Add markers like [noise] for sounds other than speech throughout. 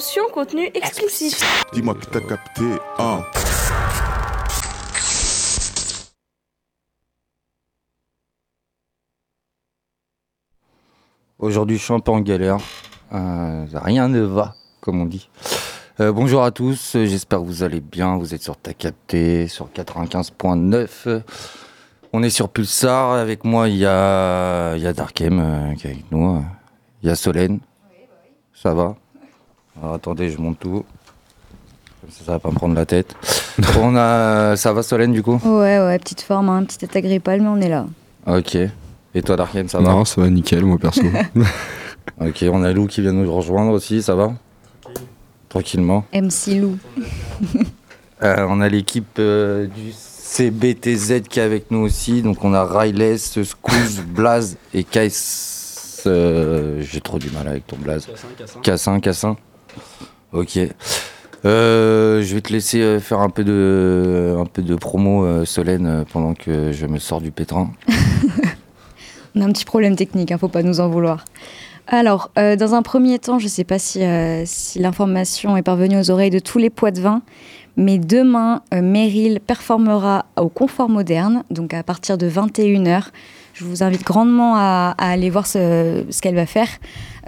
Attention, contenu exclusif. Dis-moi que t'as capté. Hein. Aujourd'hui, je suis un peu en galère. Euh, rien ne va, comme on dit. Euh, bonjour à tous, j'espère que vous allez bien. Vous êtes sur Ta Capté, sur 95.9. On est sur Pulsar. Avec moi, il y a, il y a Darkem euh, qui est avec nous. Il y a Solène. Ça va? Alors, Attendez, je monte tout. Comme ça, ça va pas me prendre la tête. [laughs] on a, ça va Solène du coup? Ouais, ouais, petite forme, hein, petite attaque grippale, mais on est là. Ok. Et toi Darkem, ça va? Non, ça va nickel, moi perso. [laughs] Ok, on a Lou qui vient nous rejoindre aussi, ça va? Tranquillement. MC Lou. [laughs] Euh, on a l'équipe euh, du CBTZ qui est avec nous aussi. Donc on a Riley, Scouz, Blaze et Kais. euh, J'ai trop du mal avec ton Blaze. Cassin, Cassin. Ok. Euh, je vais te laisser euh, faire un peu de, un peu de promo, euh, Solène, pendant que je me sors du pétrin. [laughs] On a un petit problème technique, hein, faut pas nous en vouloir. Alors, dans un premier temps, je ne sais pas si, si l'information est parvenue aux oreilles de tous les poids de vin, mais demain, Meryl performera au Confort Moderne, donc à partir de 21h. Je vous invite grandement à, aller voir ce qu'elle va faire.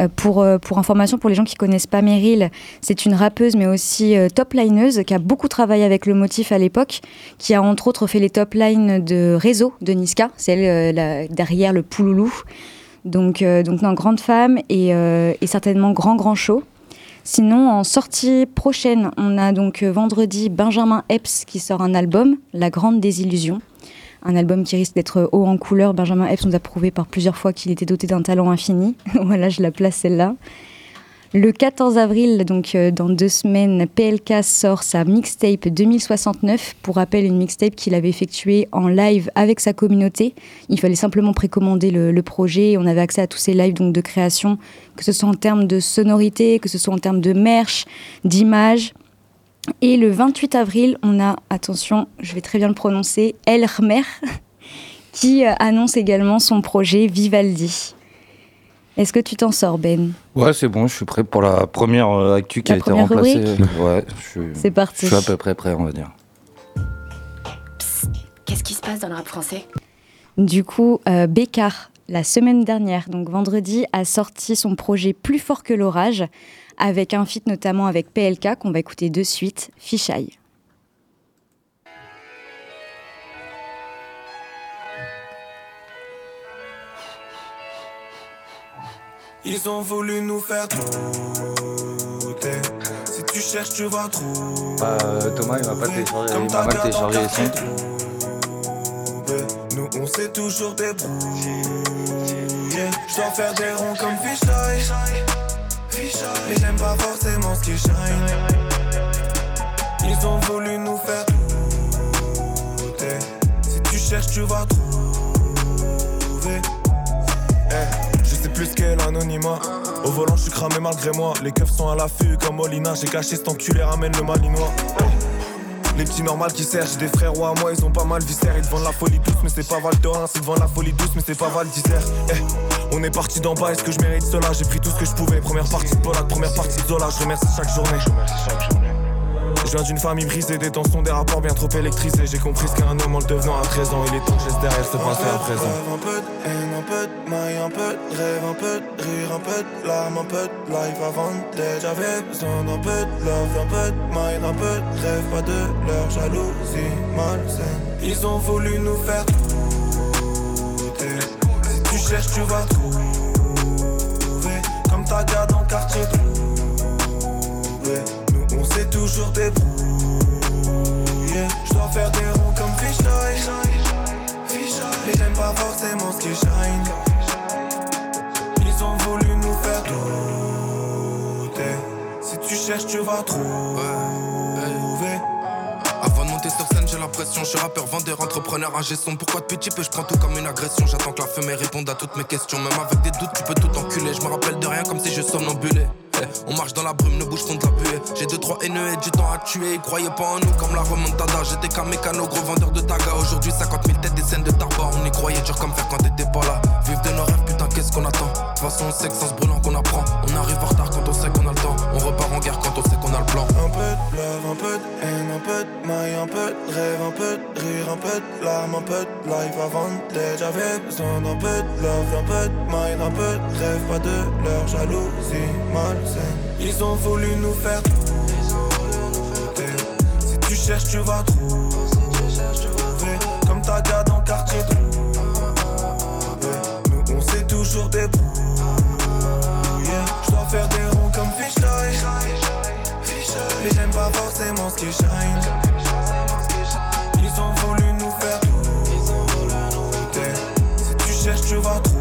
Euh, pour, euh, pour information, pour les gens qui connaissent pas Meryl, c'est une rappeuse, mais aussi euh, top lineuse, qui a beaucoup travaillé avec le motif à l'époque, qui a entre autres fait les top lines de Réseau de Niska, c'est elle la- derrière le Pouloulou. Donc, donc non, grande femme et, et certainement grand, grand show. Sinon, en sortie prochaine, on a donc vendredi Benjamin Epps qui sort un album, La Grande Désillusion. Un album qui risque d'être haut en couleur. Benjamin Epps nous a prouvé par plusieurs fois qu'il était doté d'un talent infini. [laughs] voilà, je la place celle-là. Le 14 avril, donc euh, dans deux semaines, PLK sort sa mixtape 2069. Pour rappel, une mixtape qu'il avait effectuée en live avec sa communauté. Il fallait simplement précommander le, projet. On avait accès à tous ces lives donc, de création, que ce soit en termes de sonorité, que ce soit en termes de merch, d'image. Et le 28 avril, on a, attention, je vais très bien le prononcer, El Khmer, [laughs] qui euh, annonce également son projet Vivaldi. Est-ce que tu t'en sors, Ben? Ouais, c'est bon, je suis prêt pour la première euh, actu qui La a été remplacée. Ouais, je [laughs] suis, C'est parti. je suis à peu près prêt, on va dire. Qu'est-ce qui se passe dans le rap français? Du coup, euh, Bécard, la semaine dernière, donc vendredi, a sorti son projet Plus fort que l'orage, avec un feat notamment avec PLK qu'on va écouter de suite, Fichaille. Ils ont voulu nous faire douter. Si tu cherches, tu vas trouver. Bah, Thomas, il m'a pas téléchargé, il m'a mal téléchargé les sons. S'est toujours débrouillé. Je dois faire des ronds comme Fisheye. Et j'aime pas forcément ce qui shine. Ils ont voulu nous faire douter. Si tu cherches, tu vas trouver. Eh, je sais plus quel anonymat. Au volant, je suis cramé malgré moi. Les keufs sont à l'affût comme Molina. J'ai caché cet enculé, ramène le malinois. Les petits normales qui servent, j'ai des frères ou à moi, ils ont pas mal viscère. Ils vendent la folie douce, mais c'est pas Val d'Orens. Ils te vendent la folie douce, mais c'est pas Val. Eh, on est parti d'en bas, est-ce que je mérite cela? J'ai pris tout ce que je pouvais. Première partie de Polak, première partie de Zola. Je remercie chaque journée. Je viens d'une famille brisée, des tensions, des rapports bien trop électrisés. J'ai compris ce qu'est un homme en le devenant à 13 ans. Il est temps que je laisse derrière ce passé à présent. Un peu de haine, un peu de maille, un peu de rêve, un peu de rire, un peu de larmes, un peu de life avant d'être. J'avais besoin d'un peu de love, un peu de mind, un peu de rêve, pas de leur jalousie malsaine. Ils ont voulu nous faire douter. Si tu cherches, tu vas trouver. Comme ta garde en quartier trouvé. Toujours débrouillé. Je dois faire des ronds comme Fisheye. Et j'aime pas forcément ce qui shine. Ils ont voulu nous faire douter. Si tu cherches, tu vas trouver. Avant de monter sur scène, j'ai l'impression, je suis rappeur, vendeur, entrepreneur, ingé son. Pourquoi de petit peu, je prends tout comme une agression? J'attends que la fumée réponde à toutes mes questions. Même avec des doutes, tu peux tout enculer. Je me rappelle de rien comme si je somnambulais. On marche dans la brume, ne bouge contre la buée? J'ai deux, trois haineux du temps à tuer. Ils croyaient pas en nous comme la remontada. J'étais qu'un mécano, gros vendeur de taga. Aujourd'hui, 50 000 têtes, des scènes de tarba. On y croyait dur comme faire quand t'étais pas là. Vive de nos rêves, qu'est-ce qu'on attend? De toute façon, on sait que ce brûlant qu'on apprend. On arrive en retard quand on sait qu'on a le temps. On repart en guerre quand on sait qu'on a le plan. Un peu de love, un peu de haine, un peu de maille, un peu de rêve, un peu de rire, un peu de larmes, un peu de life avant d'être. J'avais besoin d'un peu de love, d'un peu de mind, un peu de rêve, pas de leur jalousie malsaine. Ils ont voulu nous faire. Si tu cherches, tu vas trouver. Comme ta gars dans quartier toujours débrouillé. Je dois faire des ronds comme fisheye. Mais j'aime pas forcément ce qui shine. Ils ont voulu nous faire douter. Si tu cherches, tu vas trouver.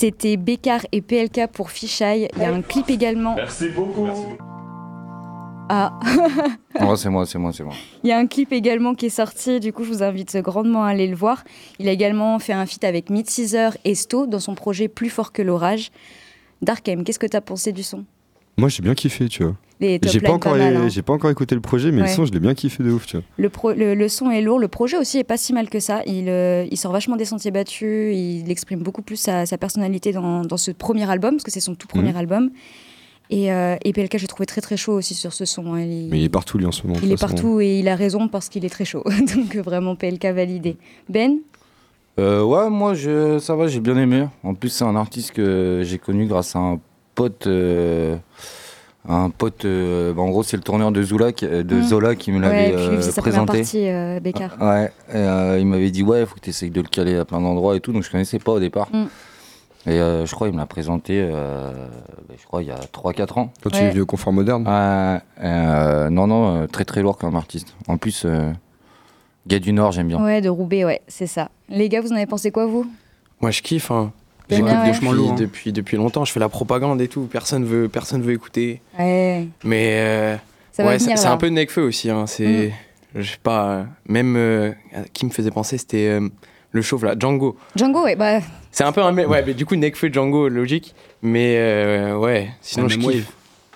C'était Bécard et PLK pour Fisheye. Il y a un clip également. Merci beaucoup. Ah, Oh, c'est moi, c'est moi, c'est moi. il y a un clip également qui est sorti. Du coup, je vous invite grandement à aller le voir. Il a également fait un feat avec Mid Caesar et Sto dans son projet Plus fort que l'orage. Darkem, qu'est-ce que t'as pensé du son? Moi, j'ai bien kiffé, tu vois. J'ai pas, encore, mal, hein. j'ai pas encore écouté le projet, mais Ouais. le son, je l'ai bien kiffé de ouf, tu vois. Le, pro- le, le son est lourd, le projet aussi est pas si mal que ça. Il, euh, il sort vachement des sentiers battus, il exprime beaucoup plus sa, sa personnalité dans, dans ce premier album, parce que c'est son tout premier Mhm. album. Et, euh, et PLK, j'ai trouvé très très chaud aussi sur ce son. hein. Il, Mais il est partout, lui, en ce moment. il est façon. partout et il a raison parce qu'il est très chaud. [laughs] Donc euh, vraiment PLK validé. Ben? Euh, ouais, moi, je, ça va, j'ai bien aimé. En plus, c'est un artiste que j'ai connu grâce à un pote. euh, un pote, euh, bah, en gros, c'est le tourneur de Zola, qui- euh, de Mm. Zola qui me l'avait euh, présenté. partie, euh, Bécard. Ouais, et, euh, il m'avait dit, ouais, faut que tu essayes de le caler à plein d'endroits et tout, donc je connaissais pas au départ. Mm. Et euh, je crois qu'il me l'a présenté, euh, bah, je crois, il y a 3-4 ans. Quand tu es vieux confort moderne. Euh, non, non, euh, très très lourd comme artiste. En plus, euh, gars du Nord, j'aime bien. Ouais, de Roubaix, ouais, c'est ça. Les gars, vous en avez pensé quoi, vous? Moi, je kiffe. Hein. J'écoute bien, ouais. depuis, lourd, hein. depuis, depuis longtemps. Je fais la propagande et tout. Personne veut, personne veut écouter. Ouais, Mais euh, ouais, c'est. Mm. un peu Nekfeu aussi. Hein. C'est, je sais pas. euh, Même euh, qui me faisait penser, c'était euh, le chauve là, Django. Django, ouais, bah, C'est un peu un. Ouais, mais du coup Nekfeu, Django, logique. Mais euh, ouais, sinon je kiffe.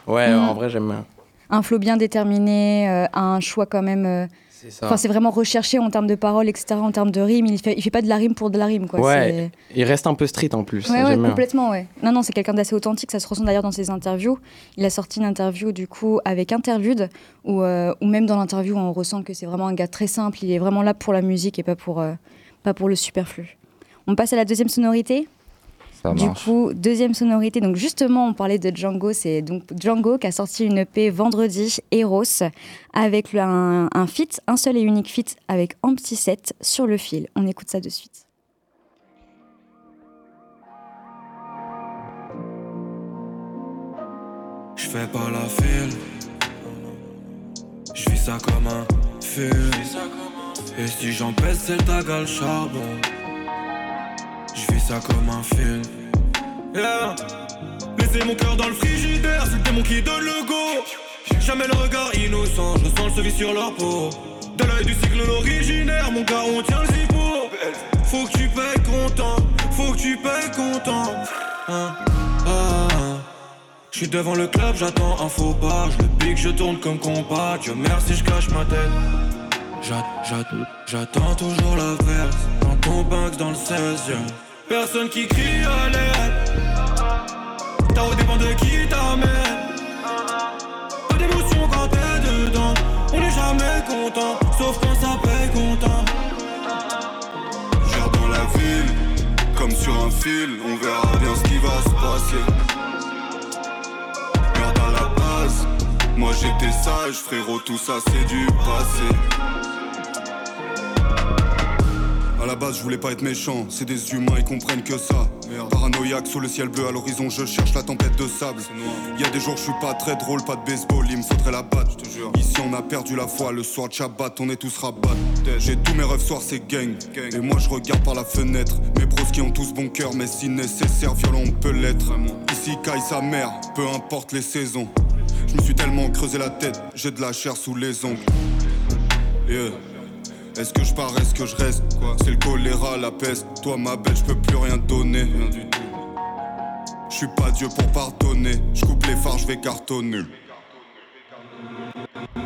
Ouais, Mm. en vrai j'aime. un flow bien déterminé, euh, un choix quand même. Ça. Enfin, c'est vraiment recherché en termes de paroles, etc., en termes de rime. Il fait, il fait pas de la rime pour de la rime, quoi. Ouais, Il reste un peu street en plus. ouais, ouais, complètement, ouais. Non, non, c'est quelqu'un d'assez authentique. Ça se ressent d'ailleurs dans ses interviews. Il a sorti une interview, du coup, avec Interlude, où, euh, où même dans l'interview, on ressent que c'est vraiment un gars très simple. Il est vraiment là pour la musique et pas pour, euh, pas pour le superflu. On passe à la deuxième sonorité. Ça Du marche. coup, deuxième sonorité. Donc justement, on parlait de Django. C'est donc Django qui a sorti une EP vendredi, Eros, avec un, un feat, un seul et unique feat avec Empty Set sur le fil. On écoute ça de suite. Je fais pas la file. Je vis ça comme un fil. Et si j'en pèse, c'est le taga le charbon. Ça comme un film. Yeah. Laissez mon cœur dans le frigidaire, c'est le démon qui donne le go. Jamais le regard innocent, je sens le cerise sur leur peau. De l'œil du cyclone originaire, mon gars, on tient le zippo. Faut que tu payes content, faut que tu payes content. Hein, ah. Je suis devant le club, j'attends un faux pas. Je le pique, je tourne comme compas. Dieu merci, je cache ma tête. J'a- j'a- J'attends toujours la verse. Dans ton dans le 16 Personne qui crie à l'aide. T'as dépend de qui t'amène. Pas d'émotion quand t'es dedans. On n'est jamais content, sauf quand ça paye content. Gère dans la ville, comme sur un fil, on verra bien ce qui va se passer. Garde à la base, moi j'étais sage, frérot, tout ça c'est du passé. À la base, je voulais pas être méchant. C'est des humains, ils comprennent que ça. Paranoïaque sous le ciel bleu, à l'horizon, je cherche la tempête de sable. Il y a des jours, je suis pas très drôle, pas de baseball, il me faudrait la batte, je te jure. Ici, on a perdu la foi, le soir de Shabbat, on est tous rabat. J'ai tous mes rêves soirs, c'est gang. Et moi, je regarde par la fenêtre. Mes bros qui ont tous bon cœur, mais si nécessaire, violent, on peut l'être. Ici, caille sa mère, peu importe les saisons. Je me suis tellement creusé la tête, j'ai de la chair sous les ongles. Yeah. Est-ce que je pars, est-ce que je reste C'est le choléra, la peste. Toi, ma belle, je peux plus rien donner. Rien du tout. Je suis pas Dieu pour pardonner. Je coupe les phares, je vais cartonner.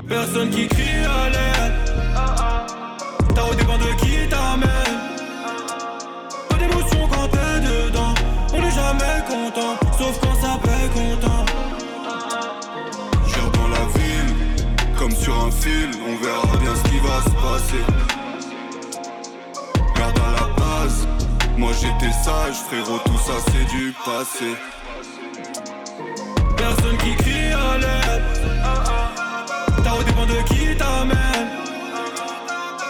Personne qui crie à l'aide. T'as au dépend de qui t'amène. Pas d'émotion quand t'es dedans. On n'est jamais content, sauf quand ça paie content. Gère dans la ville, comme sur un fil. On verra se passer. Garde à la base. Moi j'étais sage, frérot, tout ça c'est du passé. Personne qui crie à l'aide. T'as dépend de qui t'amène.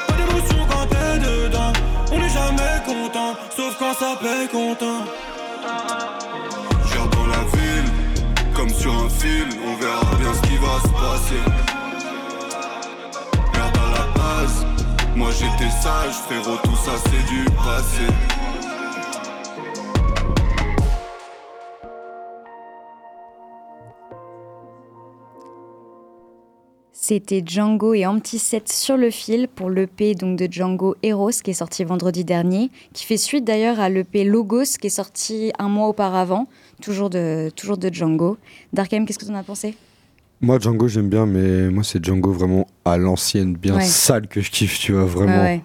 Pas d'émotion quand t'es dedans. On n'est jamais content, sauf quand ça paie content. Gère dans la ville, comme sur un fil. On verra bien ce qui va se passer. Moi j'étais sage, frérot, tout ça c'est du passé. C'était Django et Empty Set sur le fil pour l'EP donc de Django Eros qui est sorti vendredi dernier, qui fait suite d'ailleurs à l'EP Logos qui est sorti un mois auparavant, toujours de, toujours de Django. Darkem, qu'est-ce que tu en as pensé? Moi, Django, j'aime bien, mais moi, c'est Django vraiment à l'ancienne, bien Ouais. sale que je kiffe, tu vois, vraiment. Ouais.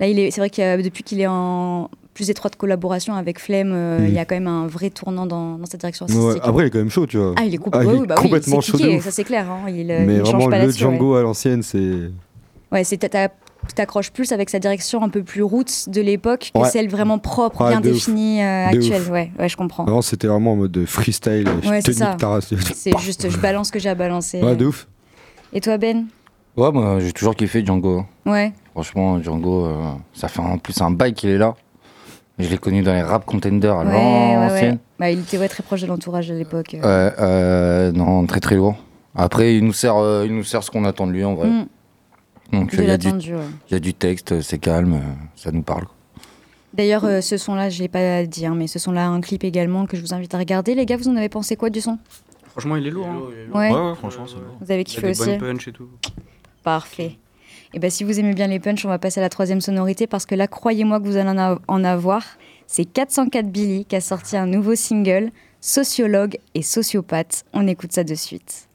Là, il est, c'est vrai que euh, depuis qu'il est en plus étroite collaboration avec Flemme, euh, Mm. il y a quand même un vrai tournant dans, dans sa direction Ouais, après, il est quand même chaud, tu vois. ah, il est, Ah, il est bah oui, complètement chaud ça c'est clair. hein, il, euh, mais il change vraiment, pas le ouais. Django à l'ancienne, c'est. Ouais, c'est t'as- t'accroches plus avec sa direction un peu plus roots de l'époque que Ouais. celle vraiment propre, Ouais, bien définie euh, actuelle. Ouais, ouais, je comprends. Vraiment, c'était vraiment en mode de freestyle. je Ouais, te c'est ça. nique ta race. C'est [laughs] juste, je balance ce que j'ai à balancer. Ouais, de ouf. Et toi, Ben? Ouais, moi j'ai toujours kiffé Django. Ouais. Franchement, Django, euh, ça fait en plus un bail qu'il est là. Je l'ai connu dans les rap contenders à Ouais, ouais, ouais. l'ancienne. Bah, il était ouais, très proche de l'entourage à l'époque. euh. Ouais, euh, non, très très lourd. Après, il nous sert, euh, il nous sert ce qu'on attend de lui en vrai. Mm, Donc, de il y, a du- l'attendu, ouais. il y a du texte, c'est calme, euh, ça nous parle. D'ailleurs, euh, ce son-là, je l'ai pas dit, hein, mais ce son-là a un clip également que je vous invite à regarder. Les gars, vous en avez pensé quoi du son? Franchement, il est lourd. hein. Ouais. ouais, franchement, c'est lourd. Vous avez Il y a kiffé des aussi punch et tout. Parfait. Et ben si vous aimez bien les punchs, on va passer à la troisième sonorité parce que là, croyez-moi que vous allez en avoir. C'est 404 Billy qui a sorti un nouveau single, Sociologue et Sociopathe. On écoute ça de suite.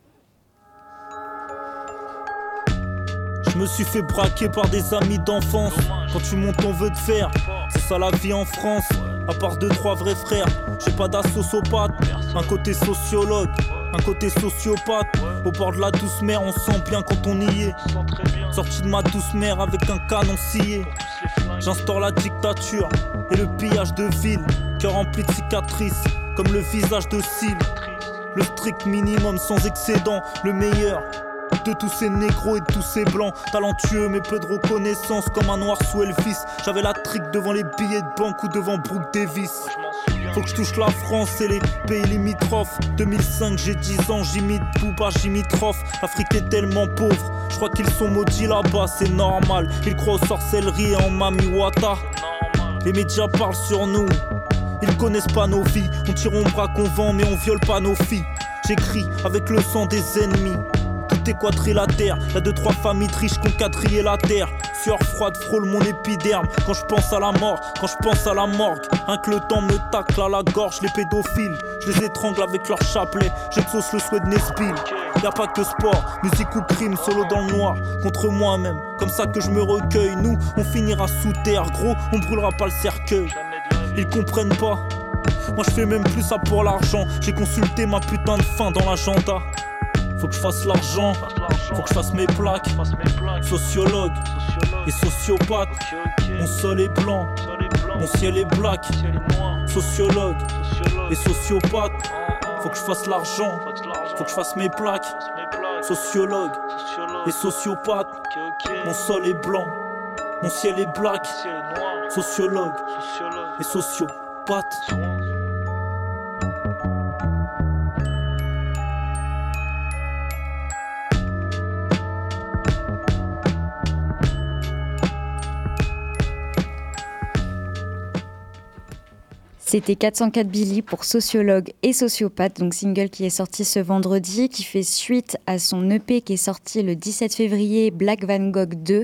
Je me suis fait braquer par des amis d'enfance. Quand tu montes, on veut te faire. C'est ça la vie en France. À part deux, trois vrais frères. J'ai pas d'associopathe. Un côté sociologue, un côté sociopathe. Au bord de la douce mer, on sent bien quand on y est. Sorti de ma douce mer avec un canon scié. J'instaure la dictature et le pillage de villes. Cœur rempli de cicatrices, comme le visage de Syl. Le strict minimum sans excédent, le meilleur. De tous ces négros et de tous ces blancs, talentueux mais peu de reconnaissance, comme un noir sous Elvis. J'avais la trique devant les billets de banque ou devant Brooke Davis. Faut que je touche la France et les pays limitrophes. 2005, j'ai 10 ans, j'imite Booba, j'imitrofe. L'Afrique est tellement pauvre, je crois qu'ils sont maudits là-bas, c'est normal. Ils croient aux sorcelleries et en Mami Wata. Les médias parlent sur nous, ils connaissent pas nos vies. On tire, on braque, on vend, mais on viole pas nos filles. J'écris avec le sang des ennemis. Tout est quadrilatère, y'a deux trois familles riches qui ont quadrillé la terre. Sueur froide frôle mon épiderme quand je pense à la mort, quand je pense à la morgue. Un que le temps me tacle à la gorge, les pédophiles. Je les étrangle avec leur chapelet, j'exauce le souhait de Nesbill. Y'a pas que sport, musique ou crime, solo dans le noir, contre moi-même. Comme ça que je me recueille, nous on finira sous terre, gros, on brûlera pas le cercueil. Ils comprennent pas. Moi je fais même plus ça pour l'argent. J'ai consulté ma putain de fin dans l'agenda. Faut que je fasse l'argent, faut que je fasse mes plaques. Sociologue et sociopathe. Mon sol est blanc, mon ciel est black. Sociologue et sociopathe. Faut que je fasse l'argent, faut que je fasse mes plaques. Sociologue et sociopathe. Mon sol est blanc, mon ciel est black. sociologue et sociopathe. C'était 404 Billy pour sociologue et sociopathe, donc single qui est sorti ce vendredi, qui fait suite à son EP qui est sorti le 17 février, Black Van Gogh 2.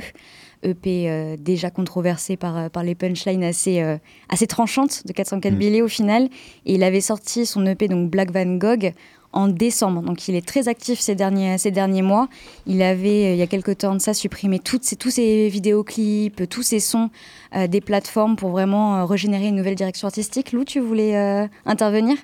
EP euh, déjà controversé par, euh, par les punchlines assez, euh, assez tranchantes de 404 Mm. Billy au final. Et il avait sorti son EP, donc Black Van Gogh, en décembre. Donc il est très actif ces derniers, ces derniers mois. Il avait, euh, il y a quelques temps de ça, supprimé toutes ses, tous ses vidéoclips, tous ses sons euh, des plateformes pour vraiment euh, régénérer une nouvelle direction artistique. Lou, tu voulais euh, intervenir?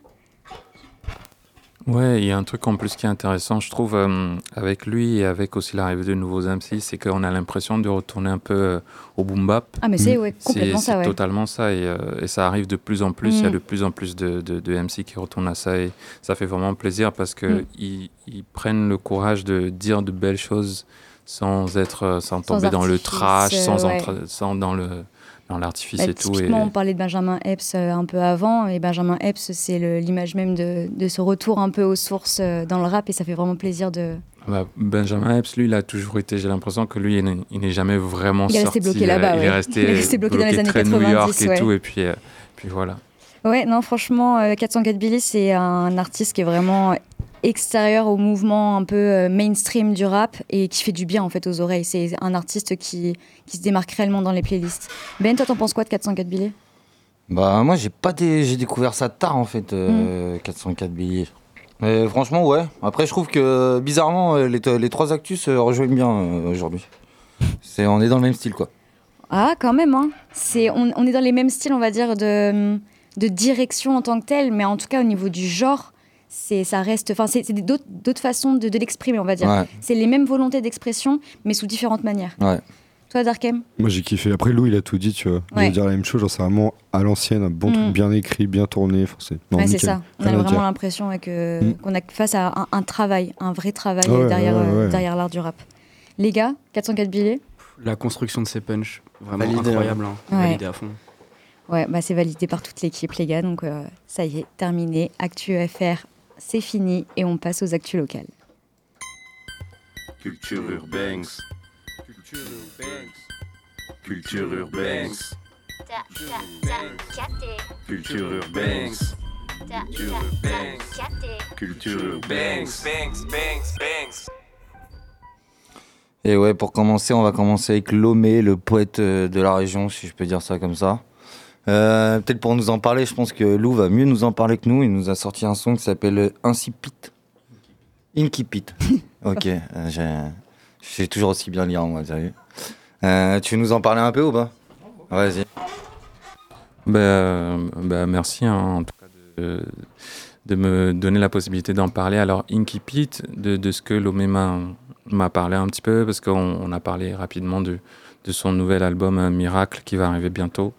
Ouais, il y a un truc en plus qui est intéressant, je trouve, euh, avec lui et avec aussi l'arrivée de nouveaux MC, c'est qu'on a l'impression de retourner un peu euh, au boom bap. Ah, mais c'est ouais, complètement C'est ça, ouais. totalement ça, et, euh, et ça arrive de plus en plus. Il y a Mm. de plus en plus de, de- de MC qui retournent à ça, et ça fait vraiment plaisir parce que Mm. ils, prennent le courage de dire de belles choses sans être, sans Sans tomber dans le trash, sans, ouais. entre- sans dans le dans l'artifice Bah, et tout. Et, on parlait de Benjamin Epps euh, un peu avant, et Benjamin Epps, c'est l'image même de, de ce retour un peu aux sources euh, dans le rap, et ça fait vraiment plaisir de. Bah, Benjamin Epps, lui, il a toujours été. J'ai l'impression que lui, il n'est- jamais vraiment Il est sorti. resté bloqué là-bas, Il ouais. est resté, [laughs] Il est resté bloqué dans les années très New 90, York et ouais. tout. Et puis, euh, puis voilà. Ouais, non, franchement, euh, 404 Billy, c'est un artiste qui est vraiment extérieur au mouvement un peu euh, mainstream du rap et qui fait du bien en fait aux oreilles. C'est un artiste qui, qui se démarque réellement dans les playlists. Ben, toi, t'en penses quoi de 404 Billy Bah moi j'ai pas j'ai découvert ça tard en fait Mm. euh, 404 billets. Mais franchement ouais. Après je trouve que bizarrement euh, les, les trois actus se rejoignent bien euh, aujourd'hui. C'est on est dans le même style quoi. Ah, quand même, hein. C'est, on, on est dans les mêmes styles, on va dire, de, de direction en tant que telle, mais en tout cas, au niveau du genre, c'est, ça reste. Enfin, c'est, d'autres, d'autres façons de, de l'exprimer, on va dire. Ouais. C'est les mêmes volontés d'expression, mais sous différentes manières. Ouais. Toi, Darkem? Moi j'ai kiffé. Après Lou il a tout dit, tu vois. Je Ouais. vais dire la même chose, genre c'est vraiment à l'ancienne, un bon Mm. truc bien écrit, bien tourné. Enfin, c'est ça. On a vraiment l'impression ouais, que, Mm. qu'on a face à un, un travail, un vrai travail Ouais, derrière, ouais, euh, ouais. derrière l'art du rap. Les gars, 404 billets La construction de ces punchs, vraiment Validé, incroyable. hein. Ouais. Validé à fond. Ouais, bah c'est validé par toute l'équipe, les gars. Donc, euh, ça y est, terminé. Actu FR, c'est fini. Et on passe aux actus locales. Culture urbaine. Culture urbaine. Culture urbaine. Culture urbaine. Et ouais pour commencer on va commencer avec Lomé, le poète euh, de la région si je peux dire ça comme ça. Euh, Peut-être pour nous en parler, je pense que Lou va mieux nous en parler que nous. Il nous a sorti un son qui s'appelle Incipit. Inkipit. [laughs] ok, euh, j'ai- toujours aussi bien lire moi, t'as vu. Euh, tu veux nous en parler un peu ou pas? Vas-y. Ben, euh, ben, merci hein, en tout cas de, de me donner la possibilité d'en parler. Alors, Inkipit, de, de ce que Lomé m'a m'a parlé un petit peu, parce qu'on on a parlé rapidement de, de son nouvel album Miracle qui va arriver bientôt.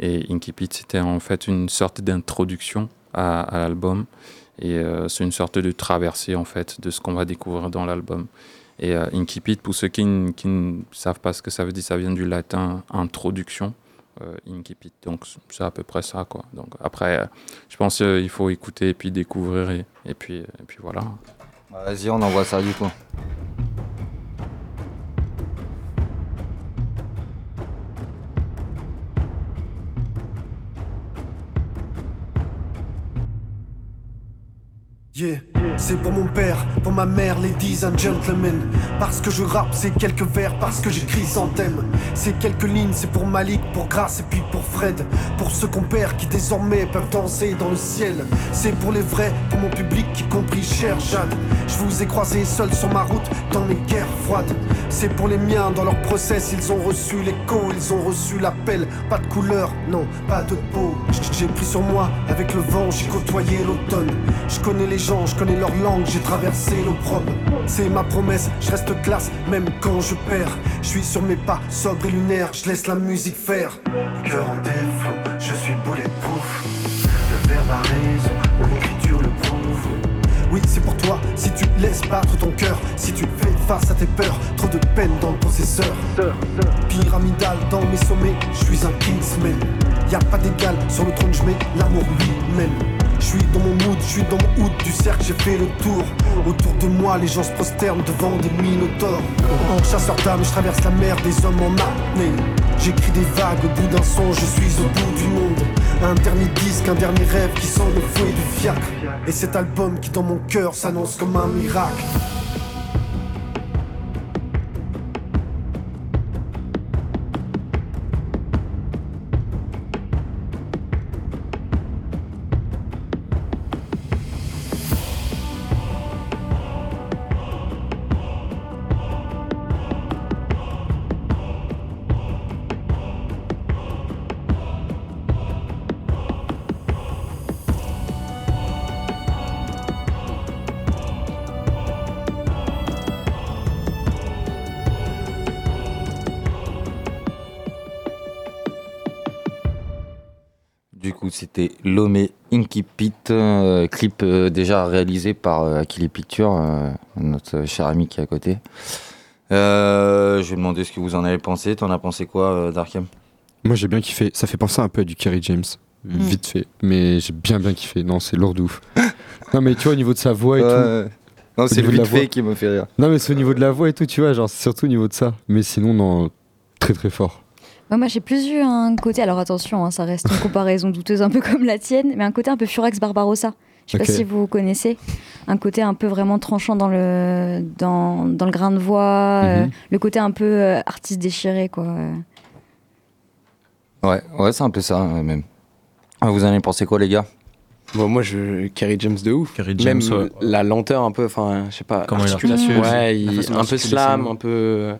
Et Inkipit, c'était en fait une sorte d'introduction à, l'album. Et euh, c'est une sorte de traversée en fait de ce qu'on va découvrir dans l'album. Et euh, Incipit, pour ceux qui, ne savent pas ce que ça veut dire, ça vient du latin introduction. Euh, incipit, donc c'est à peu près ça quoi. Donc après, euh, je pense qu'il faut écouter et puis découvrir et, et puis et puis voilà. Bah, Vas-y, on envoie ça du coup. C'est pour mon père, pour ma mère, ladies and gentlemen. Parce que je rappe, c'est quelques vers, parce que j'écris sans thème. C'est quelques lignes, c'est pour Malik, pour Grace et puis pour Fred. Pour ceux qu'on perd qui désormais peuvent danser dans le ciel. C'est pour les vrais, pour mon public qui compris cher Jeanne. Je vous ai croisé seul sur ma route dans mes guerres froides. C'est pour les miens dans leur process, ils ont reçu l'écho, ils ont reçu l'appel. Pas de couleur, non, pas de peau. J'ai pris sur moi avec le vent, j'ai côtoyé l'automne. Je connais les je connais leur langue, j'ai traversé l'opprobre. C'est ma promesse, je reste classe même quand je perds. Je suis sur mes pas, sobre et lunaire, je laisse la musique faire. Cœur en défaut, je suis bulletproof. Le verbe a raison, mon le prouve. Oui, c'est pour toi, si tu laisses battre ton cœur, si tu fais face à tes peurs. Trop de peine dans le processeur. Pyramidal dans mes sommets, je suis un Kingsman. Y a pas d'égal sur le trône, je mets l'amour lui-même. Je suis dans mon mood, je suis dans mon hood du cercle, j'ai fait le tour. Autour de moi, les gens se prosternent devant des minotaures. En chasseur d'âme, je traverse la mer des hommes en apnée. J'écris des vagues au bout d'un son, je suis au bout du monde. Un dernier disque, un dernier rêve qui sent le fouet du fiacre. Et cet album qui dans mon cœur s'annonce comme un miracle. C'était Lomé Inky Pit, euh, clip euh, déjà réalisé par euh, Akili Picture, euh, notre cher ami qui est à côté. Euh, je vais demander ce que vous en avez pensé. T'en as pensé quoi, euh, Darkham Moi j'ai bien kiffé. Ça fait penser un peu à du Kerry James. Vite fait. Mais j'ai bien bien kiffé. Non, c'est lourd de ouf. [laughs] non, mais tu vois, au niveau de sa voix et tout. Non, c'est le vite fait qui me fait rire. Non, mais c'est au niveau de la voix et tout, tu vois. Genre, c'est surtout au niveau de ça. Mais sinon, non, très très fort. Ouais, moi, j'ai plus eu un côté, alors attention, hein, ça reste une [laughs] comparaison douteuse un peu comme la tienne, mais un côté un peu Furax Barbarossa. Je sais pas si vous connaissez. Un côté un peu vraiment tranchant dans le, dans, dans le grain de voix, euh, Mhm. le côté un peu euh, artiste déchiré, quoi. euh. Ouais, ouais, c'est un peu ça, même. Ah, vous en avez pensé quoi, les gars? Bon, moi, je Kerry James de ouf. Kerry Même James, ouais. la lenteur un peu, enfin, je sais pas, Comment il articulation. Ouais, il- façon un peu slam, un peu euh,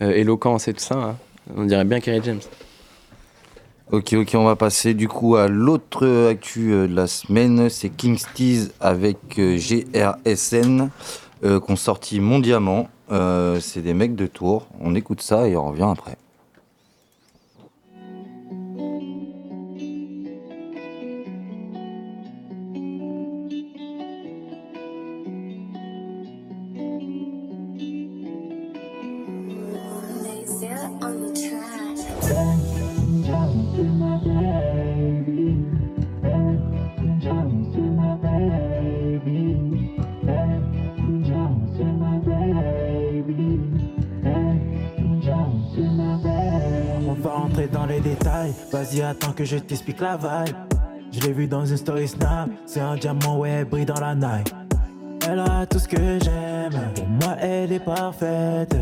éloquence et tout ça. hein. On dirait bien Kerry James. Ok, ok, on va passer du coup à l'autre actu euh, de la semaine. C'est King's Tease avec euh, GRSN euh, qui ont sorti Mon Diamant. Euh, c'est des mecs de Tours. On écoute ça et on revient après. Attends que je t'explique la vibe. Je l'ai vu dans une story snap. C'est un diamant, ouais, elle brille dans la night. Elle a tout ce que j'aime. Pour moi, elle est parfaite.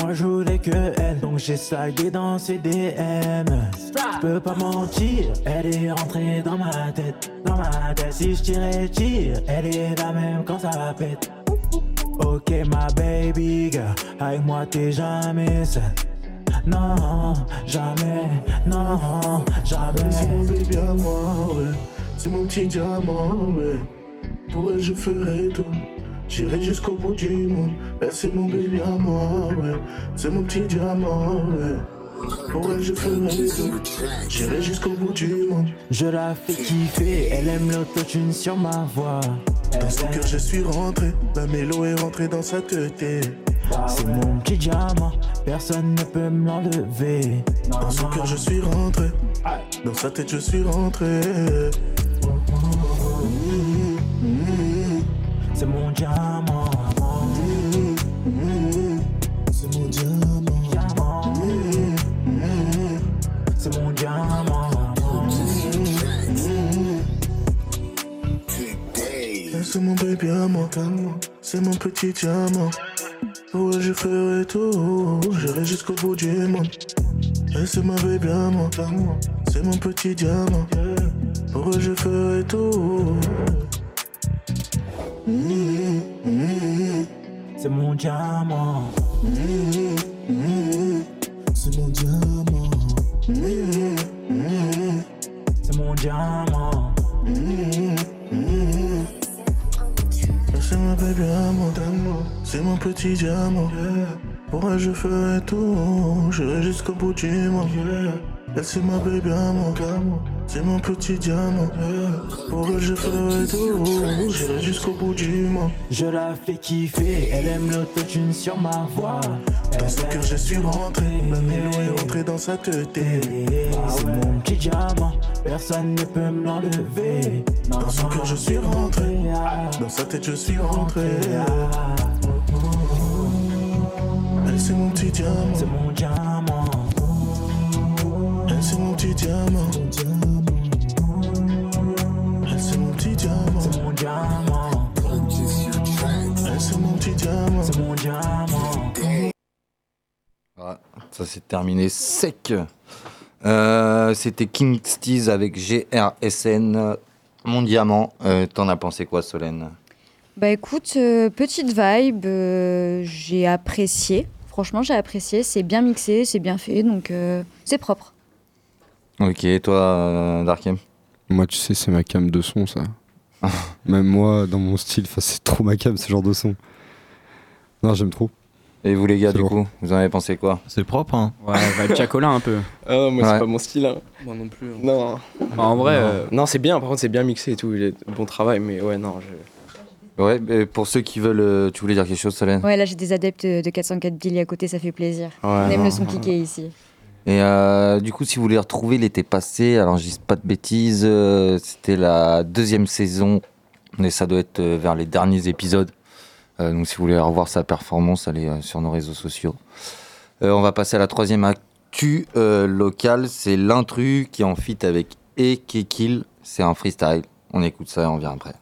Moi, je voulais que elle. Donc, j'ai slidé dans ses DM. Je peux pas mentir. Elle est rentrée dans ma tête. Dans ma tête. Si je tirais, tire. Elle est la même quand ça pète. Ok, ma baby girl. Avec moi, t'es jamais seule. Non, jamais, non, jamais. C'est mon baby à moi, ouais. C'est mon petit diamant, ouais. Pour elle, je ferai tout. J'irai jusqu'au bout du monde. Elle, c'est mon baby à moi, ouais. C'est mon petit diamant, ouais. Pour elle, je ferai tout. J'irai jusqu'au bout du monde. Je la fais kiffer, elle aime l'autotune sur ma voix. Dans son cœur, je suis rentré. La mélo est rentrée dans sa tête. C'est mon petit diamant, personne ne peut me l'enlever. Dans son cœur, je suis rentré. Dans sa tête, je suis rentré. C'est mon diamant. C'est mon diamant. C'est mon diamant. C'est mon baby à moi, c'est mon petit diamant. Elle, je ferai tout, j'irai jusqu'au bout du monde. Elle, c'est ma baby à moi, c'est mon petit diamant. Pour elle, je ferai tout. C'est mon diamant. C'est mon diamant. C'est mon diamant. C'est ma baby à moi, c'est mon petit diamant. Pour elle, je ferai tout, j'irai jusqu'au bout du monde. Elle c'est ma baby à moi, c'est mon petit diamant. Pour elle je ferai tout, j'irai jusqu'au bout du monde. Je la fais kiffer, elle aime l'autotune sur ma voix. Dans son cœur je suis rentré, la Nilo est rentré dans sa tête. C'est mon petit diamant, personne ne peut me l'enlever. Dans son cœur je suis rentré, dans sa tête je suis rentré. Elle c'est mon petit diamant, c'est mon diamant. Elle c'est mon petit diamant. Elle c'est mon petit diamant. C'est mon diamant. Elle c'est mon petit diamant. C'est mon diamant. Voilà, ça c'est terminé sec. Euh, C'était King Steez avec GRSN, mon diamant. Euh, T'en as pensé quoi, Solène? Bah écoute, euh, petite vibe, euh, j'ai apprécié. Franchement, j'ai apprécié. C'est bien mixé, c'est bien fait, donc euh, c'est propre. Ok, toi, euh, Darkem? Moi, tu sais, c'est ma cam de son, ça. [laughs] Même moi, dans mon style, c'est trop ma cam, ce genre de son. Non, j'aime trop. Et vous, les gars, C'est du coup, vous en avez pensé quoi? C'est propre, hein. Ouais, vibe Chacola un peu. [laughs] Ah, moi, Ouais. c'est pas mon style. Hein. Moi non plus. hein. Non. Bah, en vrai, Non. euh, Non, c'est bien, par contre, c'est bien mixé et tout. Il est bon travail, mais ouais, non. Je... Ouais, mais pour ceux qui veulent. euh, tu voulais dire quelque chose, Solène Ouais, là j'ai des adeptes de 404 Billy à côté, ça fait plaisir. Ouais, On aime non. le son kické ici. Et euh, du coup, si vous voulez retrouver l'été passé, alors je dis pas de bêtises, euh, c'était la deuxième saison, mais ça doit être euh, vers les derniers épisodes. Euh, donc si vous voulez revoir sa performance, allez euh, sur nos réseaux sociaux. Euh, on va passer à la troisième actu euh, locale, c'est l'intrus qui est en fit avec E Kill, c'est un freestyle. On écoute ça et on vient après.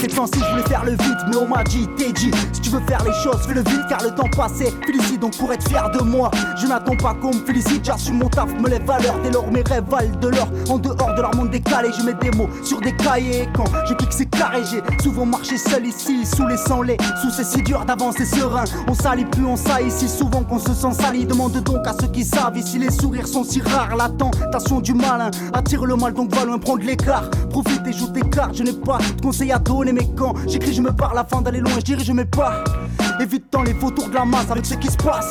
Cette fois-ci, je voulais faire le vide, mais on m'a dit, t'es dit, si tu veux faire les choses, fais le vide, car le temps passé, félicite donc pour être fier de moi. Je n'attends pas qu'on me félicite, j'assume mon taf, me lève à l'heure, dès lors mes rêves valent de l'or. En dehors de leur monde décalé, je mets des mots sur des cahiers. Quand je clique, c'est carré, j'ai souvent marché seul ici, sous les sans lait, sous c'est si dur d'avancer serein. On salit plus, on salit si souvent qu'on se sent sali. Demande donc à ceux qui savent, ici les sourires sont si rares. La tentation du malin attire le mal, donc va loin prendre l'écart. Profite et joue tes cartes, je n'ai pas de conseils à donner, j'écris, je me parle afin d'aller loin, je dirige mes pas. Évite tant les faux tours de la masse avec ce qui se passe.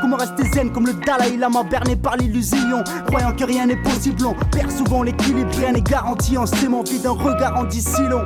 Comment rester zen comme le Dalai Lama berné par l'illusion? Croyant que rien n'est possible, on perd souvent l'équilibre, rien n'est garanti en s'aimant vide d'un regard en dit si long.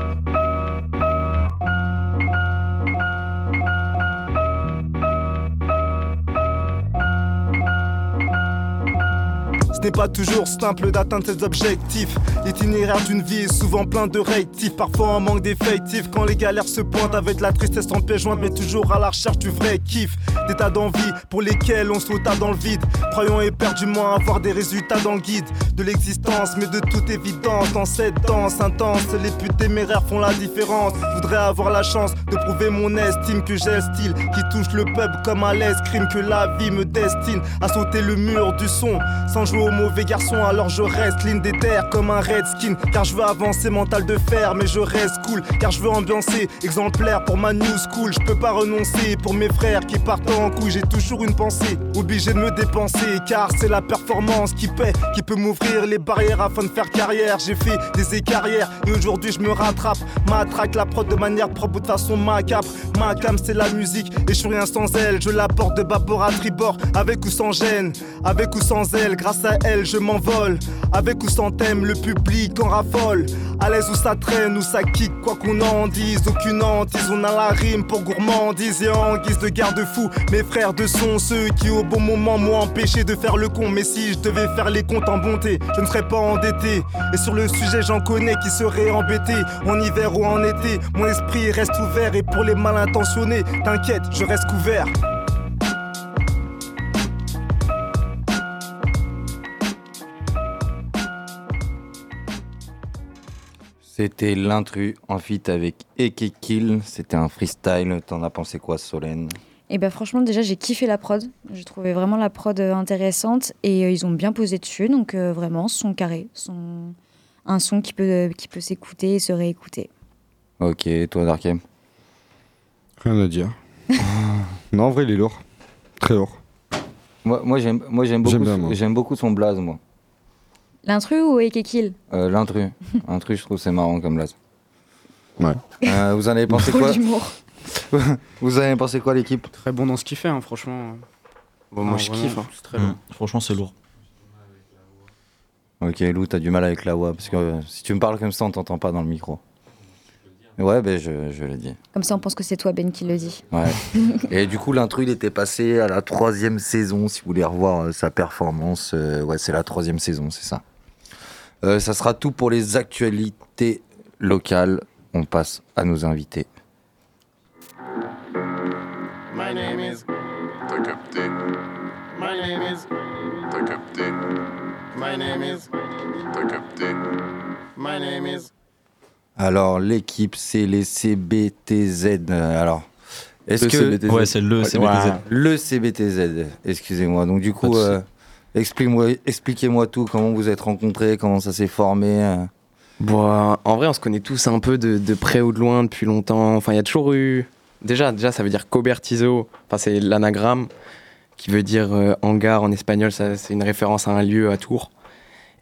N'est pas toujours simple d'atteindre ses objectifs. L'itinéraire d'une vie est souvent plein de réactifs, parfois en manque d'effectifs. Quand les galères se pointent avec la tristesse en pièce jointe, mais toujours à la recherche du vrai kiff. Des tas d'envies pour lesquelles on sauta dans le vide. Croyons éperdument avoir des résultats dans le guide de l'existence, mais de toute évidence, dans cette danse intense, les putes téméraires font la différence. Voudrais avoir la chance de prouver mon estime que j'ai le style qui touche le peuple comme à l'escrime, que la vie me destine à sauter le mur du son sans jouer au mauvais garçon. Alors je reste ligne des terres comme un redskin, car je veux avancer mental de fer, mais je reste cool, car je veux ambiancer exemplaire pour ma new school. Je peux pas renoncer pour mes frères qui partent en couille. J'ai toujours une pensée, obligé de me dépenser, car c'est la performance qui paie, qui peut m'ouvrir les barrières afin de faire carrière. J'ai fait des écarrières et aujourd'hui je me rattrape. Matraque la prod de manière propre ou de façon macabre. Ma cam c'est la musique et je suis rien sans elle. Je la porte de bâbord à tribord, avec ou sans gêne, avec ou sans elle. Grâce à elle je m'envole, avec ou sans thème, le public en raffole. À l'aise où ça traîne ou ça kick, quoi qu'on en dise, aucune hantise. On a la rime pour gourmandise et en guise de garde-fou. Mes frères de son, ceux qui au bon moment m'ont empêché de faire le con. Mais si je devais faire les comptes en bonté, je ne serais pas endetté. Et sur le sujet, j'en connais qui seraient embêtés. En hiver ou en été, mon esprit reste ouvert. Et pour les mal intentionnés, t'inquiète, je reste couvert. C'était l'intrus en fit avec Eke Kill, c'était un freestyle. T'en as pensé quoi, Solène? Et bah franchement déjà j'ai kiffé la prod, j'ai trouvé vraiment la prod euh, intéressante et euh, ils ont bien posé dessus donc euh, vraiment son carré, son un son qui peut qui peut s'écouter et se réécouter. Ok, toi, Darkem Rien à dire. non, en vrai, il est lourd. Très lourd. Moi, moi j'aime moi, j'aime beaucoup, j'aime beaucoup son blaze, moi. L'intrus ou Eke Kill Euh, L'intrus. [laughs] Intrus, je trouve c'est marrant comme blaze. Ouais. Euh, vous en avez pensé quoi? d'humour. [laughs] Vous avez pensé quoi, l'équipe? Très bon dans ce qu'il fait, hein, franchement. Bon, moi, Ah, je vraiment, kiffe, hein. C'est très bon. Mm. Franchement, c'est lourd. Ok, Lou, t'as du mal avec la voix, parce que euh, si tu me parles comme ça, on t'entend pas dans le micro. Ouais, ben je, je l'ai dit. Comme ça, on pense que c'est toi, Ben, qui le dit. Ouais. [laughs] Et du coup, l'intrus, il était passé à la troisième saison. Si vous voulez revoir euh, sa performance, euh, ouais, c'est la troisième saison, c'est ça. Euh, ça sera tout pour les actualités locales. On passe à nos invités. My name is. T'as capté. My name is. T'as capté. My name is. T'as capté. My name is. Alors, l'équipe, c'est les CBTZ. Alors, est-ce que. CBTZ. Ouais, c'est le CBTZ. Le CBTZ, excusez-moi. Donc, du coup, euh, explique-moi expliquez-moi tout. Comment vous êtes rencontrés, comment ça s'est formé. euh. Bon, euh, en vrai, on se connaît tous un peu de, de près ou de loin depuis longtemps. Enfin, il y a toujours eu. Déjà, déjà, ça veut dire cobertizo. Enfin, c'est l'anagramme qui veut dire euh, hangar en espagnol. Ça, c'est une référence à un lieu à Tours.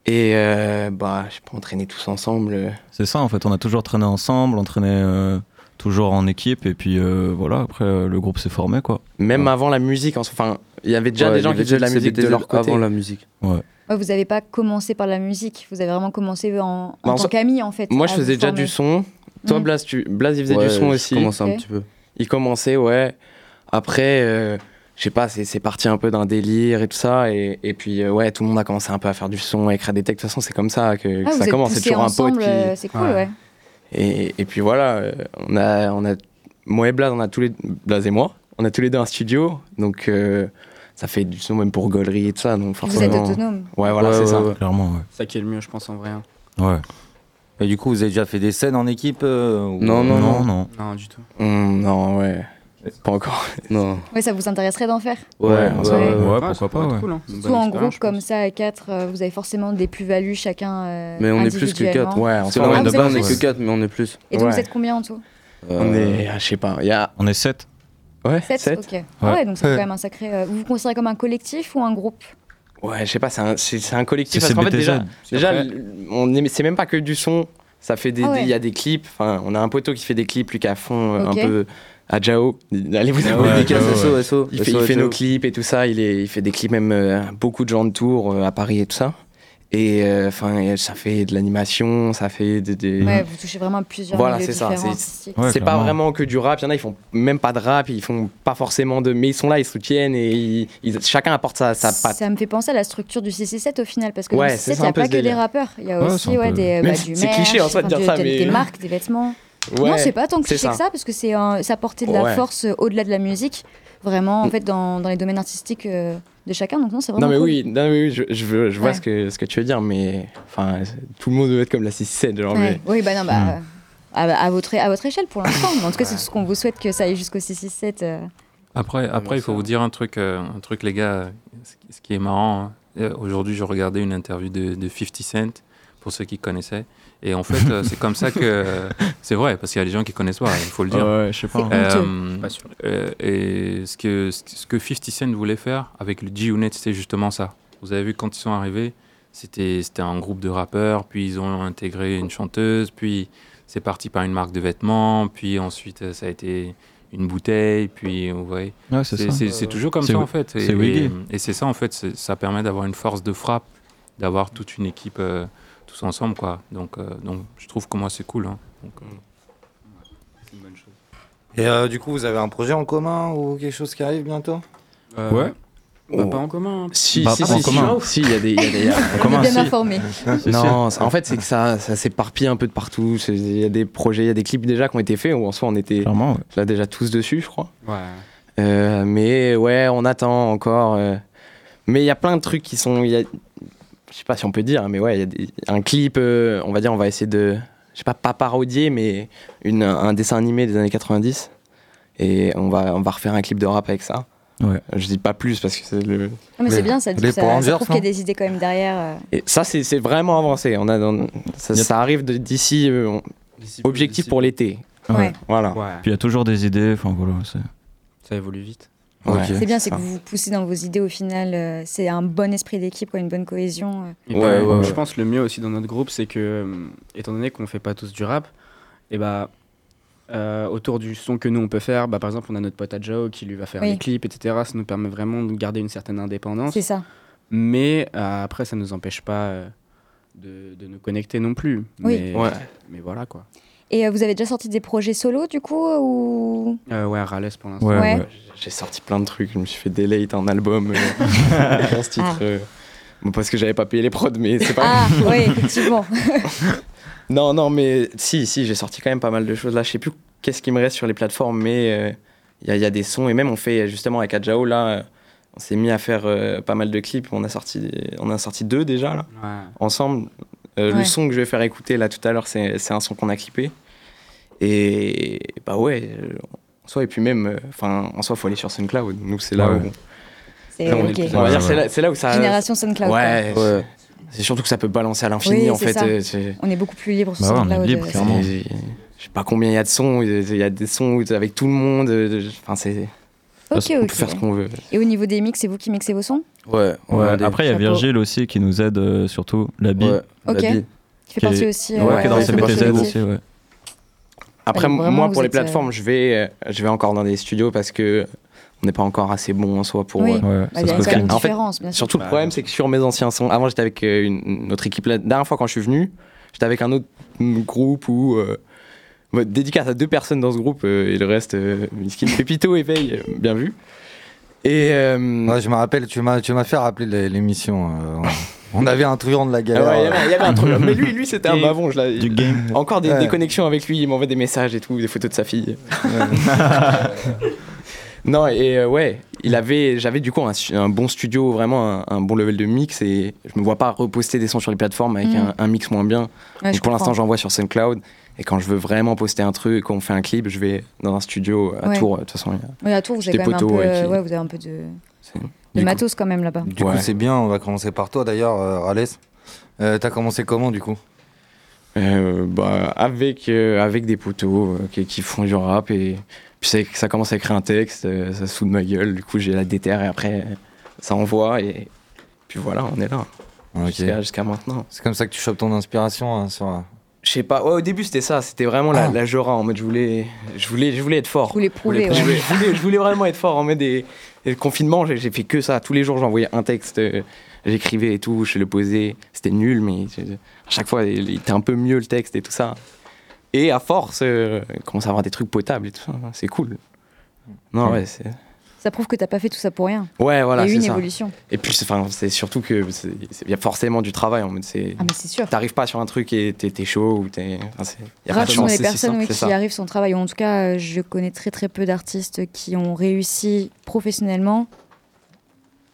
Et euh, bah, je sais pas, on traînait tous ensemble. C'est ça, en fait. On a toujours traîné ensemble, on traînait euh, toujours en équipe. Et puis euh, voilà, après, euh, le groupe s'est formé, quoi. Même avant la musique, en- enfin, il y avait déjà Ouais, des il gens qui faisaient de la musique de leur côté. avant la musique. Ouais. Ouais, vous n'avez pas commencé par la musique, vous avez vraiment commencé en, en Bah, en tant so- qu'ami, en fait. Moi, je faisais déjà former. du son. Toi, Mhm. Blas, tu... Blas, il faisait Ouais, du son je aussi. commençais un Ok. petit peu. Il commençait, ouais. Après, euh, je sais pas, c'est parti un peu d'un délire et tout ça. Et, et puis, euh, ouais, tout le monde a commencé un peu à faire du son, à écrire des textes. De toute façon, c'est comme ça que, Ah, ça commence. C'est toujours un pote qui. c'est cool, ouais. Et, et puis voilà, euh, on a, on a, moi et Blas, on a tous les, et moi, on a tous les deux un studio. Donc, euh, ça fait du son même pour Gollery et tout ça. Donc Vous êtes forcément. autonome. Ouais, voilà, Ouais, c'est ouais, ça. ouais. Clairement, ouais. Ça qui est le mieux, je pense, en vrai. hein. Ouais. Et du coup, vous avez déjà fait des scènes en équipe euh, ou- Non, non, non. non. Non, du tout. Hum, non, ouais. Pas encore. Non. Ouais, ça vous intéresserait d'en faire Ouais, ouais, ouais, Ouais, ça pourquoi pas, cool, hein. Surtout bonne en groupe comme ça, à quatre, euh, vous avez forcément des plus-values chacun euh, Mais on est plus que 4. individuellement. Ouais, Ah, de base, on est plus que 4, mais on est plus. Et donc Ouais. vous êtes combien en tout On est, ah, je sais pas, il y a. On est 7. Ouais, 7 sept. Ok. Ah ouais, donc c'est quand même un sacré. euh, vous vous considérez comme un collectif ou un groupe? Ouais, je sais pas, c'est un, c'est, un collectif. C'est Parce qu'en fait, déjà, déjà on est, c'est même pas que du son. Ça fait des, Ah il y a des clips. Enfin, on a un poteau qui fait des clips, lui qui a fond euh, un peu à Jao. Allez vous Ouais, abonner. Jao, ouais. SO, SO. Il fait, il fait nos clips et tout ça. Il, est, il fait des clips même euh, beaucoup de gens de tour euh, à Paris et tout ça. Et euh, enfin, ça fait de l'animation, ça fait des. des- Ouais, vous touchez vraiment à plusieurs Voilà, c'est ça. C'est. Ouais, pas vraiment que du rap. Il y en a, ils font même pas de rap, ils font pas forcément de. Mais ils sont là, ils soutiennent et ils- ils- chacun apporte sa, sa patte. Ça me fait penser à la structure du 667 au final, parce que Ouais, dans le c'est 667, ça, il n'y a pas que des rappeurs. Il y a Ouais, aussi ouais, peu- des, bah, du c'est cliché, en soi, de dire ça, mais- Des marques, des vêtements. Ouais, non, c'est pas tant c'est cliché que ça. parce que c'est un- ça portait de la Ouais. force euh, au-delà de la musique, vraiment, en fait, dans, dans les domaines artistiques euh, de chacun. Donc non, c'est vraiment Non mais cool. oui, non, mais oui, je, je, veux- je vois Ouais. ce que, ce que tu veux dire, mais enfin, tout le monde veut être comme la 6-7, genre. Ouais. mais- Oui, bah non, bah, Hmm. euh, à, à votre, à votre échelle pour l'instant. En tout cas, c'est tout ce qu'on vous souhaite que ça aille jusqu'au 667. euh. Après, après il faut vous dire un truc, euh, un truc les gars, ce qui- est marrant. hein. Aujourd'hui, je regardais une interview de, de 50 Cent, pour ceux qui connaissaient. Et en fait, euh, c'est comme ça que... [laughs] C'est vrai, parce qu'il y a des gens qui connaissent pas, il faut le dire. Ouais, je sais pas. Euh. Pas sûr. euh, et ce que, ce que 50 Cent voulait faire avec le G-Unit, c'était justement ça. Vous avez vu quand ils sont arrivés, c'était c'était un groupe de rappeurs, puis ils ont intégré une chanteuse, puis c'est parti par une marque de vêtements, puis ensuite ça a été une bouteille, puis vous voyez. Ouais, c'est toujours comme ça en fait. c'est Et, et, et c'est ça en fait, ça permet d'avoir une force de frappe, d'avoir toute une équipe euh, tous ensemble quoi. Donc, euh, donc je trouve que moi c'est cool. hein. Donc, euh, c'est une bonne chose. Et euh, du coup, vous avez un projet en commun ou quelque chose qui arrive bientôt? Euh, Ouais. bah, Oh. pas en commun. hein. Si, Bah, si, en si, si, commun. si, il y a des. Y a des y a- [laughs] En commun, bien si. informé. non, en fait, c'est que ça, ça s'éparpille un peu de partout. Il y a des projets, il y a des clips déjà qui ont été faits, où en soi on était Clairement, ouais. là déjà tous dessus, je crois. Ouais. Euh, mais ouais, on attend encore. euh. Mais il y a plein de trucs qui sont. il Y a... Je sais pas si on peut dire, mais ouais, il y a des- un clip, euh, on va dire, on va essayer de. Je sais pas, pas parodier, mais une, un dessin animé des années 90. Et on va, on va refaire un clip de rap avec ça. Ouais. Je dis pas plus parce que c'est le. Mais c'est bien, ça, les ça, ça Rangers, prouve qu'il y a des idées quand même derrière. euh. Et ça, c'est vraiment avancé. On a, dans- ça, a- ça arrive d'ici. euh, objectif pour l'été. Ouais. Voilà. Ouais. Puis il y a toujours des idées, enfin voilà. c'est- Ça évolue vite. Ouais, C'est bien, c'est que vous vous poussez dans vos idées au final. euh, c'est un bon esprit d'équipe, une bonne cohésion. euh. Ouais, Je pense le mieux aussi dans notre groupe, c'est que, euh, étant donné qu'on fait pas tous du rap, et bah, euh, autour du son que nous on peut faire. Bah, par exemple, on a notre pote Adjao qui lui va faire Oui. les clips, etc. Ça nous permet vraiment de garder une certaine indépendance. C'est ça. Mais euh, après, ça nous empêche pas euh, de, de nous connecter non plus. Oui. Mais, Ouais. mais voilà quoi. Et euh, vous avez déjà sorti des projets solo du coup ou? Euh, ouais, Rales pour l'instant. Ouais. J'ai sorti plein de trucs. Je me suis fait delete un album euh, avec un titre. Ah. euh, bon, parce que j'avais pas payé les prods, mais c'est pas Ah oui, effectivement. [laughs] Non, non, mais si, si, j'ai sorti quand même pas mal de choses. Là, je sais plus qu'est-ce qui me reste sur les plateformes, mais euh, il y, a- il y a des sons. Et même, on fait justement avec Adjao, là, euh, on s'est mis à faire euh, pas mal de clips. On a sorti, des- on a sorti deux déjà, là, Ouais. ensemble. Euh, Ouais. Le son que je vais faire écouter là tout à l'heure, c'est c'est un son qu'on a clippé. Et bah ouais, en soi, et puis même, enfin, en soi, faut aller sur SoundCloud. Nous, c'est là Ouais. où. C'est là, on, est ok. le plus- on va dire, c'est là, où ça. Génération SoundCloud. Ouais, Ouais. c'est surtout que ça peut balancer à l'infini Oui, en fait. ça. euh, On est beaucoup plus libre sur Bah ouais, on est SoundCloud. libre, euh, clairement. Je sais pas combien il y a de sons, il y a des sons avec tout le monde. euh, Enfin, c'est. On peut faire ce qu'on veut. Et au niveau des mix, c'est vous qui mixez vos sons Ouais, Ouais, des- Après, il y a. Virgile aussi qui nous aide euh, surtout, la bille. ouais, la Ok. bille. Qui fait partie est- aussi. Ouais, qui est dans ouais, CBTZ aussi, ouais. Après, moi, pour les êtes, euh, plateformes, je vais, euh, je vais encore dans des studios parce que on n'est pas encore assez bon en soi pour. Oui. euh, Ouais, Bah, ça se une En fait, différence, bien sûr. Surtout le problème, c'est que sur mes anciens sons, avant j'étais avec une, une autre équipe. La dernière fois quand je suis venu, j'étais avec un autre groupe où. euh, bah, dédicace à deux personnes dans ce groupe euh, et le reste, euh, Miskin, Pépito et Veille, euh, bien vu. Et. euh, Ouais, je me rappelle, tu m'as, tu m'as fait rappeler l'é- l'émission. On, avait un truand de la ah galère. ouais, il y avait- il y avait un truc. Mais lui, lui c'était un Game. bavon. Je Du game. Encore des, Ouais. des connexions avec lui, il m'envoie des messages et tout, des photos de sa fille. non, et euh, ouais, il avait, j'avais du coup un, bon studio, vraiment un, un bon level de mix, et je me vois pas reposter des sons sur les plateformes avec Mhm. un, un mix moins bien. Ouais, je Donc pour l'instant, j'envoie sur SoundCloud, et quand je veux vraiment poster un truc, quand on fait un clip, je vais dans un studio à Ouais. Tours. De toute façon, il y a- Oui, à Tours, vous avez Des quand même un peu, ouais, euh, qui- ouais, vous avez un peu de, coup- matos quand même là-bas. Du Ouais. coup, c'est bien. On va commencer par toi d'ailleurs, euh, Rales. Euh, T'as commencé comment du coup? Euh, bah, avec, euh, avec des poteaux euh, qui, qui font du rap et puis ça commence à écrire un texte, euh, ça se fout de ma gueule, du coup j'ai la déterre et après ça envoie et puis voilà, on est là Ok. jusqu'à maintenant. C'est comme ça que tu chopes ton inspiration hein, sur. Je sais pas, ouais, au début c'était ça, c'était vraiment la, Ah. la Jora en mode je voulais, je voulais, je voulais être fort. Je voulais, prouver, je ouais. voulais- je voulais- je voulais vraiment être fort en mode des, et le confinement, j'ai fait que ça. Tous les jours j'envoyais un texte, euh, j'écrivais et tout, je le posais, c'était nul mais je- à chaque fois il il était un peu mieux le texte et tout ça. Et à force, euh, commence à avoir des trucs potables et tout ça, c'est cool. Non ouais, c'est Ça prouve que t'as pas fait tout ça pour rien. ouais voilà Il y a eu c'est une ça. évolution. Et puis c'est enfin, c'est surtout que c'est- c'est- il y a forcément du travail en mode c'est. Ah mais c'est sûr. T'arrives pas sur un truc et t'es t'es chaud ou t'es. Chance, les personnes simple, oui, c'est qui arrivent sans travail. En tout cas, euh, je connais très très peu d'artistes qui ont réussi professionnellement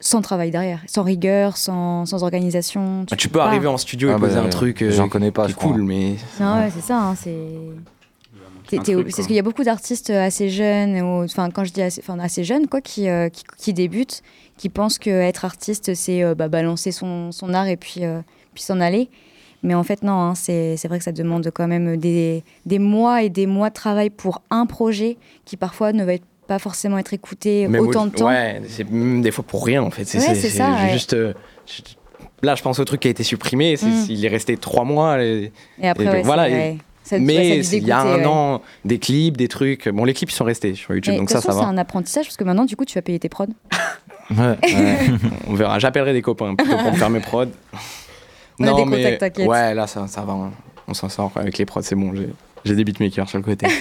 sans travail derrière, sans rigueur, sans, sans organisation. Bah, tu peux pas. arriver en studio Ah et bah, poser un euh, truc euh, j'en connais pas, qui est je cool, mais. Non, ouais, c'est ça. hein, c'est. T'es- un t'es- truc, C'est parce qu'il y a beaucoup d'artistes assez jeunes, enfin quand je dis assez, jeunes, quoi, qui, euh, qui, qui débutent, qui pensent qu'être artiste, c'est euh, bah, balancer son, son art et puis, euh, puis s'en aller. Mais en fait, non, hein, c'est vrai que ça demande quand même des, des mois et des mois de travail pour un projet qui parfois ne va être- pas forcément être écouté Même autant au- de temps. Ouais, c'est même des fois pour rien en fait. C'est Ouais, juste. euh, je- Là, je pense au truc qui a été supprimé. Mm. Il est resté trois mois. Et, Et après, et ouais, voilà. et-. Ça- ouais, mais il y a un ouais. an, des clips, des trucs. Bon, les clips ils sont restés sur YouTube, Mais donc ça, ça façon, c'est va. un apprentissage parce que maintenant, du coup, tu vas payer tes prods. [laughs] On verra. J'appellerai des copains plutôt pour me faire mes prods. On a des contacts, t'inquiète. ouais, là, ça, ça va. hein. On s'en sort avec les prods, c'est bon. J'ai j'ai des beatmakers sur le côté. [laughs]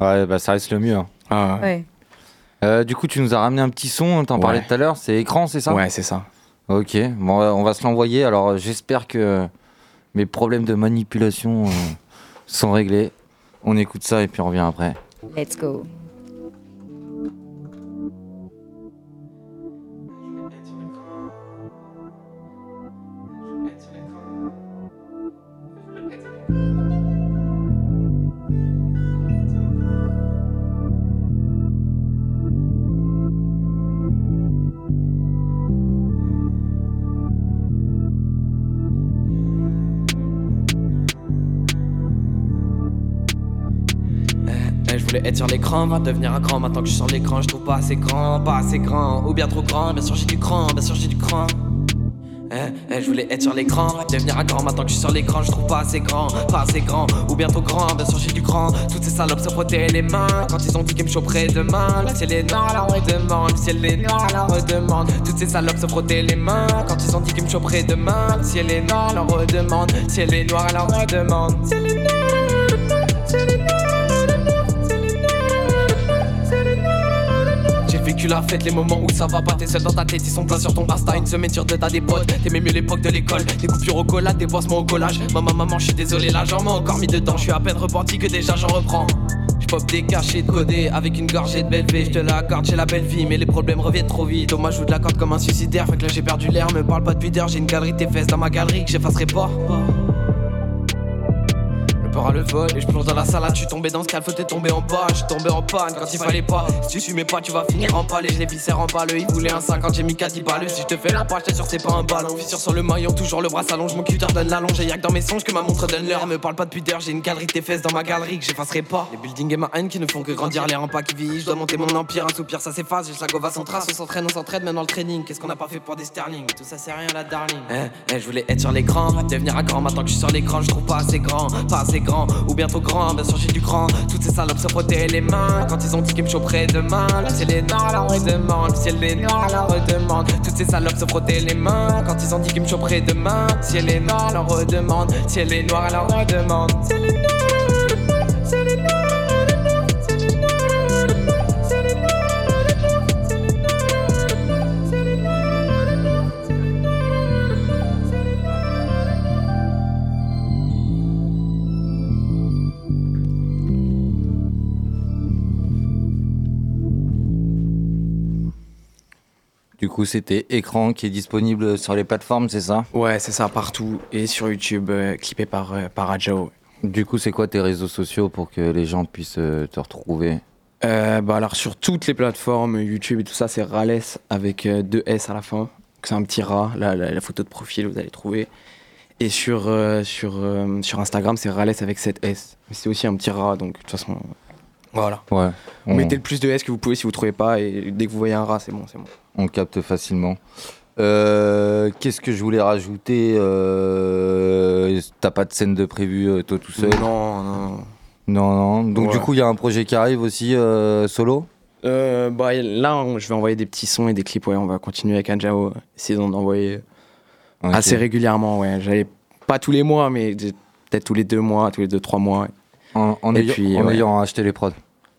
Ouais, bah ça reste le mieux. hein. Ah, Ouais. Euh, du coup, tu nous as ramené un petit son, t'en parlais Ouais. tout à l'heure, c'est écran, c'est ça? Ouais, c'est ça. Ok, bon, on va- va se l'envoyer. Alors, j'espère que mes problèmes de manipulation euh, sont réglés. On écoute ça et puis on revient après. Let's go. Voulais être sur l'écran, va devenir un grand. Maintenant que je suis sur l'écran, je trouve pas assez grand, pas assez grand, ou bien trop grand. Bien sûr, j'ai du cran, bien sûr, j'ai du cran. Hein, hein, je voulais être sur l'écran, devenir un grand maintenant que je suis sur l'écran, je trouve pas assez grand, pas assez grand, ou bien trop grand, bien sûr j'ai du grand. Toutes ces salopes se frottaient les mains quand ils ont dit qu'ils me choperaient demain. Le ciel est noir, alors redemande, le ciel est noir, alors redemande. Toutes ces salopes se frottaient les mains quand ils ont dit qu'ils me choperaient demain. Le ciel est noir, alors redemande, le ciel est noir, alors redemande. Le ciel est noir, vécu les moments où ça va pas, t'es seul dans ta tête, ils sont pleins sur ton Insta. Une semaine sur deux, t'as des potes, t'aimais mieux l'époque de l'école. Des coupures au cola, des bossements au collage. Maman, maman, je suis désolé, là j'en mets encore mis dedans. Je suis à peine repenti que déjà j'en reprends. J'pop des cachets de codé avec une gorgée de belle Je te la garde, j'ai la belle vie, mais les problèmes reviennent trop vite. Thomas joue de la corde comme un suicidaire, fait que là j'ai perdu l'air. Me parle pas depuis d'heure, j'ai une galerie de tes fesses dans ma galerie que j'effacerai pas. Peur à le vol et je plonge dans la salade, suis tombé dans ce calme, t'es tombé en bas, je suis tombé en panne quand il fallait pas. Si tu mes pas, tu vas finir en palais, je les viscères en balle, il voulait un 50, j'ai mis 4 balles. Si je te fais la page, t'es sûr c'est pas un ballon. Fissure sur le maillon, toujours le bras s'allonge, mon cul donne la longe. Et y'a que dans mes songes que ma montre donne l'heure. Me parle pas depuis d'heure, j'ai une galerie de tes fesses dans ma galerie que j'effacerai pas. Les buildings et ma haine qui ne font que grandir, les pas qui vieillissent. Je dois monter mon empire, un soupir, ça s'efface. J'ai la gova sans trace, on s'entraîne, on s'entraide, maintenant le training. Qu'est-ce qu'on a pas fait pour des sterling Tout ça c'est rien la darling. Hein, hein, je voulais être sur l'écran, devenir un grand maintenant que je suis sur l'écran, je trouve pas assez grand, pas assez ou bien trop grand, bien sûr j'ai du grand. Toutes ces salopes se frottaient les mains quand ils ont dit qu'ils me choperaient demain. Le ciel est noir, alors redemande, le ciel est noir, alors redemande. Toutes ces salopes se frottaient les mains quand ils ont dit qu'ils me choperaient demain. Le ciel est noir, alors redemande, le ciel est noir, alors redemande. Ciel est noir, ciel est. Du coup, c'était Écran qui est disponible sur les plateformes, c'est ça? Ouais, c'est ça, partout. Et sur YouTube, euh, clippé par, euh, par Adjao. Du coup, c'est quoi tes réseaux sociaux pour que les gens puissent euh, te retrouver? Euh, bah alors sur toutes les plateformes, YouTube et tout ça, c'est Rales avec euh, deux S à la fin. C'est un petit rat, la, la- la photo de profil, vous allez trouver. Et sur, sur, sur Instagram, c'est Rales avec 7 S. C'est aussi un petit rat, donc de toute façon, voilà. Ouais. On- mettez le plus de S que vous pouvez si vous trouvez pas, et dès que vous voyez un rat, c'est bon, c'est bon. On capte facilement. Euh, Qu'est-ce que je voulais rajouter euh, T'as pas de scène de prévu euh, toi tout seul? Non, non. Non, non. Donc Ouais. du coup, il y a un projet qui arrive aussi euh, solo? Euh, bah, là, on- je vais envoyer des petits sons et des clips. Ouais, on va continuer avec Anjao. Essayer d'en envoyer Ok. assez régulièrement. Ouais, j'allais pas tous les mois, mais peut-être tous les deux mois, tous les deux trois mois. En, en Et ayant, puis, en ouais. ayant acheté les prods.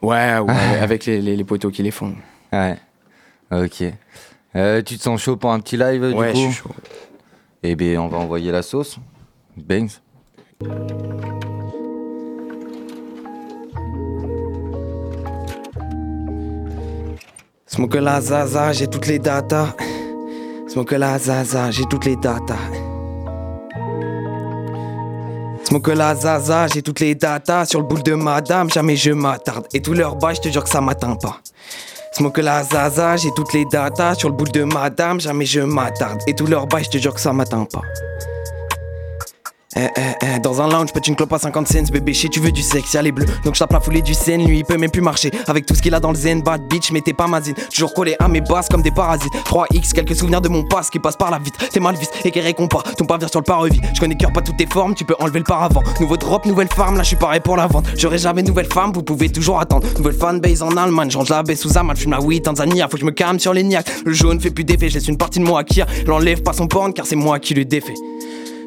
Ouais, ouais, [laughs] avec les, les, les poteaux qui les font. Ouais. Ok. Euh, tu te sens chaud pour un petit live du Ouais, coup je suis chaud. Eh bien, on va envoyer la sauce. Bangs. Smoke la zaza, j'ai toutes les datas. Smoke la zaza, j'ai toutes les datas. Smoke la zaza, j'ai toutes les datas. Sur le boule de madame, jamais je m'attarde. Et tout leur bas, je te jure que ça m'atteint pas. Smoke la zaza, j'ai toutes les datas. Sur le boule de madame, jamais je m'attarde. Et tout leur bas, je te jure que ça m'atteint pas. Eh, eh, eh, dans un lounge, pète une clope à 50 cents, bébé, chez tu veux du sexe, y'a les bleus. Donc je tape la foulée du scène, lui il peut même plus marcher. Avec tout ce qu'il a dans le zen, bad bitch, mais t'es pas mazine. Toujours collé à mes basses comme des parasites. 3x, quelques souvenirs de mon passe qui passe par la vite. T'es mal vis et qui récompas, ton pas vire sur le parvis. Je connais cœur pas toutes tes formes, tu peux enlever le paravent. Nouveau drop, nouvelle farm, là je suis pareil pour la vente. J'aurai jamais nouvelle femme, vous pouvez toujours attendre. Nouvelle fanbase en Allemagne, je range la baie sous Amal, fume la weed, Tanzania, faut que je me calme sur les niaques. Le jaune fait plus d'effet, je laisse une partie de moi à. L'enlève pas son porn car c'est moi qui le défait.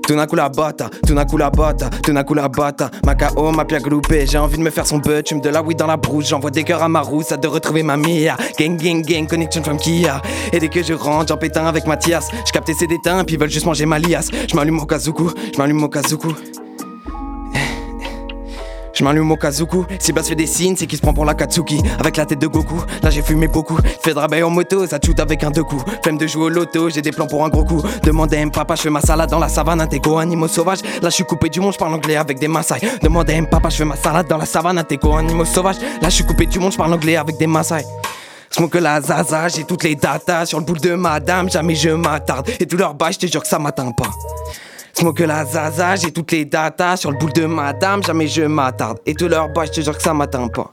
Tunakula bata, tunakula bata, tunakula bata. Macao m'a bien groupé, j'ai envie de me faire son butt. J'me de la weed dans la brousse, j'envoie des cœurs à ma rousse, à de retrouver ma mia. Gang, gang, gang, connection from Kia. Et dès que je rentre, j'en pétain avec Mathias. J'capte ses déteints, puis ils veulent juste manger ma liasse. J'm'allume au kazuku, j'm'allume au kazuku. Je m'allume au Kazuku, si Bas fait des signes, c'est qu'il se prend pour la Katsuki. Avec la tête de Goku, là j'ai fumé beaucoup. Fait de en moto, ça shoot avec un deux coups. Flemme de jouer au loto, j'ai des plans pour un gros coup. Demande à M papa, je fais ma salade dans la savane. Intégo, animaux sauvages, là je suis coupé du monde, je parle anglais avec des Maasai. Demande à M papa, je fais ma salade dans la savane. Intégo, animaux sauvages, là je suis coupé du monde, je parle anglais avec des Maasai. Smoke la zaza, j'ai toutes les datas Sur le boule de madame, jamais je m'attarde. Et tout leur bas, je te jure que ça m'atteint pas Smoke la zaza, j'ai toutes les datas sur le boule de madame, jamais je m'attarde. Et tout leur bas, je te jure que ça m'atteint pas.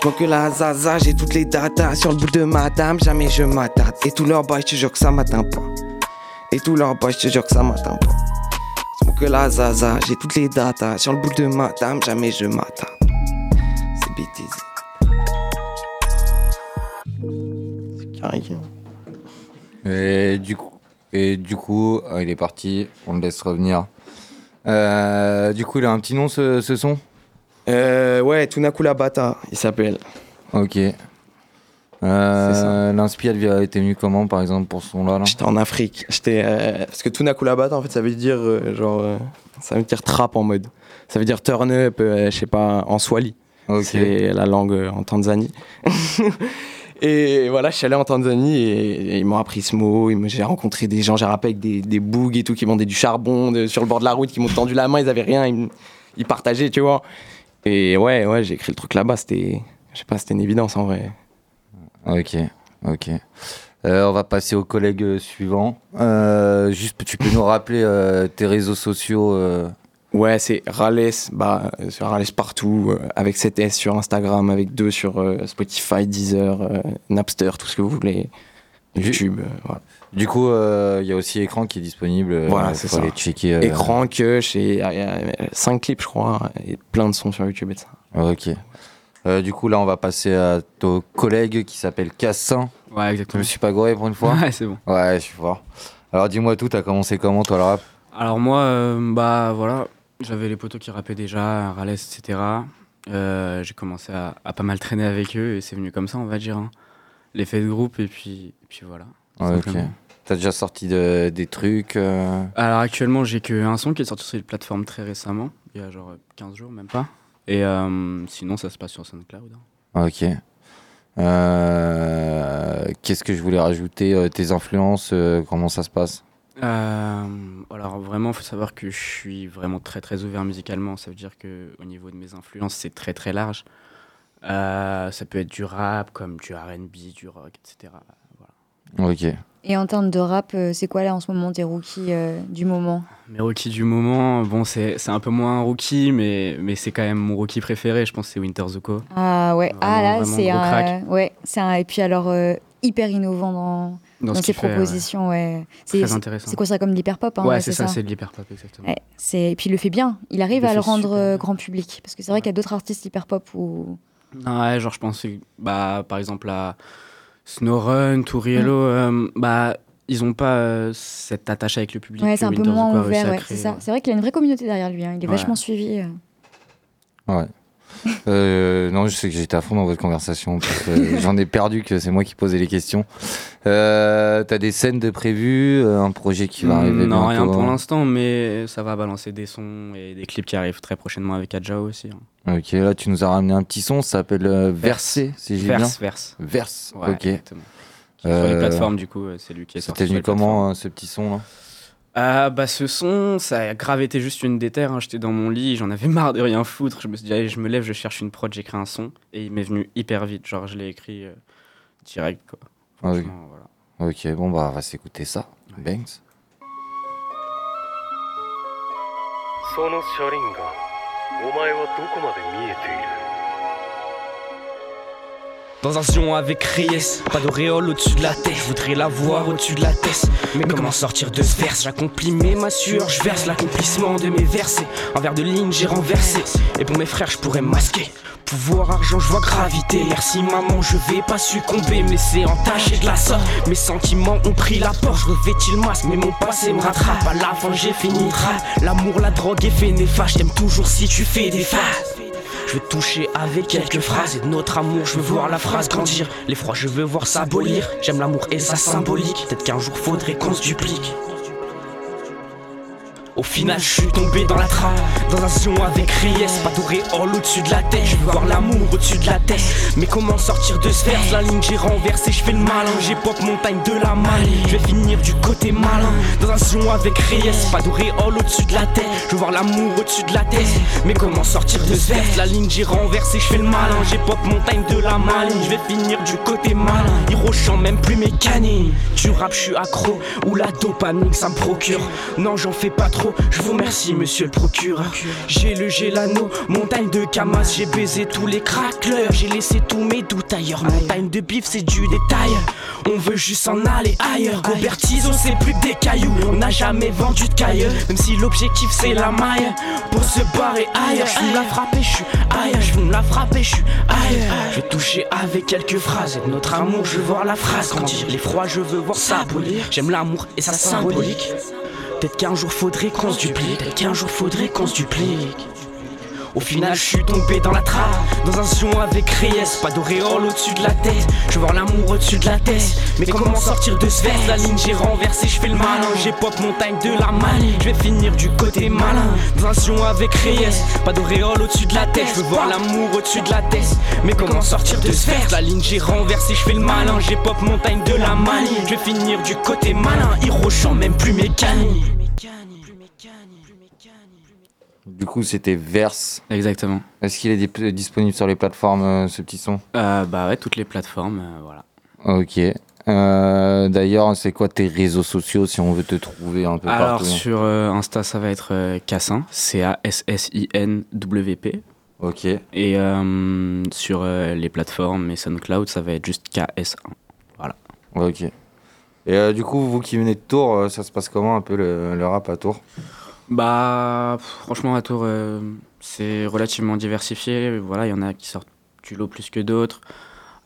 Smoke la zaza, j'ai toutes les datas sur le boule de madame, jamais je m'attarde. Et tout leur bas, je te jure que ça m'atteint pas. Et tout leur boy, je te jure que ça m'atteint pas. Smoke la zaza, j'ai toutes les datas. Sur le bout de madame, jamais je m'atteins. C'est BTZ. C'est carré. Et du coup, et du coup euh, il est parti, on le laisse revenir. Euh, du coup, il a un petit nom ce, ce son? Euh, ouais, Tunakula Bata, il s'appelle. Ok. Euh, L'inspi, elle était venue comment, par exemple, pour ce son-là là? J'étais en Afrique. J'étais euh, parce que Tunakula Bata, en fait, ça veut dire euh, genre, ça veut dire trap en mode. Ça veut dire turn up, je sais pas, en Swahili. C'est la langue en Tanzanie. [laughs] et voilà, je suis allé en Tanzanie et, ils m'ont appris ce mot. J'ai rencontré des gens, j'ai rappelé avec des, des bougs et tout qui vendaient du charbon sur le bord de la route, qui m'ont tendu la main, ils avaient rien, ils, partageaient, tu vois. Et ouais, ouais, j'ai écrit le truc là-bas, c'était, je sais pas, c'était une évidence en vrai. Ok, ok. Euh, on va passer au collègue euh, suivant. Euh, juste, tu peux nous rappeler tes réseaux sociaux Ouais, c'est Rales, bah, euh, sur Rales partout, euh, avec 7 S sur Instagram, avec 2 sur euh, Spotify, Deezer, euh, Napster, tout ce que vous voulez. YouTube, euh, voilà. Du coup, euh, il y a aussi Écran qui est disponible. Voilà, c'est ça. aller checker. euh, Écran, que j'ai 5 clips, je crois, et plein de sons sur YouTube et de ça. Ok. Euh, du coup, là, on va passer à ton collègue qui s'appelle Cassin. Ouais, exactement. Je me suis pas goré pour une fois [laughs] Ouais, c'est bon. Ouais, je suis fort. Alors, dis-moi tout, t'as commencé comment, toi, le rap? Alors moi, euh, bah voilà, j'avais les potos qui rappaient déjà, Rales, etc. Euh, j'ai commencé à, à pas mal traîner avec eux et c'est venu comme ça, on va dire. hein. L'effet de groupe et puis, et puis voilà. Ouais, Ok. T'as déjà sorti de- des trucs euh, Alors actuellement, j'ai qu'un son qui est sorti sur les plateformes très récemment, il y a genre 15 jours, même pas. Et euh, sinon, ça se passe sur SoundCloud. hein. Ok. Qu'est-ce que je voulais rajouter Tes influences, comment ça se passe? Euh, alors vraiment, il faut savoir que je suis vraiment très très ouvert musicalement. Ça veut dire que au niveau de mes influences, c'est très très large. Euh, ça peut être du rap, comme du R&B, du rock, etc. Ok. Et en termes de rap, euh, c'est quoi là en ce moment tes rookies euh, du moment? Mes rookies du moment, bon, c'est c'est un peu moins un rookie, mais, mais c'est quand même mon rookie préféré. Je pense que c'est Winter Zuko. Ah ouais, ah là c'est un, crack. ouais, c'est un et puis alors euh, hyper innovant dans Dans dans, ce ses propositions, ouais. C'est Très intéressant. C'est quoi ça comme de l'hyper pop hein, Ouais, c'est ça, c'est de l'hyperpop, exactement. Ouais, c'est et puis il le fait bien. Il arrive Il à le rendre euh, grand public parce que c'est vrai qu'il y a d'autres artistes hyper pop où Ouais, genre je pense, bah, par exemple à Snowrun, Touriello, euh, bah, ils ont pas euh, cette attache avec le public. ouais, c'est un peu moins ouvert, ouais, c'est ça. C'est vrai qu'il a une vraie communauté derrière lui. hein. Il est Ouais. vachement suivi. euh. Ouais. Euh, non, je sais que j'étais à fond dans votre conversation. parce que [laughs] J'en ai perdu que c'est moi qui posais les questions. Euh, T'as des scènes de prévues, euh, un projet qui va arriver Non, rien pour l'instant, mais ça va balancer des sons et des clips qui arrivent très prochainement avec Adjao aussi. hein. Ok, là tu nous as ramené un petit son, ça s'appelle euh, Versé, si j'ai bien. Verse, Verse. Verse, Ouais, ok. exactement. Sur les Euh, plateformes, du coup, c'est lui qui est sorti. C'était venu comment euh, ce petit son là? Ah bah ce son, ça a grave été juste une déterre. hein. J'étais dans mon lit, j'en avais marre de rien foutre. Je me suis dit, allez, je me lève, je cherche une prod, j'écris un son. Et il m'est venu hyper vite. Genre, je l'ai écrit euh, direct, quoi. Ah oui. Franchement, voilà. Ok, bon bah on va s'écouter ça. Banks. その車輪がお前はどこまで見えている Dans un zion avec Ries, pas d'auréole au-dessus de la tête, je voudrais la voir au-dessus de la tête. Mais comment sortir de ce verse? J'accomplis mes massures, je verse l'accomplissement de mes versets. Un verre de ligne, j'ai renversé. Et pour mes frères, je pourrais masquer. Pouvoir, argent, je vois gravité. Merci maman, je vais pas succomber, me laisser entacher de la sorte. Mes sentiments ont pris la porte, je revêtis le masque, mais mon passé me rattrape. À la fin, j'ai fini. L'amour, la drogue, effet néfaste. J'aime toujours si tu fais des phases. Je veux toucher avec quelques phrases et de notre amour, je veux voir la phrase grandir. L'effroi, je veux voir s'abolir. J'aime l'amour et sa symbolique. Peut-être qu'un jour faudrait qu'on se duplique. Au final, je suis tombé dans la trappe, dans un zion avec Ries, pas d'auréole au-dessus de la tête. Je veux voir l'amour au-dessus de la tête. Mais comment sortir de ce verse La ligne, j'ai renversé, je fais le malin. J'ai pop montagne de la Mali. Je vais finir du côté malin, dans un zion avec Ries, pas d'auréole au-dessus de la tête. Je veux voir l'amour au-dessus de la tête. Mais comment sortir de ce verse La ligne, j'ai renversé, je fais le malin. J'ai pop montagne de la Mali. Je vais finir du côté malin. Hiro chant même plus mécanique. Du rap, je suis accro, ou la dopamine, ça me procure. Non, j'en fais pas trop je vous remercie, monsieur le procureur. J'ai le gélano, montagne de camas, j'ai baisé tous les craqueurs, j'ai laissé tous mes doutes ailleurs. Montagne de bif, c'est du détail. On veut juste en aller ailleurs. Gobertizo, c'est plus que des cailloux. On n'a jamais vendu de cailleux, même si l'objectif c'est la maille. Pour se barrer ailleurs, je me la frapper, je suis ailleurs. Je me la frapper, je suis ailleurs. Je vais toucher avec quelques phrases. Et de notre amour, je veux voir la phrase grandir. Les froids, je veux voir ça abolir. J'aime l'amour et sa symbolique. Peut-être qu'un jour faudrait qu'on se duplique. Peut-être qu'un jour faudrait qu'on se duplique. Au final, je suis tombé dans la trappe, dans un son avec Reyes. Pas d'auréole au-dessus de la tête, je voir l'amour au-dessus de la tête. Mais comment sortir de ce verre La ligne, j'ai renversé, je fais le malin. J'ai pop montagne de la Mali, je vais finir du côté malin. Dans un son avec Reyes, pas d'auréole au-dessus de la tête, je veux voir l'amour au-dessus de la tête. Mais comment sortir de ce verre La ligne, j'ai renversé, je fais le malin. J'ai pop montagne de la Mali, je vais finir du côté malin. Hirochant, même plus mécanique. Du coup, c'était Verse. Exactement. Est-ce qu'il est disponible sur les plateformes, euh, ce petit son? Euh, bah ouais, toutes les plateformes, euh, voilà. Ok. Euh, D'ailleurs, c'est quoi tes réseaux sociaux si on veut te trouver un peu Alors partout? sur euh, Insta, ça va être Cassin, C-A-S-S-I-N-W-P. Ok. Et sur les plateformes et SoundCloud, ça va être juste KS1. Voilà. Ok. Et du coup, vous qui venez de Tours, ça se passe comment un peu le, le rap à Tours? Bah, franchement, à Tours, euh, c'est relativement diversifié. Voilà, il y en a qui sortent du lot plus que d'autres.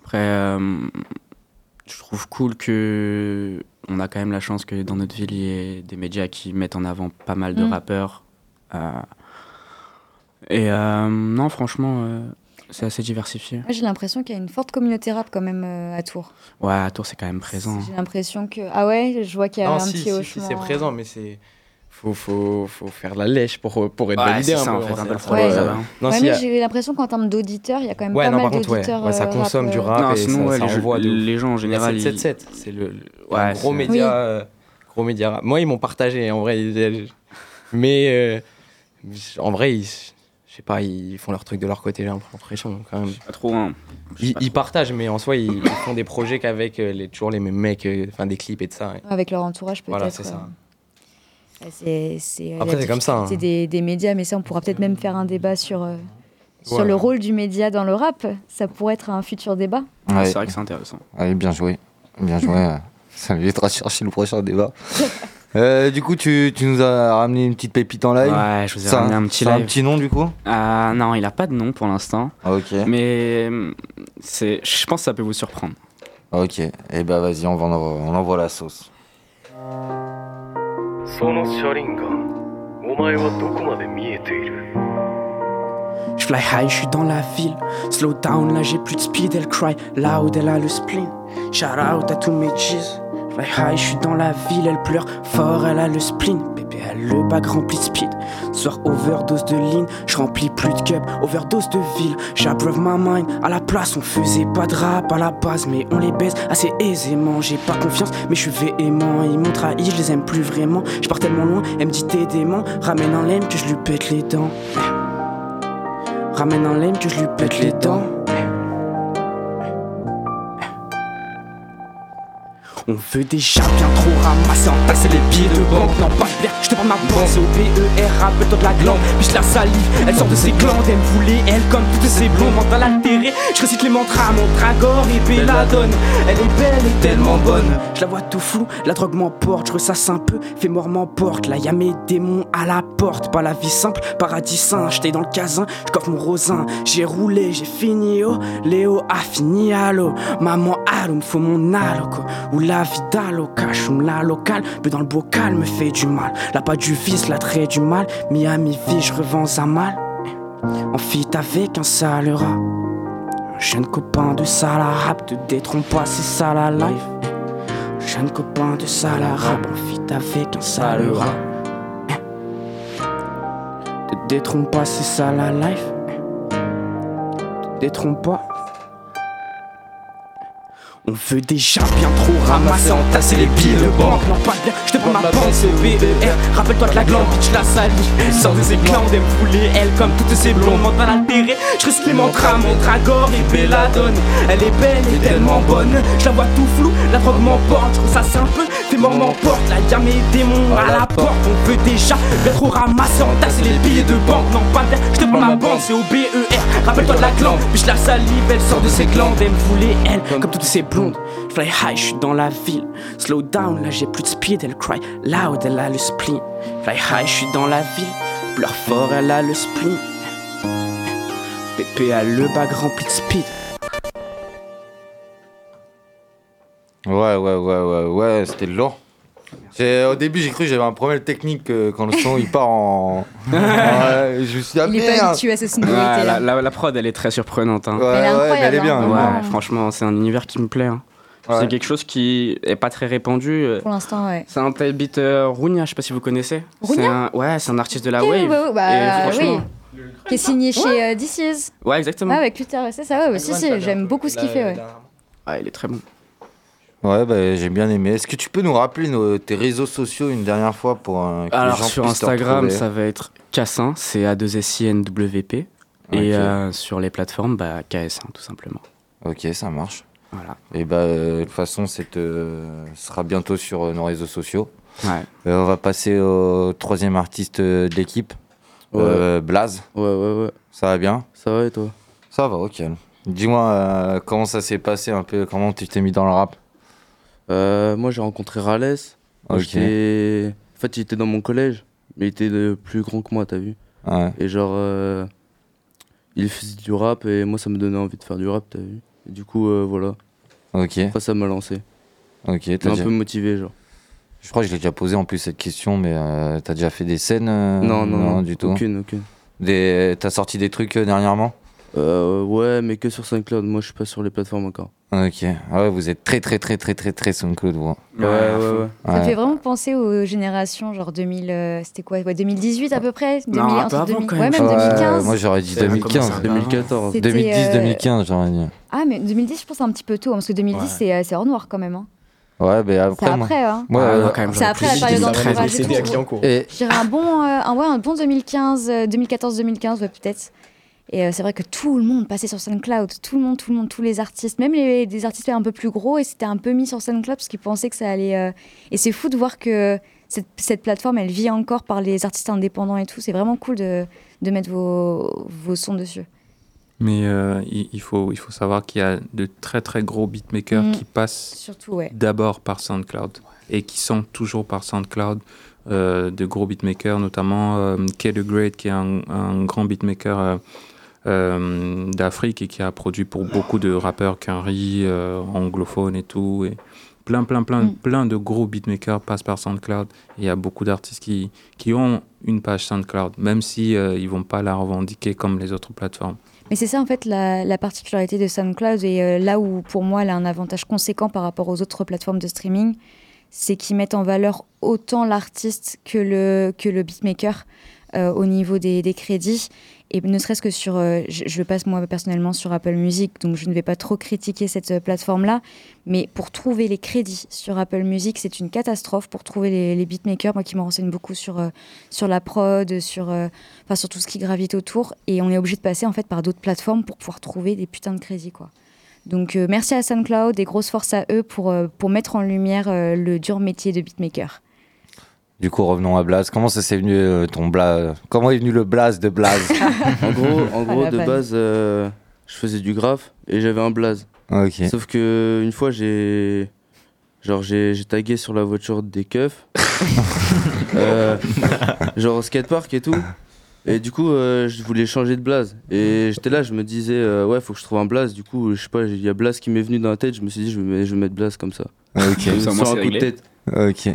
Après, euh, je trouve cool que on a quand même la chance que dans notre ville, il y ait des médias qui mettent en avant pas mal de Mm. rappeurs. Euh, et euh, non, franchement, euh, c'est assez diversifié. Moi, j'ai l'impression qu'il y a une forte communauté rap quand même euh, à Tours. Ouais, à Tours, c'est quand même présent. J'ai l'impression que. Ah ouais, je vois qu'il y a Non, un si, petit si, si, c'est présent, mais c'est. Faut, faut, faut faire de la lèche pour, pour être Ouais, validé c'est un ça, peu. en fait, hein, un peu le c'est- problème, ouais, ça ouais. va. Non, Ouais, si, mais a- j'ai l'impression qu'en termes d'auditeurs, il y a quand même Ouais, pas non, mal par contre, ouais, d'auditeurs. ouais, ça euh, consomme rap, du euh, rap Non, et sinon, ça, ouais, ça les, de gens en général. ils- 777, c'est le, le- gros c'est- média. Oui. euh, gros média rap. Moi, ils m'ont partagé, en vrai. ils- mais euh, en vrai, ils, je sais pas, ils font leur truc de leur côté, j'ai l'impression quand même. Pas trop, hein. Ils, ils partagent, mais en soi, ils, ils font des projets qu'avec les, toujours les mêmes mecs, euh, enfin des clips et de ça. ouais. Avec leur entourage, peut-être. Voilà, c'est ça. Euh. Ouais, C'est, c'est, euh, Après, c'est comme ça, hein. difficulté Des, des médias, mais ça, on pourra peut-être même faire un débat sur, euh, sur Ouais. le rôle du média dans le rap. Ça pourrait être un futur débat. Ouais. C'est vrai que c'est intéressant. Allez, bien joué. Bien joué. euh, [laughs] ça m'évitera de chercher le prochain débat. [laughs] Euh, du coup, tu, tu nous as ramené une petite pépite en live Ouais, je vous ai Ça- ramené un petit ça live. un petit nom du coup? Ah non, il a pas de nom pour l'instant. Ok. Mais c'est, je pense que ça peut vous surprendre. Ok. Et bah vas-y, on, va en on envoie la sauce. その車輪がお前はどこまで見えている Je fly high, je suis dans la ville. Slow down, là j'ai plus de speed, elle cry. Loud, elle a le spleen. Shout out à tous mes G's. Fly high, je suis dans la ville, elle pleure fort, elle a le spleen. Bébé, elle le bac rempli de speed. Soir overdose de ligne, je remplis plus de cup. Overdose de ville, j'abreuve ma mind. À la place, on faisait pas de rap à la base, mais on les baise assez aisément. J'ai pas confiance, mais je suis véhément. Ils m'ont trahi, je les aime plus vraiment. Je pars tellement loin, elle me dit t'es dément. Ramène un lemme que je lui pète les dents. Ramène un lemme que je lui pète les dents. On veut déjà bien trop ramasser, entasser les billets de banque. Non, pas de je te prends ma pensée au PER, rappelle-toi de la glande. Puis la salive, elle sort de ses glandes. Elle voulait, elle, comme toutes ces blondes, mental altéré. Je récite les mantras, mon dragor et Belladone. Elle est belle et tellement bonne. Je la vois tout flou, la drogue m'emporte, je ressasse un peu, fais mort m'emporte. Là, y a mes démons à la porte, pas la vie simple, paradis saint. J'étais dans le casin, je coffre mon rosin. J'ai roulé, j'ai fini, oh. Léo a fini, allô. Maman, allô, me faut mon alloco. Ou la vida loca, j'fume la locale, mais dans le bocal me fait du mal. Là, pas du vice, la trait du mal. Miami vie, je revends à mal. En fit avec un sale rat. Un jeune copain de sale rap, te détrompe pas, c'est ça la life. Jeune copain de sale rap, en fit avec un sale rat. Te détrompe pas, c'est ça la life. Te détrompe pas. On veut déjà bien trop ramasser, entasser les billets de banque. Non, pas bien, je te prends ma pensée, BER. Rappelle-toi de la glande, bitch, la salie. Elle sort de ses glandes, elle comme toutes ces blondes, mental altéré. Je reste les mantras, mon dragor et Belladone. Elle est belle et tellement bonne. Je la vois tout flou, la drogue m'emporte, je un peu, fais mort m'emporte. Là, y'a mes démons à la porte. On veut déjà bien trop ramasser, entasser les billets de banque. Non, pas de je te prends ma bande, c'est au BER. Rappelle-toi de la glande, puis la salive, elle sort de ses glandes. Elle me voulait, elle, comme toutes ces blondes. Fly high, je suis dans la ville. Slow down, là j'ai plus de speed. Elle cry loud, elle a le spleen. Fly high, je suis dans la ville. Pleure fort, elle a le spleen. Pépé a le bag rempli de speed. Ouais, ouais, ouais, ouais, ouais, c'était lourd. Au début, j'ai cru que j'avais un problème technique euh, quand le son il part en. Ouais, je me suis dit, ah, Il est pas habitué à Ouais, sonorités. la, la- la prod, elle est très surprenante. hein. Ouais, Elle est ouais, mais elle est bien. hein, Ouais, franchement, c'est un univers qui me plaît. hein. Ouais. C'est quelque chose qui est pas très répandu. euh, Pour l'instant, ouais. C'est un tel beat euh, Rounia, je sais pas si vous connaissez. Rounia un- Ouais, c'est un artiste de la Ok, wave. bah, Et franchement, oui. Qui est signé chez euh, This Is. Ouais, exactement. Ah, avec Luther, c'est ça, ouais, ouais, si, si, j'aime beaucoup ce qu'il fait, ouais. Ouais, il est très bon. Ouais, bah, j'ai bien aimé. Est-ce que tu peux nous rappeler nos- tes réseaux sociaux une dernière fois pour euh, que les Alors gens sur Instagram, ça va être Cassin, c'est A2SINWP. Ok. Et euh, sur les plateformes, bah, KS1 tout simplement. Ok, ça marche. Voilà. Et bah, euh, de toute façon, c'est euh, sera bientôt sur euh, nos réseaux sociaux. Ouais. Euh, on va passer au troisième artiste de l'équipe, euh, Blaze. Ouais, ouais, ouais. Ça va bien? Ça va et toi? Ça va, ok. Dis-moi euh, comment ça s'est passé un peu, comment tu t'es mis dans le rap? Euh, moi, j'ai rencontré Rales. Moi, Ok. j'étais- En fait, il était dans mon collège, mais il était de plus grand que moi, t'as vu Ouais. Et genre, euh, il faisait du rap et moi, ça me donnait envie de faire du rap, t'as vu Et du coup, euh, voilà. Ok. Après, ça m'a lancé. Ok, t'as un déjà- peu motivé, genre. Je crois que je l'ai déjà posé en plus cette question, mais t'as déjà fait des scènes euh, Non, non, non, du tout. aucune, aucune. Des... T'as sorti des trucs dernièrement Euh, ouais, mais que sur SoundCloud. Moi, je suis pas sur les plateformes encore. Ok. Ah ouais, vous êtes très très très très très très SoundCloud, vous. Ouais, ouais, ouais. Ça me Ouais. fait vraiment penser aux générations, genre 2000, euh, c'était quoi ouais, 2018 à peu près Non, 2000, un peu entre avant, 2000 quand Ouais, même, même Ouais, 2015. moi j'aurais dit Ça a commencé 2015. un peu avant. 2014. C'était, 2010-2015, j'aurais dit. Ah, mais 2010, je pense, un petit peu tôt, hein, parce que 2010, Ouais. c'est euh, c'est hors noir quand même. hein. Ouais, mais après. C'est après, hein. Moi, Ah, euh, quand même, C'est après la période 2013, d'entourage mais et c'est tout. à qui en cours. Et Je dirais un bon, euh, un, ouais, un bon 2015, euh, 2014-2015, ouais, peut-être. Et euh, c'est vrai que tout le monde passait sur SoundCloud, tout le monde, tout le monde, tous les artistes, même les, des artistes un peu plus gros, et c'était un peu mis sur SoundCloud parce qu'ils pensaient que ça allait. euh, Et c'est fou de voir que cette, cette plateforme, elle vit encore par les artistes indépendants et tout. C'est vraiment cool de, de mettre vos, vos sons dessus. Mais euh, il, il faut, il faut savoir qu'il y a de très très gros beatmakers Mm. qui passent Surtout, ouais. d'abord par SoundCloud et qui sont toujours par SoundCloud. de gros beatmakers, notamment euh, K The Great, qui est un, un grand beatmaker euh, d'Afrique et qui a produit pour beaucoup de rappeurs Kenry, euh, anglophones et tout. Et plein, plein, plein, Mm. plein de gros beatmakers passent par SoundCloud. Il y a beaucoup d'artistes qui, qui ont une page SoundCloud, même si euh, ils vont pas la revendiquer comme les autres plateformes. Mais c'est ça en fait la, la particularité de SoundCloud et euh, là où pour moi elle a un avantage conséquent par rapport aux autres plateformes de streaming, c'est qu'ils mettent en valeur autant l'artiste que le, que le beatmaker euh, au niveau des, des crédits. Et ne serait-ce que sur, euh, je, je passe moi personnellement sur Apple Music, donc je ne vais pas trop critiquer cette euh, plateforme-là, mais pour trouver les crédits sur Apple Music, c'est une catastrophe pour trouver les, beatmakers, moi qui me renseigne beaucoup sur, euh, sur la prod, sur, enfin, sur tout ce qui gravite autour, et on est obligé de passer en fait par d'autres plateformes pour pouvoir trouver des putains de crédits, quoi. Donc merci à SoundCloud et grosse force à eux pour, pour mettre en lumière le dur métier de beatmaker. Du coup, revenons à Blaze. Comment ça s'est venu euh, ton Blaze Comment est venu le Blaze de Blaze [laughs] En gros, en gros de base, euh, je faisais du graphe et j'avais un blaze. Ok. Sauf que une fois, j'ai. Genre, j'ai j'ai tagué sur la voiture des keufs. [laughs] Euh, genre au skatepark et tout. Et du coup, euh, je voulais changer de blaze. Et j'étais là, je me disais, euh, ouais, faut que je trouve un blaze. Du coup, je sais pas, il y a blaze qui m'est venu dans la tête. Je me suis dit, je vais, mettre- je vais mettre blaze comme ça. Ok. Sur moi, un c'est coup de tête. Ok.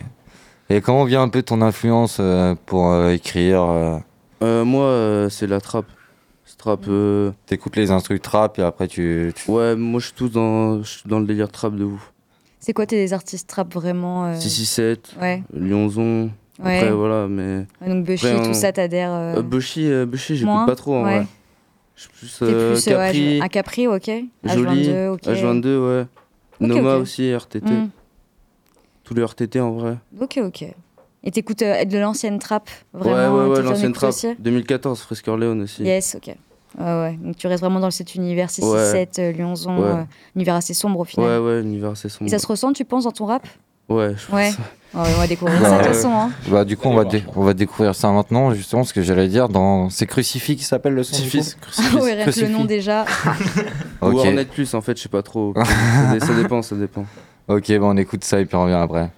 Et comment vient un peu ton influence euh, pour euh, écrire euh, Euh, moi, euh, c'est la trappe. Euh, T'écoutes les instrus trap et après tu. tu- Ouais, moi, je suis tout dans, dans le délire trap de ouf. C'est quoi tes artistes trap vraiment euh, 667, Ouais. Lyonzon. Ouais. Après, voilà, mais. Ouais, Donc Après, on- tout ça, t'adhère. euh, Euh, Bushi, euh, Bushi, j'écoute pas trop en Ouais. vrai. Je suis plus, T'es euh, plus, ouais, Capri, un Capri, ok. Joli, H22, ok. H22, ouais. Ok, Noma aussi, RTT. Mm. Tous les RTT en vrai. Ok, ok. Et t'écoutes euh, de l'ancienne trap ouais, vraiment ouais, ouais, t'en l'ancienne écoutes trap. aussi 2014, Frisk Orleans aussi. Yes, ok. Ouais, ouais. Donc tu restes vraiment dans cet univers 667, euh, Lyonzon, Ouais. euh, univers assez sombre au final. Ouais, ouais, univers assez sombre. Et ça se ressent, tu penses, dans ton rap? Ouais, Ouais, je pense. Ouais. Ouais, on va découvrir Bah, ça de toute ouais. façon. Hein. Bah, du coup, on va, dé- on va découvrir ça maintenant, justement, ce que j'allais dire. Dans... C'est Crucifix qui s'appelle le son Crucifix, Ah [laughs] ouais, rien que le nom déjà. Ou Ok. Hornet Plus, en fait, je sais pas trop. [laughs] ça dépend, ça dépend. Ok, bah on écoute ça et puis on revient après.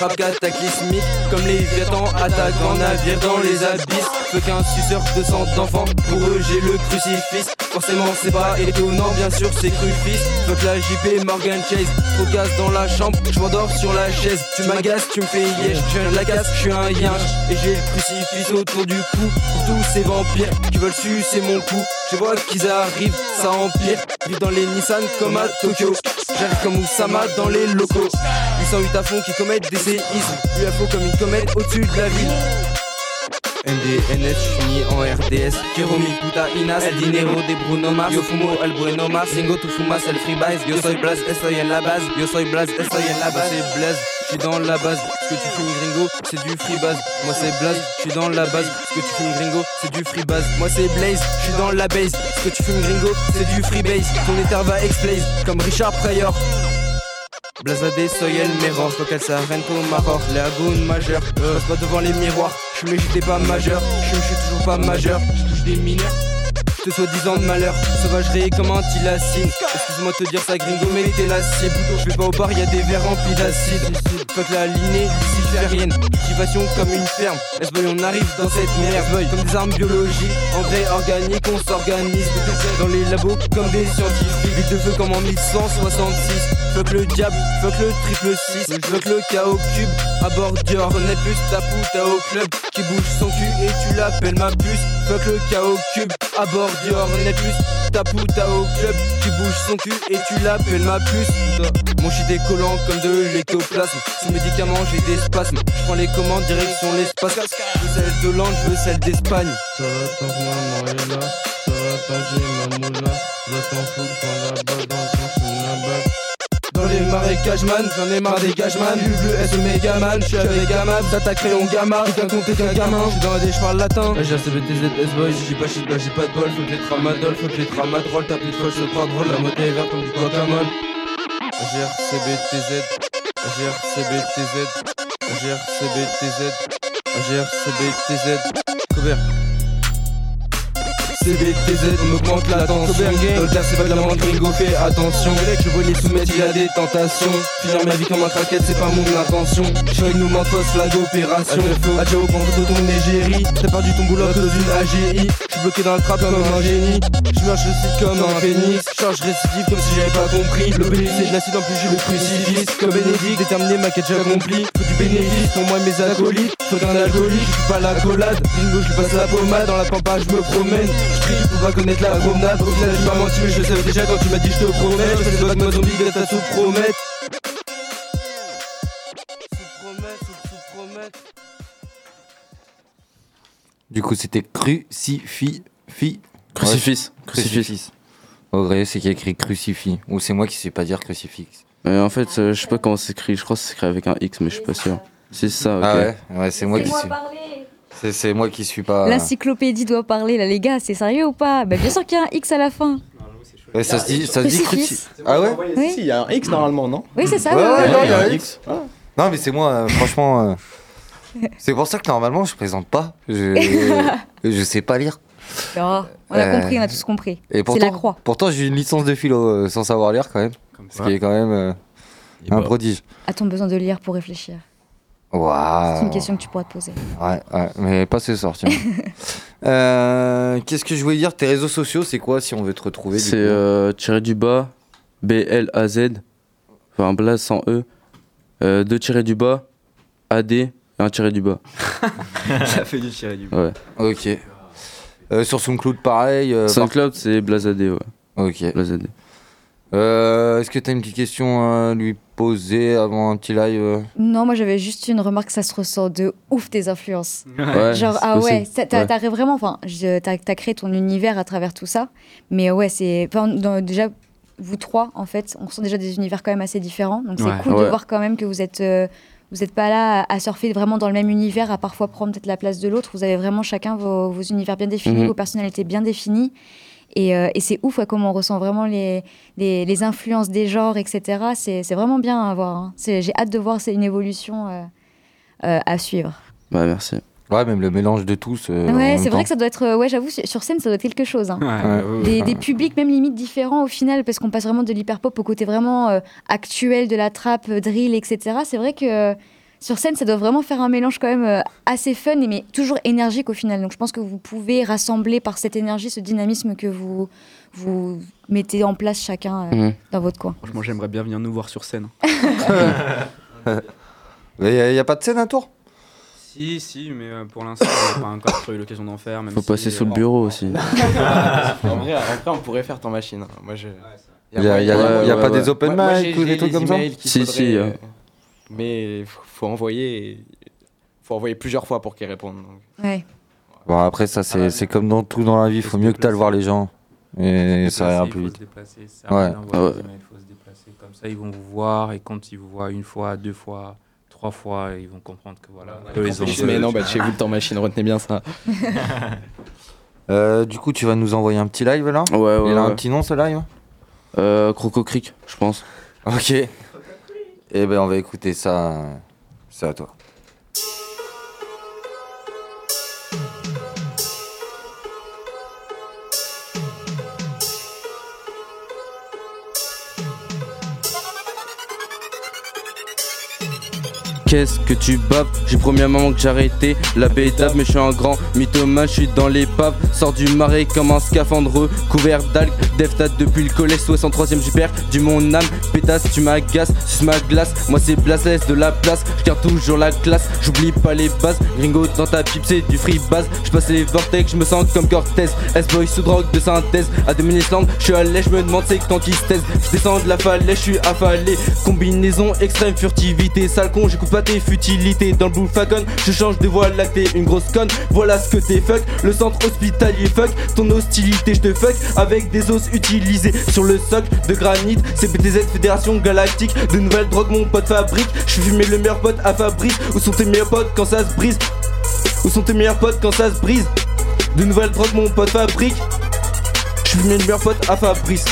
Rap cataclysmique Comme les Vietnans attaquent en navire dans les abysses. Feu qu'un suceur de sang d'enfant, pour eux j'ai le crucifix. Forcément c'est pas étonnant, bien sûr c'est crufis Fuck la JP Morgan Chase, trop gaz dans la chambre Je m'endors sur la chaise, tu m'agaces, tu me fais yèche Je viens de la je suis un yinche. Et j'ai le crucifix autour du cou Pour tous ces vampires qui veulent sucer mon cou. Je vois qu'ils arrivent, ça empire. Vivent dans les Nissan comme à Tokyo. J'arrive comme Oussama dans les locaux. 808 à fond qui commettent des UFO comme une comète au-dessus de la ville. NDNS, j'suis en RDS Kiromi, puta Inas El dinero de Bruno Mars. Yo fumo el Bruno Mars. Singo tu fumas el freebase Yo soy Blaze, en la base. Yo soy Blaze, estoy en la base. C'est Blaze, j'suis dans la base. Ce que tu fumes gringo, c'est du freebase Moi c'est Blaze, j'suis dans la base. Ce que tu fumes gringo, c'est du freebase Moi c'est Blaze, j'suis dans la base. Ce que tu fumes gringo, c'est du freebase Ton éther va exploser comme Richard Pryor Blazadé, soy el mejor, faut qu'elle s'arrête au Maroc, les agones majeures, euh, passe pas devant les miroirs, je mais j'étais pas majeur, je suis toujours pas majeur, je touche des mineurs, te soi-disant de malheur, sauvagerie comme un tilacine, excuse-moi de te dire ça gringo mais t'es la cible, je vais pas au bar, y a des verres remplis d'acide, fuck la lignée luciférienne, cultivation comme une ferme, S-boy on arrive dans cette merde, boy comme des armes biologiques, engrais organiques, on s'organise, dans les labos comme des scientifiques, vite de feu comme en 1166, Fuck le diable, fuck le triple 6 Fuck le chaos cube, à bord Dior Connais plus ta puta au club. Qui bouge son cul et tu l'appelles ma puce. Fuck le chaos cube, à bord Dior Connais plus ta puta au club. Qui bouge son cul et tu l'appelles ma puce. Mon shit est collant comme de l'éctoplasme Sous médicaments j'ai des spasmes. Je prends les commandes direction l'espace. Je veux celle d'Hollande, je veux celle d'Espagne. Ça va maman ça va j'ai ma moula. Va t'en foutre quand la balle Dans les marécages man, j'en ai marre des gages man Le S méga man, j'suis avec Gamab, t'attaquerai en gamma Tout qu'un compte qu'un gamin, j'suis dans la dé, j'parle latin. Là j'ai CBTZ S-Boy, j'ai pas shit, j'ai pas de bol, faut que les tramadol, faut que les tramadrolls, t'as plus de folle, je crois drôle, la mode est verte comme du guacamole. AGRCBTZ, AGRCBTZ, AGRCBTZ, AGRCBTZ, couvert. CBTZ, on augmente la tension. Dolder c'est pas de la gringo fais attention. Mec je les soumettre, il y a des tentations. Finir ma vie comme un craquette, c'est pas mon intention. Avec nous mentos, flag opération Adjao contre de ton égérie T'as perdu ton boulot à cause d'une AGI J'suis bloqué dans le trap comme un génie. J'marche le site comme un phénix Charge récidive comme si j'avais pas compris. Le bénéfice de l'acide en plus j'ai le crucifix. Comme Bénédicte, déterminé ma quête j'ai accompli Faut du bénéfice pour moi et mes acolytes. Faut qu'un alcoolique, j'suis pas l'accolade Bingo je passe la pommade, dans la pampa je me promène J'prie pour pas connaître la promenade Au final j'ai pas menti mais je le savais déjà quand tu m'as dit je te promets Je fais des vagues zombie que t'as sous promettre Du coup, c'était crucifix. fi- Crucifix. Ouais, crucifix. Au vrai, c'est qui a écrit crucifix. Ou c'est moi qui sais pas dire crucifix. Euh, en fait, euh, je sais pas comment c'est écrit, je crois que c'est écrit avec un X, mais je suis pas sûr. C'est ça, ok. Ah ouais, ouais c'est moi qui parler. C'est, moi qui suis pas. L'encyclopédie doit parler, là, les gars, c'est sérieux ou pas? Bah, bien sûr qu'il y a un X à la fin. Ouais, ça se dit, ça se dit Crucifix. Ah ouais? Oui. Si, il y a un X normalement, non? Oui, c'est ça, Ouais, ouais, ouais, ouais. non, il y a un X. Non, mais c'est moi, euh, franchement. euh, C'est pour ça que normalement, je présente pas. Je, [laughs] je sais pas lire. Oh, on a Euh, compris, on a tous compris. Et C'est pourtant, la croix. pourtant j'ai une licence de philo euh, sans savoir lire quand même. ce qui est quand même euh, un prodige. A-t-on besoin de lire pour réfléchir? C'est une question que tu pourras te poser. Ouais, ouais, mais pas ce soir. [laughs] Euh, Qu'est-ce que je voulais dire? Tes réseaux sociaux, c'est quoi si on veut te retrouver C'est euh, tiré du bas, B-L-A-Z, enfin Blaze sans E, euh, deux tirés du bas, A-D, et un tiré du bas. Ça fait du tiré du bas. Ouais. Ok. Euh, sur SoundCloud, pareil. euh, SoundCloud, c'est Blazade, ouais. Ok. Euh, Est-ce que tu as une petite question à lui poser avant un petit live euh Non, moi j'avais juste une remarque, ça se ressent de ouf tes influences. Ouais, Genre, ah ouais, possible. t'as Ouais. vraiment, enfin, je- t'as as créé ton univers à travers tout ça. Mais ouais, c'est. déjà, vous trois, en fait, on ressent déjà des univers quand même assez différents. Donc c'est Ouais. cool de voir quand même que vous êtes, euh, vous n'êtes pas là à, à surfer vraiment dans le même univers, à parfois prendre peut-être la place de l'autre. Vous avez vraiment chacun vos, vos univers bien définis, Mhm. vos personnalités bien définies. Et, euh, et c'est ouf ouais, comment on ressent vraiment les, les, les influences des genres, etc. C'est c'est vraiment bien à voir. hein. J'ai hâte de voir c'est une évolution euh, euh, à suivre. Bah, merci. Ouais, même le mélange de tous. euh, Ouais, c'est vrai que ça doit être. Ouais, j'avoue, sur scène, ça doit être quelque chose. hein. Ouais, ouais, ouais, des, ouais. des publics, même limite différents au final, parce qu'on passe vraiment de l'hyperpop au côté vraiment euh, actuel de la trappe, drill, etc. C'est vrai que euh, sur scène, ça doit vraiment faire un mélange quand même euh, assez fun, mais toujours énergique au final. Donc je pense que vous pouvez rassembler par cette énergie, ce dynamisme que vous, vous mettez en place chacun euh, Mhm. dans votre coin. Franchement, j'aimerais bien venir nous voir sur scène. [laughs] [laughs] Il n'y a, pas de scène à tour Si, si, mais euh, pour l'instant, on n'a pas encore eu l'occasion d'en faire. Même Faut si, passer sous le bureau aussi. [laughs] en vrai, après, on pourrait faire ton machine. hein. Moi, je. Il y a- y a- Ouais, il y a ouais, pas ouais. des open Moi- moi, mic ou des trucs comme ça? Si, faudrait, si, euh. Mais faut, faut envoyer. faut envoyer plusieurs fois pour qu'ils répondent. donc. Ouais. Bon, après, ça, c'est c'est comme dans tout dans la vie. Il faut mieux que tu ailles voir les gens. Et ça ira Il plus faut vite. se déplacer, ça Ouais. emails, il faut se déplacer. Comme ça, ils vont vous voir et quand ils vous voient une fois, deux fois, trois fois, ils vont comprendre que voilà. eux, ils ont Mais non, bah, chez vous, le temps machine, retenez bien ça. [laughs] Euh, du coup, tu vas nous envoyer un petit live là? Ouais, ouais. Il a un ouais. petit nom ce live? Euh, Croco Creek, je pense. Ok. Eh ben, on va écouter ça. C'est à toi. Qu'est-ce que tu baves? J'ai maman que j'arrêtais la bédave Mais je suis un grand mythomane, je suis dans l'épave. Sors du marais comme un scaphandreux Couvert d'algues, Deftat depuis le collège 63ème j'ai perdu mon âme. Pétasse tu m'agaces, suce ma glace. Moi c'est Blas, laisse de la place Je garde toujours la classe, j'oublie pas les bases Gringo dans ta pipe c'est du free base. Je passe les vortex, je me sens comme Cortez. S-boy sous drogue de synthèse À Island, je suis à l'aise, je me demande c'est quand qui se Je descends de la falaise, je suis affalé. Combinaison extrême, furtivité Sale con, j'écoute pas tes futilités Dans le blue fagon, je change de voie lactée Une grosse conne, voilà ce que t'es fuck. Le centre hospitalier fuck. Ton hostilité, je te fuck. Avec des os utilisés sur le socle de granit. CPTZ Fédération Galactique. De nouvelles drogues mon pote fabrique. Je fumer le meilleur pote à Fabrice. Où sont tes meilleurs potes quand ça se brise? Où sont tes meilleurs potes quand ça se brise? De nouvelles drogues mon pote fabrique. Je fume mes meilleurs potes à Fabrice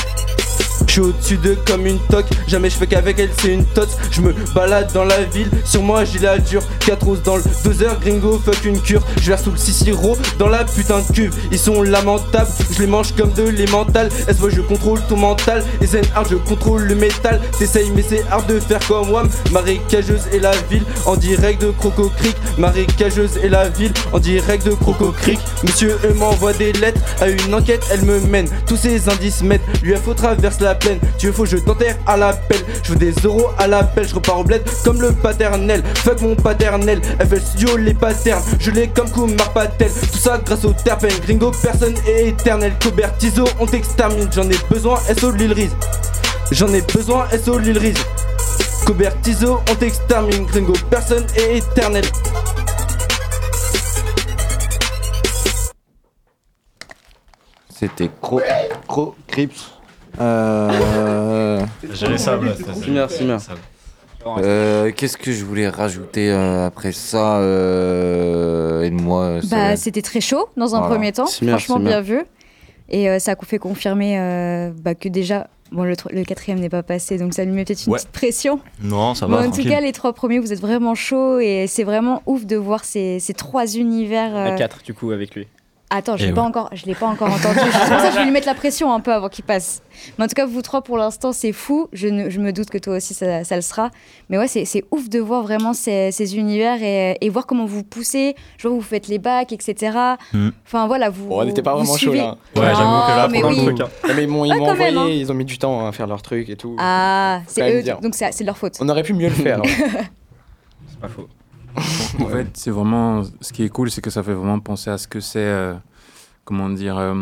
suis au-dessus d'eux comme une toque, jamais je fais qu'avec elle c'est une tote Je me balade dans la ville, sur moi j'ai la dure. 4 roses dans le 2 heures gringo fuck une cure. Je verse tout le sisiro dans la putain de cuve. Ils sont lamentables, je les mange comme de l'émental Est-ce que je contrôle ton mental? Et c'est hard je contrôle le métal. T'essayes mais c'est hard de faire comme Wam Marécageuse et la ville en direct de Croco Creek. Marécageuse et la ville en direct de Croco Creek. Monsieur eux m'envoie des lettres. À une enquête elle me mène. Tous ces indices mettent l'UFO traverse la Tu veux faut je t'enterre à l'appel Je veux des euros à l'appel Je repars au bled comme le paternel. Fuck mon paternel FL Studio les patterns. Je l'ai comme Kumar Patel. Tout ça grâce au terpène. Gringo personne est éternel. Cobertizo on t'extermine. J'en ai besoin SO Lil Riz. J'en ai besoin SO Lil Riz. Cobertizo on t'extermine. Gringo personne est éternel. C'était Cro, Cro Crips. Euh... J'ai les sables, Merci, merci. Euh, Qu'est-ce que je voulais rajouter euh, après ça euh, Aide-moi. ça Bah, c'était très chaud dans un Voilà. premier temps, bien, franchement bien. bien vu. Et euh, ça a fait confirmer euh, bah, que déjà, bon, le, tro- le quatrième n'est pas passé, donc ça lui met peut-être une Ouais. petite pression. Non, ça Mais va. en tout cas, les trois premiers, vous êtes vraiment chauds et c'est vraiment ouf de voir ces, ces trois univers. À euh, 4 du coup avec lui. Attends, je Eh l'ai pas ouais. encore, je l'ai pas encore entendu. [laughs] C'est pour ça que je vais lui mettre la pression un peu avant qu'il passe. Mais en tout cas, vous trois pour l'instant, c'est fou. Je, ne- je me doute que toi aussi, ça, ça le sera. Mais ouais, c'est ouf de voir vraiment ces, ces univers et, et voir comment vous poussez. Je vois vous faites les bacs, etc. Hmm. Enfin voilà, vous. Bon, on n'était pas vous vraiment chaud suivez. là. Ouais, j'avoue que là, mais oui. le truc. hein. Non, mais ils m'ont ils Ah, m'ont quand envoyé, même, hein. ils ont mis du temps à faire leur truc et tout. Ah, c'est eux, donc c'est c'est leur faute. On aurait pu mieux le faire. hein. [laughs] C'est pas faux. En fait, c'est vraiment. Ce qui est cool, c'est que ça fait vraiment penser à ce que c'est. euh, comment dire euh,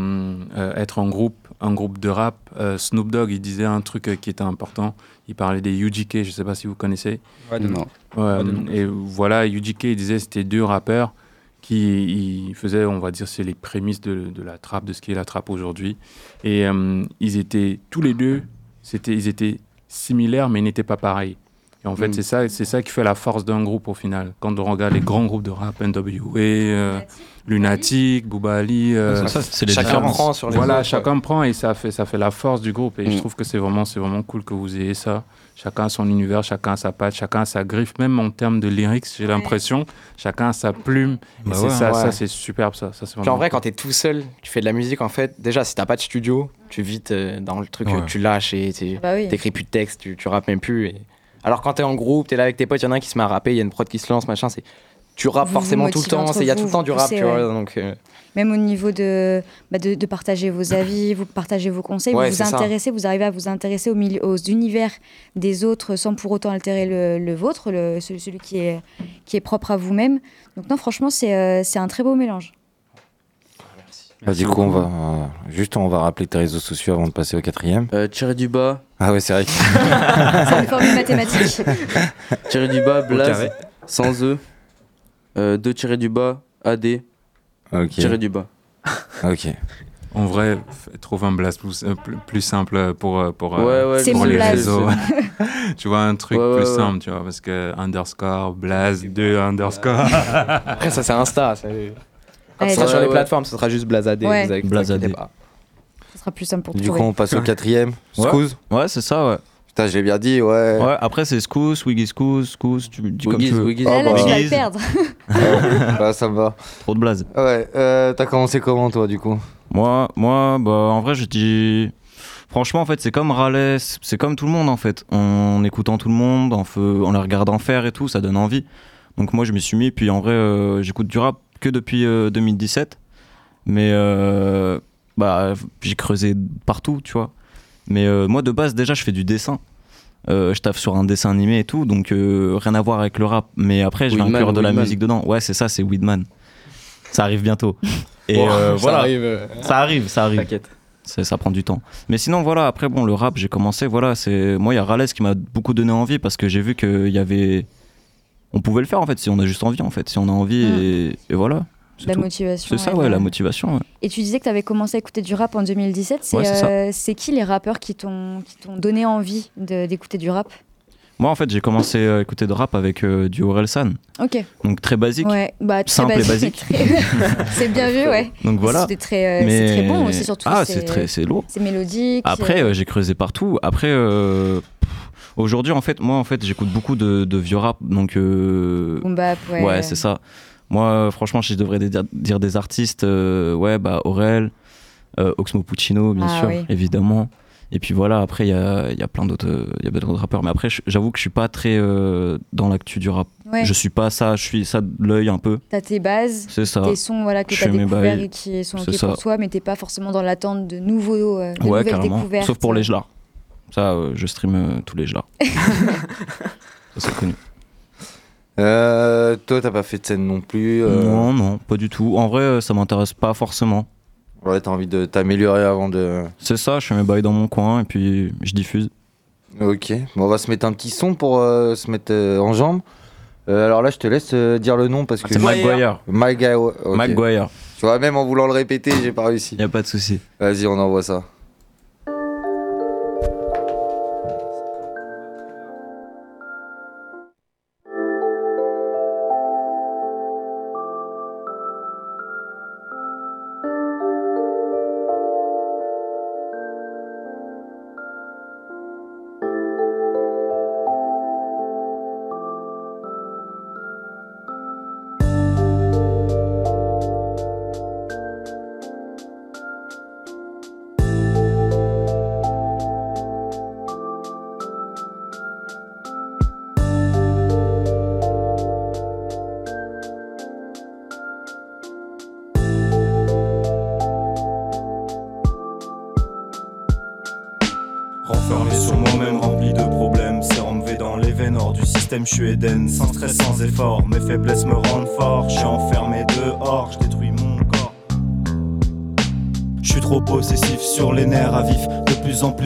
euh, Être en groupe, un groupe de rap. Snoop Dogg, il disait un truc qui était important. Il parlait des UGK, je sais pas si vous connaissez. Ouais, de nom. Ouais, Ouais, de nom. et voilà, UGK, il disait c'était deux rappeurs qui faisaient, on va dire, c'est les prémices de, de la trappe, de ce qui est la trappe aujourd'hui. Et euh, ils étaient tous les deux c'était, ils étaient similaires, mais ils n'étaient pas pareils. Et en fait, Mm. c'est ça, c'est ça qui fait la force d'un groupe au final. Quand on regarde les grands groupes de rap, NWA, euh, Lunatic, Booba Ali, euh, Chacun prend sur les voilà, autres, chacun prend et ça fait, ça fait la force du groupe. Et je Mm. trouve que c'est vraiment, c'est vraiment cool que vous ayez ça. Chacun a son univers, chacun a sa patte, chacun a sa griffe, même en termes de lyrics, j'ai l'impression. Chacun a sa plume. Et Bah c'est ouais. ça, Ouais. ça c'est superbe, ça. ça Puis en vrai, cool. quand t'es tout seul, tu fais de la musique, en fait, déjà, si t'as pas de studio, tu vites euh, dans le truc, Ouais. tu lâches et tu Ah bah oui. t'écris plus de texte, tu, tu rappes même plus. et- Alors quand t'es en groupe, t'es là avec tes potes, il y en a un qui se met à rapper, il y a une prod qui se lance, machin, c'est... Tu rappes forcément tout le temps, il y a tout le temps du rap, poussez, tu vois, ouais. donc... euh, Même au niveau de, bah, de, de partager vos avis, vous partagez vos conseils, Ouais, vous vous ça. intéressez, vous arrivez à vous intéresser au milieu, aux univers des autres sans pour autant altérer le, le vôtre, le, celui, celui qui, est, qui est propre à vous-même. Donc non, franchement, c'est euh, c'est un très beau mélange. Bah, du coup, on va euh, juste on va rappeler tes réseaux sociaux avant de passer au quatrième. Euh, du bas, Ah ouais, c'est vrai. [laughs] que- C'est une formule mathématique. tiré du bas, Blaze, sans E. Euh, deux tirés du bas, AD, ok. tiré du bas. Ok. En vrai, trouve un blast plus, euh, plus, plus simple pour, euh, pour, Ouais, ouais, C'est pour mon les blaze. réseaux. [laughs] [laughs] tu vois, un truc Ouais, ouais, plus ouais. simple, tu vois, parce que underscore, blaze, deux underscore. Après, ça, c'est Insta. ça- Quand Ouais, ce sera ouais, sur les ouais. plateformes, ce sera juste Blazadé. Ouais. Blazadé. Ce sera plus simple pour Du coup, on passe au quatrième. Ouais. Scouse Ouais, c'est ça, ouais. Putain, je l'ai bien dit, ouais. Ouais, après c'est Scous, Wiggy Scous, Scous, tu dis comme Wiggies, tu veux. Wiggies. Là, là, tu vas le perdre. [laughs] Bah, ça me va. Trop de blaze. Ouais, euh, t'as commencé comment, toi, du coup? Moi, moi, bah en vrai, je dis. Franchement, en fait, c'est comme Raleigh, c'est comme tout le monde en fait. En écoutant tout le monde, en, feu, en les regardant faire et tout, ça donne envie. Donc moi, je m'y suis mis. Puis en vrai, euh, j'écoute du rap que depuis euh, 2017. Mais euh, bah, j'ai creusé partout, tu vois. Mais euh, moi, de base, déjà, je fais du dessin. Euh, je taffe sur un dessin animé et tout, donc euh, rien à voir avec le rap. Mais après, je vais inclure de la musique dedans. Ouais, c'est ça, c'est Weedman. Ça arrive bientôt. [laughs] Et euh, ça voilà. arrive, euh, Ça arrive, ça arrive. Ça prend du temps. Mais sinon, voilà, après, bon, le rap, j'ai commencé, voilà, c'est. Moi, il y a Rales qui m'a beaucoup donné envie parce que j'ai vu qu'il y avait. On pouvait le faire, en fait, si on a juste envie, en fait. Si on a envie, Mm. et, et voilà. c'est La tout. motivation. C'est ça, ouais, ouais, la motivation. ouais. Et tu disais que tu avais commencé à écouter du rap en 2017. C'est Ouais, c'est ça. euh, c'est qui les rappeurs qui t'ont qui t'ont donné envie d'écouter du rap? Moi, en fait, j'ai commencé à écouter de rap avec euh, du Orelsan. Ok. Donc, très basique. Ouais, bah, très Simple et basique. [laughs] c'est bien vu, ouais. Donc, voilà. C'est très, euh, c'est très bon aussi, surtout. Ah, c'est très- c'est lourd. C'est mélodique. Après, euh, j'ai creusé partout. Après, aujourd'hui, en fait, moi, en fait, j'écoute beaucoup de, de vieux rap. Donc, euh, bap, ouais. c'est ça. Moi, franchement, si je devrais dire, dire des artistes, euh, ouais, bah, Aurel, euh, Oxmo Puccino, bien Ah sûr, oui. évidemment. Et puis voilà, après, il y a, y a plein d'autres il y a plein d'autres rappeurs. Mais après, j'avoue que je suis pas très euh, dans l'actu du rap. Ouais. Je suis pas ça, je suis ça de l'œil un peu. T'as tes bases, tes sons voilà, que t'as découverts et qui sont ok pour toi, mais t'es pas forcément dans l'attente de nouveaux, euh, de Ouais, nouvelles carrément. découvertes. Sauf pour les gelards. Ça, euh, je stream euh, tous les gelards. [laughs] ça, c'est connu. Euh, toi, t'as pas fait de scène non plus. euh, Non, non, pas du tout. En vrai, ça m'intéresse pas forcément. Ouais, t'as envie de t'améliorer avant de. C'est ça, je fais mes bails dans mon coin et puis je diffuse. Ok, bon, on va se mettre un petit son pour euh, se mettre en jambe. Alors là, je te laisse dire le nom parce que. C'est Maguire. Maguire. ok. Maguire. Tu vois, même en voulant le répéter, j'ai pas réussi. Y a pas de souci. Vas-y, on envoie ça.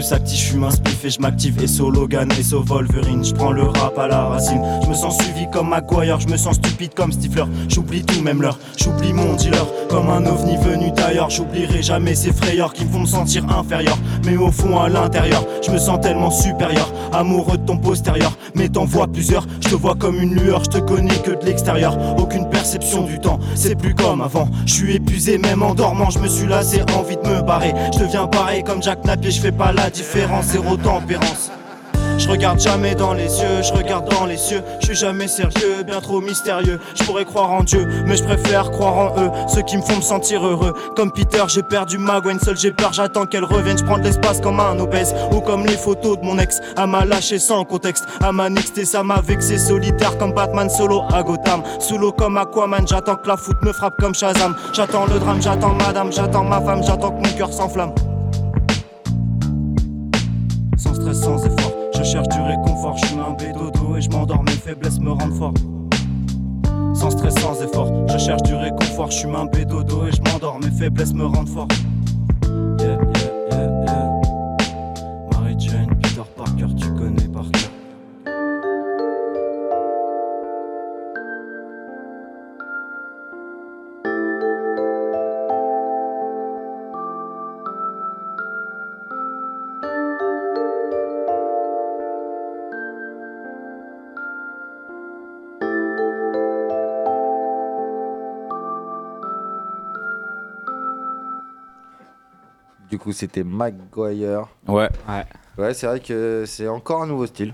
Je un et je m'active. Et so Logan et so Wolverine, je prends le rap à la racine. Je me sens suivi comme Maguire, je me sens stupide comme Stifler. J'oublie tout, même l'heure. J'oublie mon dealer comme un ovni venu d'ailleurs. J'oublierai jamais ces frayeurs qui font me sentir inférieur. Mais au fond, à l'intérieur, je me sens tellement supérieur. Amoureux de ton postérieur, mais t'en vois plusieurs. Je te vois comme une lueur, je te connais que de l'extérieur. Aucune perception du temps, c'est plus comme avant. Je suis épuisé, même en dormant, je me suis lassé, envie de me barrer. Je deviens pareil comme Jack Napier, je fais pas la différence, zéro tempérance. Je regarde jamais dans les yeux, je regarde dans les cieux. Je suis jamais sérieux, bien trop mystérieux. Je pourrais croire en Dieu, mais je préfère croire en eux. Ceux qui me font me sentir heureux. Comme Peter, j'ai perdu ma Gwen, seul j'ai peur, j'attends qu'elle revienne. Je prends l'espace comme un obèse, ou comme les photos de mon ex. À m'a lâché sans contexte, à m'a nexté, ça m'a vexé. Solitaire comme Batman solo à Gotham. Sous l'eau comme Aquaman, j'attends que la foot me frappe comme Shazam. J'attends le drame, j'attends madame, j'attends ma femme, j'attends que mon cœur s'enflamme. Sans stress, sans effort. Je cherche du réconfort, je suis un bédodo et je m'endors, mes faiblesses me rendent fort. Sans stress, sans effort, je cherche du réconfort, je suis un bédodo et je m'endors, mes faiblesses me rendent fort. Du coup, c'était Maguire. Ouais. Ouais. Ouais, c'est vrai que c'est encore un nouveau style.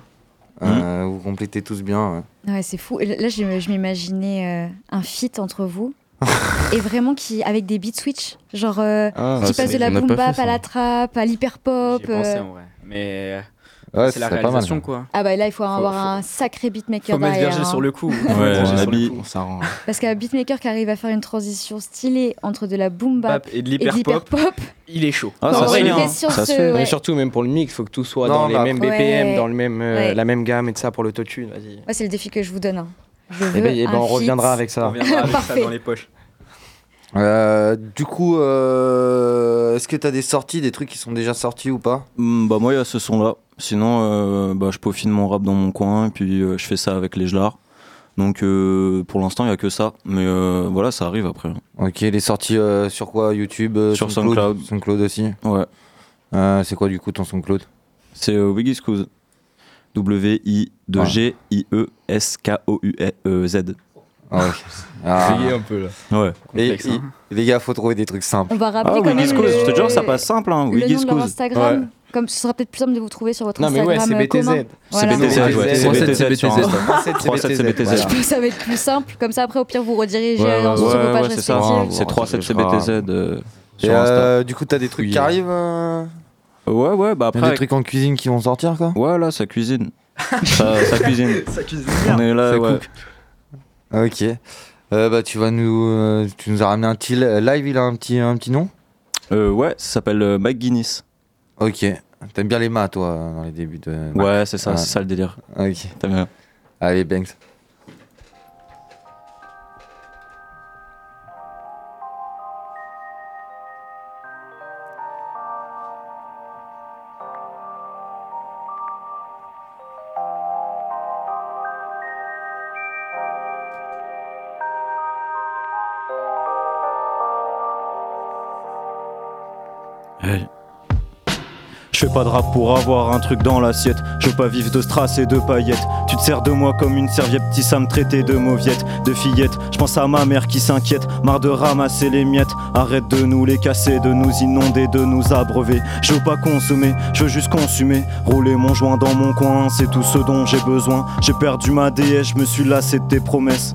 Euh, vous complétez tous bien. ouais. Ouais, c'est fou. Là, je, je m'imaginais euh, un feat entre vous. [laughs] et vraiment qui avec des beat switch genre euh, Ah, qui passe de la boom bap à la trap à l'hyper pop pensé en vrai. Mais Ouais, c'est la réalisation quoi. ah bah là il faut, Faut- avoir faut- un sacré beatmaker Faut mettre derrière, Virgile hein. sur le coup. Ouais, mettre Virgile sur le coup, ça rend- parce qu'un beatmaker qui arrive à faire une transition stylée entre de la boom bap Bap et de l'hyper-pop. l'hyper-pop Il est chaud. Ah, ça hein. Ça se fait. ouais. Mais surtout, même pour le mix, faut que tout soit Non, dans les bah, mêmes BPM, dans, le même, euh, Ouais. la même gamme et tout ça pour l'autotune. Vas-y. Ouais, c'est le défi que je vous donne hein. je Eh veux ben, eh ben, on reviendra avec ça. On reviendra avec ça Parfait. dans les poches. Euh, du coup, euh, est-ce que t'as des sorties, des trucs qui sont déjà sortis ou pas? Hmm, bah moi il y a ce son là. Sinon euh, bah, je peaufine mon rap dans mon coin et puis euh, je fais ça avec les gelards. Donc euh, pour l'instant il y a que ça. Mais euh, voilà ça arrive après. Ok, les sorties euh, sur quoi? YouTube Sur SoundCloud? SoundCloud aussi? Ouais. C'est quoi du coup ton SoundCloud? C'est euh, Wiggy Scouse. Ah, ok. Ah. Grillé un peu là. Ouais. Et, Complexe, hein. et- les gars, faut trouver des trucs simples. on va rappeler Ah, quand Wiggy même le, je te jure, ça passe simple. Hein. le nom de leur. Instagram Ouais. comme ce sera peut-être plus simple de vous trouver sur votre Non, mais Instagram ouais, c'est euh, BTZ. C'est. BTZ, ouais. C'est 3-7 BTZ sur Insta. 3-7 3-7 CBTZ. Voilà. Je pense que ça va être plus simple. Comme ça, après, au pire, vous redirigez Ouais, ouais, ensuite sur vos Ouais, pages ouais, respectives. C'est 3-7 CBTZ euh, Et, sur Insta. euh, du coup, t'as des trucs qui Oui. arrivent Ouais, ouais, bah après. Des trucs en cuisine qui vont sortir quoi Ouais, là, ça cuisine. ça, cuisine. Ça cuisine [laughs] On est là, ouais. Cook. Ok. Euh, bah, tu vas nous, euh, tu nous as ramené un petit live. Il a un petit, un petit nom? Euh, ouais, ça s'appelle euh, Mike Guinness. Ok. T'aimes bien les maths, toi, dans les débuts de. Ouais, c'est ça, Ouais. c'est ça le délire. Ok. T'as bien. Allez, Banks. Je fais pas de rap pour avoir un truc dans l'assiette. Je veux pas vivre de strass et de paillettes. Tu te sers de moi comme une serviette, petit ça me traitait de mauviette, de fillette. Je pense à ma mère qui s'inquiète, marre de ramasser les miettes. Arrête de nous les casser, de nous inonder, de nous abreuver. Je veux pas consommer, je veux juste consumer. Rouler mon joint dans mon coin, c'est tout ce dont j'ai besoin. J'ai perdu ma déesse, je me suis lassé de tes promesses.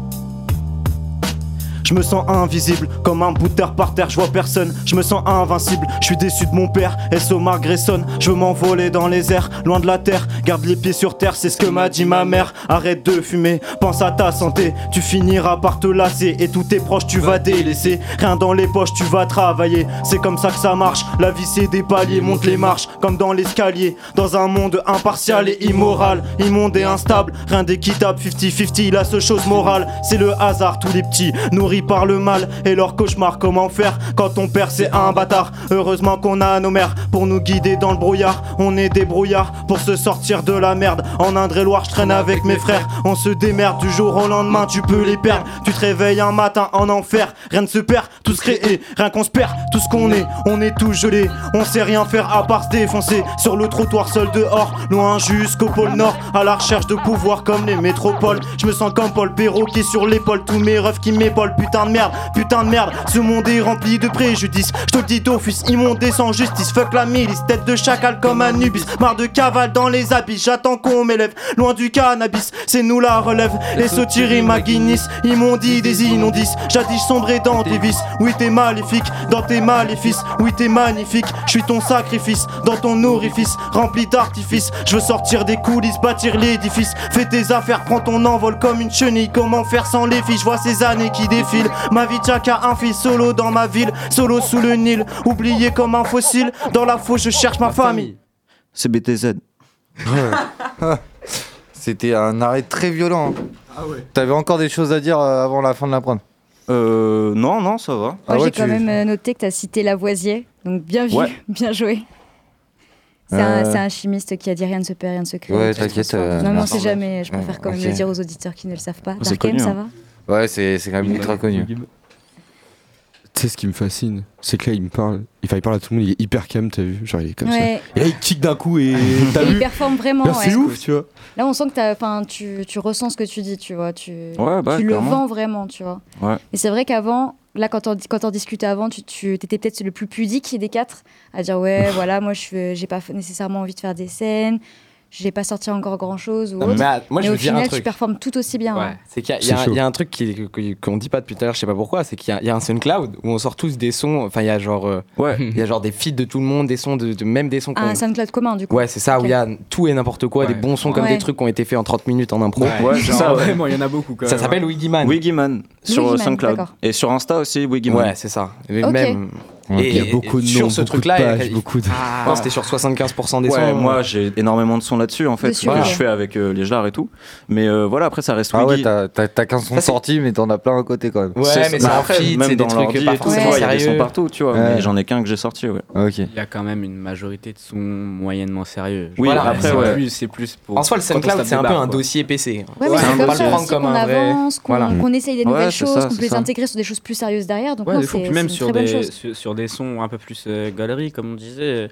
Je me sens invisible, comme un bout de terre par terre, je vois personne. Je me sens invincible, je suis déçu de mon père. S.O. Grayson, je veux m'envoler dans les airs, loin de la terre. Garde les pieds sur terre, c'est ce que m'a dit ma mère. Arrête de fumer, pense à ta santé. Tu finiras par te lasser et tous tes proches tu vas délaisser. Rien dans les poches, tu vas travailler. C'est comme ça que ça marche. La vie c'est des paliers, monte les marches comme dans l'escalier. Dans un monde impartial et immoral, immonde et instable. Rien d'équitable, 50-50, la seule chose morale, c'est le hasard. Tous les petits nourris par le mal et leur cauchemar. Comment faire quand ton père c'est un bâtard Heureusement qu'on a nos mères pour nous guider dans le brouillard. On est des brouillards pour se sortir de la merde. En Indre-et-Loire, je traîne avec mes frères. On se démerde du jour au lendemain, tu peux les perdre. Tu te réveilles un matin en enfer, rien ne se perd, tout se crée, rien qu'on se perd, tout ce qu'on est, on est tous gelés. On sait rien faire à part se défoncer sur le trottoir seul dehors, loin jusqu'au pôle Nord, à la recherche de pouvoir comme les métropoles. Je me sens comme Paul Perrault qui est sur l'épaule, tous mes refs qui m'épaulent. Putain de merde, putain de merde, ce monde est rempli de préjudices. Je te le dis d'office, immondé sans justice. Fuck la milice, tête de chacal comme Anubis. Marre de cavale dans les j'attends qu'on m'élève. Loin du cannabis, c'est nous la relève. Les Sotiri McGuinness, ils m'ont dit des inondices. Jadis sombré dans tes vices, oui t'es maléfique. Dans tes maléfices, oui t'es magnifique. Je suis ton sacrifice, dans ton orifice, rempli d'artifices. Je veux sortir des coulisses, bâtir l'édifice. Fais tes affaires, prends ton envol comme une chenille. Comment faire sans les filles? Je vois ces années qui défilent. Ma vie tient qu'à un fils solo dans ma ville, solo sous le Nil. Oublié comme un fossile, dans la fosse je cherche ma famille. C'est BTZ. [laughs] C'était un arrêt très violent. hein. Ah ouais. T'avais encore des choses à dire euh, avant la fin de la prod? Euh, non, non, ça va. Ah Moi, j'ai quand même euh, noté que tu as cité Lavoisier, donc bien vu, Ouais. [laughs] bien joué. C'est un, Euh. chimiste qui a dit rien ne se perd, rien ne se crée. Ouais, t'inquiète, euh, non, mais on sait jamais, je préfère quand même le dire aux auditeurs qui ne le savent pas. C'est Darkem, connu, ça hein. va? Ouais, c'est c'est quand même ultra connu. Sais ce qui me fascine, c'est que là il me parle, il, il parle à tout le monde, il est hyper calme, t'as vu Genre il est comme Ouais. ça. Et là il kick d'un coup et [laughs] t'as Il vu performe vraiment. Là, C'est ouais. ouf, tu vois. Là, on sent que 'fin, tu, tu ressens ce que tu dis, tu vois. Tu, Ouais, bah, tu le vends vraiment, tu vois. Ouais. Et c'est vrai qu'avant, là, quand on, quand on discutait avant, tu, tu étais peut-être le plus pudique des quatre à dire Ouais, voilà, moi, je j'ai pas nécessairement envie de faire des scènes, j'ai pas sorti encore grand chose ou Non, autre. mais, ah, moi, je au veux dire un final, tu performes tout aussi bien. Ouais, hein. c'est qu'il y, a- il y a C'est un- chaud. il y a un truc qu'on dit pas depuis tout à l'heure, je sais pas pourquoi, c'est qu'il y, a- il y a un SoundCloud où on sort tous des sons, enfin il y a genre, euh, il y a genre des feeds de tout le monde, des sons de, de- même des sons Un SoundCloud commun, du coup. Ouais, c'est ça, où il y a tout et n'importe quoi, des bons sons comme Ouais. des trucs qui ont été faits en 30 minutes en impro. Ouais, c'est ça, ouais. Vraiment, il y en a beaucoup quand Ça même, s'appelle hein. Wiggyman. Wiggyman sur SoundCloud. Et sur Insta aussi, Wiggyman. Ouais, c'est ça. Même. Ouais, il y a beaucoup de sur noms, ce beaucoup de truc-là, il y a- pages, beaucoup de- Ah, non, c'était sur 75% des Ouais, sons. moi j'ai énormément de sons là-dessus en fait, que ouais. je fais avec euh, les Jars et tout. Mais euh, voilà, après ça reste Ah ouais, t'as t'as- t'as 15 sons c'est- sortis, mais t'en as plein à côté quand même. bah, après, même dans l'ordi et tout, tu vois, il y a des sons partout, tu vois. Ouais. Mais j'en ai qu'un que j'ai sorti, ouais. Ok. Il y a quand même une majorité de sons moyennement sérieux. Oui, après, c'est ouais. plus- c'est pour. En soi, le SoundCloud, c'est un des peu un dossier PC. Ouais, mais Ouais, c'est on comme va ça le prendre aussi comme qu'on un vrai. avance, qu'on essaye des Ouais, nouvelles c'est choses, qu'on c'est peut les intégrer sur des choses plus sérieuses derrière. Donc, Ouais, des c'est même c'est une sur très bonne des, chose. sur, sur des sons un peu plus euh, galerie, comme on disait,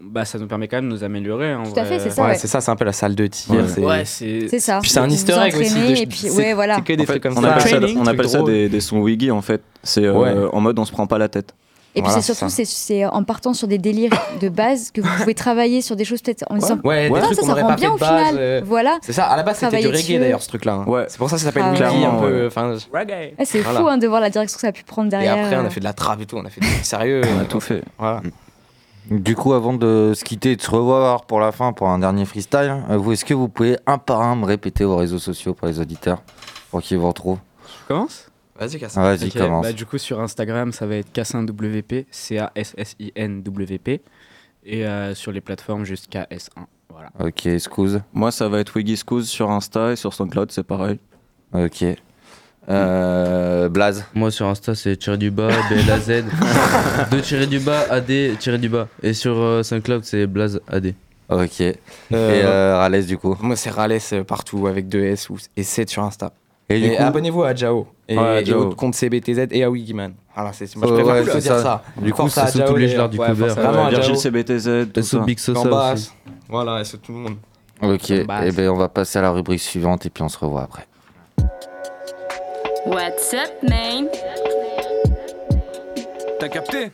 bah, ça nous permet quand même de nous améliorer. en Tout à vrai. fait, c'est ça, Ouais, ouais. c'est ça, c'est un peu la salle de tir. Ouais. c'est- Ouais, ça. Puis c'est un easter egg aussi. entraînez, de- et puis, c'est- ouais, voilà. C'est que des En fait, trucs comme on ça. appelle ça, on appelle ça des, des sons Wiggy en fait. C'est euh, Ouais. en mode on se prend pas la tête. Et puis Voilà, c'est c'est surtout c'est- en partant sur des délires de base que vous pouvez travailler sur des choses peut-être en disant Ouais, des Ah, trucs ça ça rend pas bien au base, final euh, voilà C'est ça, à la base c'était du reggae d'ailleurs ce truc-là. hein. Ouais. C'est pour ça que ça s'appelle Ah ouais. Wiggy un peu. ouais. Reggae. Ouais, c'est Voilà. fou hein, de voir la direction que ça a pu prendre Et derrière après on euh. a fait de la trap et tout, on a fait des trucs sérieux. On a tout fait. Voilà. Du coup, avant de se quitter et de se revoir pour la fin, pour un dernier freestyle, euh, vous, est-ce que vous pouvez un par un me répéter vos réseaux sociaux pour les auditeurs Pour qu'ils vous retrouvent? Je commence Vas-y, casse. Ah, Vas-y, commence. bah, du coup, sur Instagram, ça va être Cassinwp, C-A-S-S-I-N-W-P. Et euh, sur les plateformes, juste KS1. Voilà. Ok, excuse. Moi ça va être Wiggy Scoose sur Insta et sur SoundCloud, c'est pareil. Ok. Euh, Blaze. Moi sur Insta c'est tiré du bas, BLAZ. [laughs] Deux tirés du bas, AD tiré du bas. Et sur euh, SoundCloud c'est Blaze AD. Ok. Et euh, Ralès, du coup Moi c'est Rales euh, partout avec 2 S ou- et 7 sur Insta. Et Et, du coup- abonnez-vous à Jao et, Ouais, et Jao. au compte CBTZ et à Wigiman. Voilà, c'est moi je préfère ouais, c'est dire ça. ça. Du coup, Force à c'est Jao, tous les les- genres du à- Vraiment Virgile Jao. CBTZ, tout ça. Big Sosa aussi. Voilà, et c'est tout le monde. Ok, et Base. ben on va passer à la rubrique suivante et puis on se revoit après. What's up, man? T'as capté?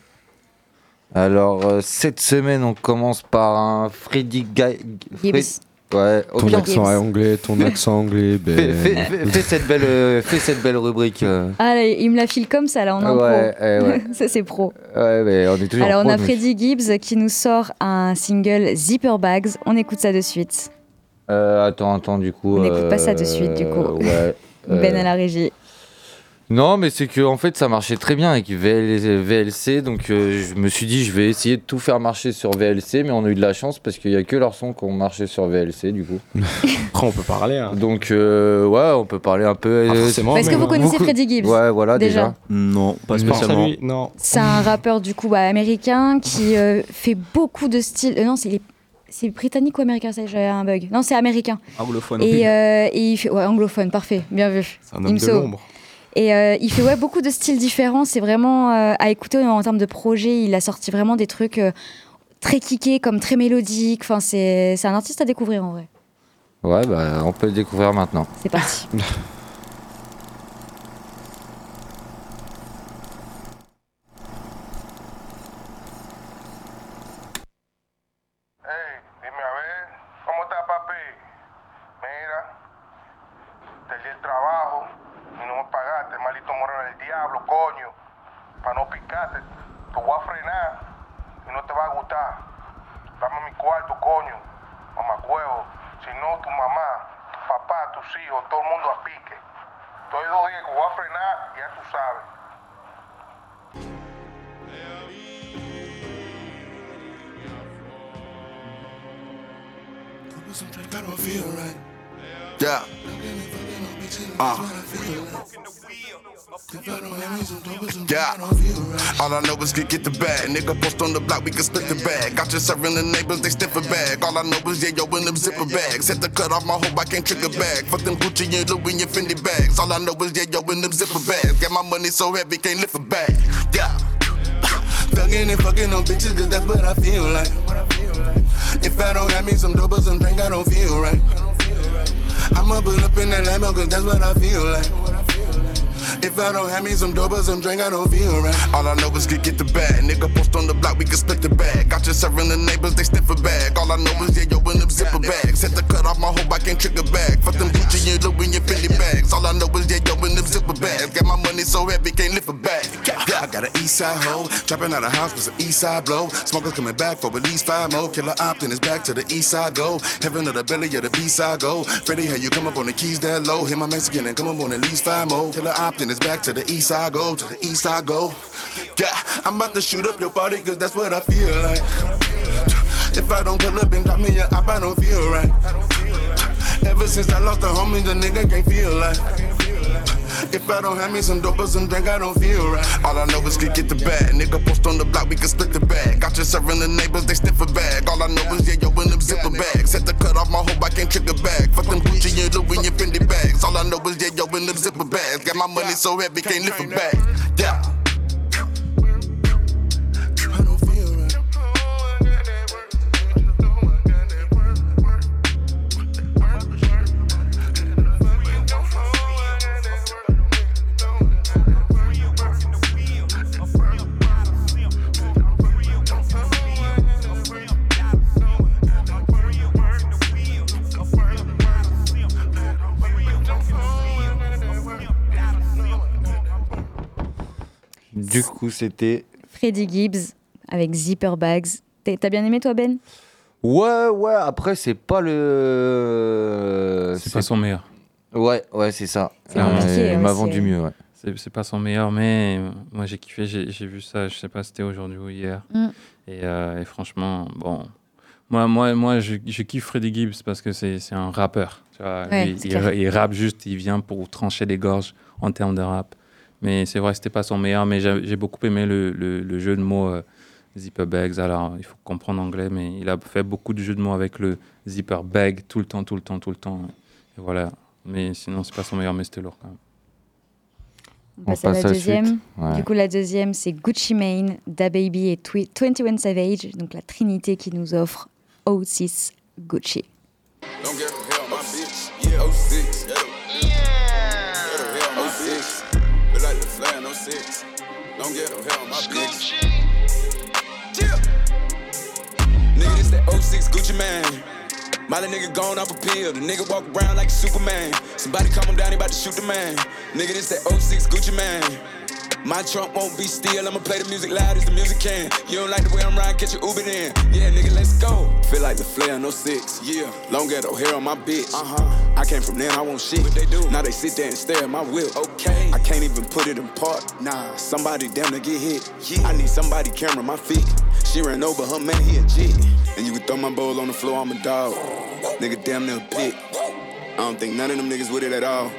Alors, euh, cette semaine, on commence par un Freddy Guy. Gibbs. Ouais, au Ton pire, [laughs] accent anglais, ton accent anglais, ben. fais, fais- fais- fais cette belle, euh, fais cette belle rubrique. euh. Ah, là, il me la file comme ça, là, en impro. Ouais, ouais, ouais. [laughs] ça, c'est pro. Ouais, mais on est toujours Alors, on a nous. Freddy Gibbs qui nous sort un single Zipper Bags. On écoute ça de suite. Euh, attends, attends, du coup. On n'écoute pas ça de euh, suite, du coup. Ouais. [laughs] Ben euh, à la régie. Non, mais c'est que en fait ça marchait très bien avec VL- VLC, donc euh, je me suis dit je vais essayer de tout faire marcher sur VLC, mais on a eu de la chance parce qu'il y a que leurs sons qui ont marché sur VLC du coup. [laughs] Après, on peut parler. hein. Donc euh, ouais, on peut parler un peu. Pas euh, forcément, Est-ce que vous connaissez co- Freddie Gibbs Ouais, voilà déjà. Déjà. Non, pas spécialement. Non. C'est un rappeur du coup bah, américain qui euh, fait beaucoup de styles. euh, non, c'est les- c'est britannique ou américain ça J'ai un bug. Non, c'est américain. Anglophone. Et, euh, et il fait ouais anglophone, parfait, bien vu. C'est un Il homme me de l'ombre. Et euh, il fait ouais, beaucoup de styles différents. C'est vraiment euh, à écouter en termes de projet. Il a sorti vraiment des trucs euh, très kickés, comme très mélodiques. Enfin, c'est c'est un artiste à découvrir en vrai. Ouais, bah on peut le découvrir maintenant. C'est parti. [laughs] no picarte, te voy a frenar y no te va a gustar. Dame mi cuarto, coño, mamacuevo. Si no, tu mamá, tu papá, tus hijos, todo el mundo a pique. Estoy dos días que voy a frenar, ya tú sabes. Yeah. Yeah. All I know is get get the bag. Nigga post on the block, we can split the bag. Got you serving the neighbors, they sniff a bag. All I know is yeah, yo, in them zipper bags. Set the cut off my hope, I can't trick a bag. Fuck them Gucci and Louis and Fendi bags. All I know is yeah, yo, in them zipper bags. Got my money so heavy, can't lift a bag. Yeah. [laughs] Thugging and fucking on bitches, cause that's what I feel like. If I don't have me some dope or some drink, I don't feel right. I'ma pull up in that Lambo, cause that's what I feel like. If I don't have me some dope or some I don't feel right. All I know is get get the bag. Nigga post on the block, we can split the bag. Got you serving the neighbors, they sniff a bag. All I know is yeah, yo, in them zipper bags. Set the cut off my hope, I can't a bag. Fuck them Gucci and Louis and Fendi bags. All I know is yeah, yo, in them zipper bags. Got my money so heavy, can't lift a bag. I got an east side hoe, trapping out of house with an east side blow. Smokers coming back for at least five more. Killer Optin is back to the east side go. Heaven of the belly of the B side go. Freddie, how you come up on the keys that low? Hit my Mexican and come up on at least five more. Killer Optin is back to the east side go, to the east side go. Yeah, I'm about to shoot up your body cause that's what I feel like. If I don't pull up and drop me up, I don't feel right. Ever since I lost the homie, the nigga can't feel like. If I don't have me some dope or some drink, I don't feel right. All I know is get get the bag. Nigga post on the block, we can split the bag. Got you serving the neighbors, they sniff a bag. All I know is yeah, yo, in them zipper bags. Set the cut off my hope, I can't trick a bag. Fuck them Gucci and Louis and Fendi bags. All I know is yeah, yo, in them zipper bags. Got my money so heavy, can't lift a bag. Yeah. Du coup, c'était. Freddie Gibbs avec Zipper Bags. T'as bien aimé toi Ben? Ouais, ouais, après, c'est pas le. C'est pas son meilleur. Ouais, ouais, c'est ça. Euh, il m'a vendu mieux, ouais. C'est pas son meilleur, mais moi j'ai kiffé, j'ai vu ça, je sais pas, c'était aujourd'hui ou hier. Mm. Et, euh, et franchement, bon. Moi, moi, moi je, je kiffe Freddie Gibbs parce que c'est un rappeur. Tu vois, Ouais, Lui, c'est il, rappe juste, il vient pour trancher des gorges en termes de rap. Mais c'est vrai, c'était pas son meilleur, mais j'ai j'ai beaucoup aimé le, le- le jeu de mots euh, Zipper Bags. Alors, il faut comprendre anglais, mais il a fait beaucoup de jeux de mots avec le Zipper Bag tout le temps, tout le temps, tout le temps. Et voilà. Mais sinon, c'est pas son meilleur, mais c'était lourd quand même. On passe à la passe à la deuxième. Ouais. Du coup, la deuxième, c'est Gucci Mane, DaBaby et Twi- 21 Savage, donc la trinité qui nous offre O6 Gucci. Don't get hell, my bitch. Yeah, 06. Yeah. Get the 06. Don't get her hell, my bitch. Yeah. Nigga, this that 06 Gucci man. Molly nigga gone off a pill. The nigga walk around like Superman. Somebody calm him down, he about to shoot the man. Nigga, this that 06 Gucci man. My trunk won't be still, I'ma play the music loud as the music can. You don't like the way I'm riding, catch your Uber then. Yeah, nigga, let's go. Feel like the flare, no six. Yeah, long ghetto hair on my bitch. Uh huh. I came from there, I want shit. What they do? Now they sit there and stare at my whip. Okay. I can't even put it in park. Nah, somebody damn to get hit. Yeah. I need somebody camera my feet. She ran over her man, he a G. And you can throw my bowl on the floor, I'm a dog. Nigga, damn near a pit. I don't think none of them niggas with it at all.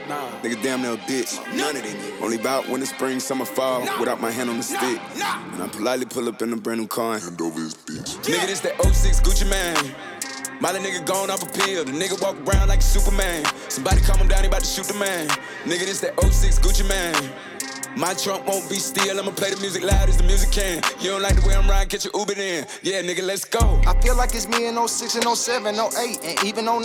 Nigga, damn near a bitch. None of them. Only about when the spring, summer, fall. Without my hand on the stick. And I politely pull up in a brand new car and hand over his bitch. Nigga, this that 06 Gucci man. Molly nigga gone off a pill. The nigga walk around like a Superman. Somebody calm him down, he about to shoot the man. Nigga, this that 06 Gucci man. My trunk won't be still, I'ma play the music loud as the music can. You don't like the way I'm riding, catch your Uber then. Yeah, nigga, let's go. I feel like it's me in 06 and 07, 08, and even 09.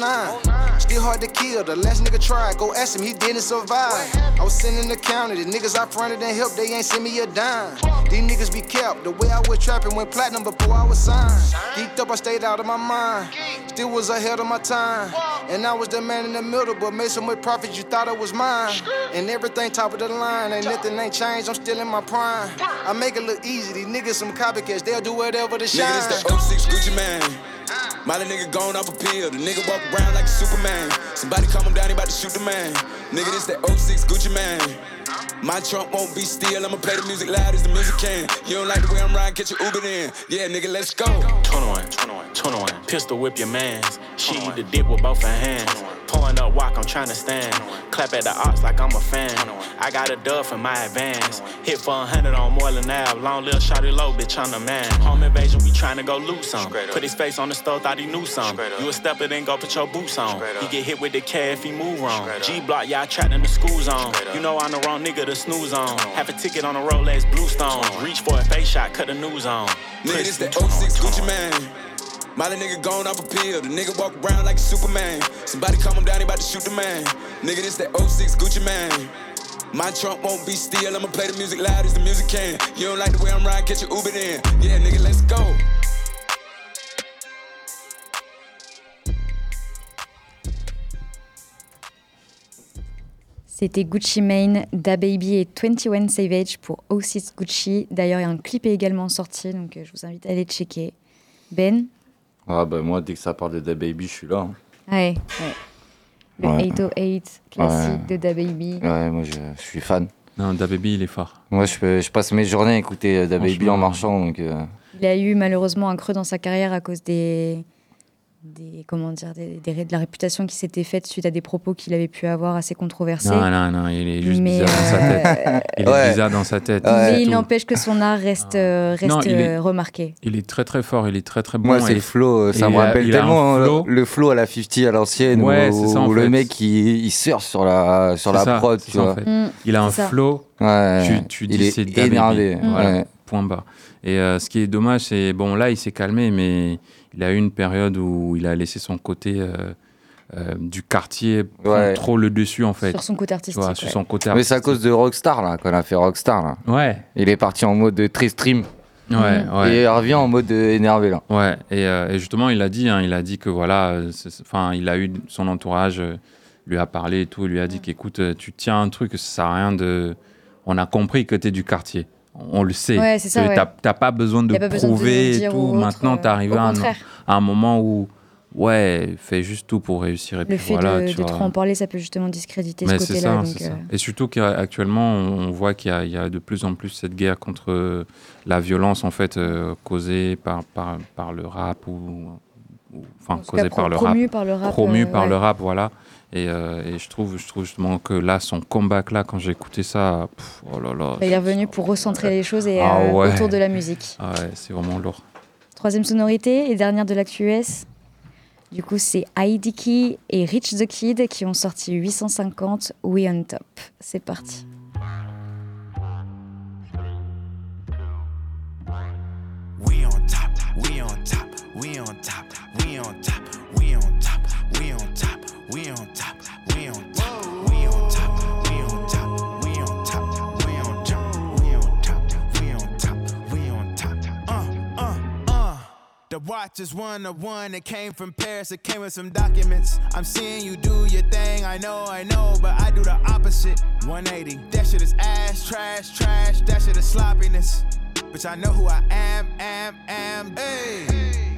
Still hard to kill, the last nigga tried. Go ask him, he didn't survive. I was in the county, the niggas I fronted and helped, they ain't send me a dime. These niggas be kept, the way I was trapping went platinum before I was signed. Geeked up, I stayed out of my mind. Still was ahead of my time. And I was the man in the middle, but made so much profit you thought it was mine. And everything top of the line, ain't nothing ain't changed, I'm still in my prime. I make it look easy, these niggas some copycats, they'll do whatever to shine. Nigga, this that 06 Gucci man. Molly nigga gone off a pill. The nigga walk around like a Superman. Somebody calm him down, he about to shoot the man. Nigga, this that 06 Gucci man. My trunk won't be still, I'ma play the music loud as the music can. You don't like the way I'm riding, catch your Uber then. Yeah, nigga, let's go. 21, 21, 21. Pistol whip your mans. She eat the dip with both her hands. Pulling up walk, I'm trying to stand. Clap at the ox like I'm a fan. I got a dub for my advance. Hit for a hundred on Moreland Ave. Long little shotty low, bitch, I'm the man. Home invasion, we trying to go loot some. Put his face on the stove, thought he knew some. You a stepper, then go put your boots on. He get hit with the K if he move wrong. G block, yeah, I trapped in the school zone. You know I'm the wrong nigga to snooze on. Have a ticket on a Rolex Bluestone. Reach for a face shot, cut the news on. Nigga, this that 06 Gucci man. Molly nigga gone off a pill. The nigga walk around like a Superman. Somebody calm him down, he about to shoot the man. Nigga, this that 06 Gucci man. My trunk won't be still, I'ma play the music loud as the music can. You don't like the way I'm riding, catch your Uber then. Yeah, nigga, let's go. C'était Gucci Mane, Da Baby et 21 Savage pour O6 Gucci. D'ailleurs, il y a un clip est également sorti, donc euh, je vous invite à aller checker. Ben Ah bah moi, dès que ça parle de Da Baby, je suis là. hein. Ouais, ouais. Le Ouais. 808 classique Ouais. de Da Baby. Ouais, moi je, je suis fan. Non, Da Baby, il est fort. Moi, je, peux- je passe mes journées à écouter euh, Da Baby Franchement. en marchant. Donc, euh, Il a eu malheureusement un creux dans sa carrière à cause des, des comment dire, des, des- de la réputation qui s'était faite suite à des propos qu'il avait pu avoir assez controversés. Non, non, non, il est juste Mais, bizarre dans sa euh, tête. Il est bizarre dans sa tête. Mais il n'empêche que son art reste, euh, reste Non, il est- euh, remarqué. Il est très très fort, il est très très bon. moi, c'est le flow. euh, Ça me rappelle tellement flow. le, le flow à la 50 à l'ancienne. Ouais, où, c'est ça, où le fait. mec, il, il surfe sur la, sur la ça, prod. Tu ça, en vois. fait. Mm, Il a un ça. flow. Ouais, tu, tu il dis est c'est énervé, Voilà, point bas. Et euh, ce qui est dommage, c'est bon là il s'est calmé, mais il a eu une période où il a laissé son côté euh, euh, du quartier Ouais. trop le dessus en fait. Sur son côté vois, artistique, sur ouais. son côté Mais c'est à artistique. cause de Rockstar, là, qu'on a fait Rockstar. Là. Ouais. Il est parti en mode très stream. Ouais, ouais. Et il revient en mode euh, énervé, là. Ouais, et, euh, et justement, il a dit, hein, il a dit que voilà, enfin, il a eu son entourage, euh, lui a parlé et tout, il lui a dit qu'écoute, euh, tu tiens un truc, ça sert à rien de. On a compris que tu es du quartier. On le sait. Ouais, c'est ça, Que ouais. T'as t'as pas besoin de pas besoin de prouver et tout. Maintenant, euh, t'es arrivé à un, contraire. à un moment où, ouais, fais juste tout pour réussir. Et Le puis fait voilà, de, tu de trop en parler, ça peut justement discréditer Mais ce c'est côté-là. ça, donc, c'est ça. euh, Et surtout qu'actuellement, on voit qu'il y, a- il y a de plus en plus cette guerre contre la violence en fait euh, causée par, par, par le rap ou, ou- enfin En tout cas, causée par pro- le promue rap, par le rap, promue euh, par ouais. le rap, voilà. Et, euh, et je trouve, je trouve justement que là, son comeback là, quand j'ai écouté ça, pff, oh là là. il est revenu pour recentrer les choses et, Ah euh, ouais. autour de la musique. Ah ouais, c'est vraiment lourd. Troisième sonorité et dernière de l'actu US. Du coup, c'est Key et Rich the Kid qui ont sorti 850 We on Top. C'est parti. We on top, we on top, we on top, we on top, we on top, we on top, we on top, we on top, we on top, we on top, we on top, we on top, we on top, we on top, we on top. Uh, uh, uh. The watch is one of one. It came from Paris. It came with some documents. I'm seeing you do your thing. I know, I know, but I do the opposite. 180. That shit is ass, trash, trash. That shit is sloppiness. Bitch, I know who I am, am, am. Hey.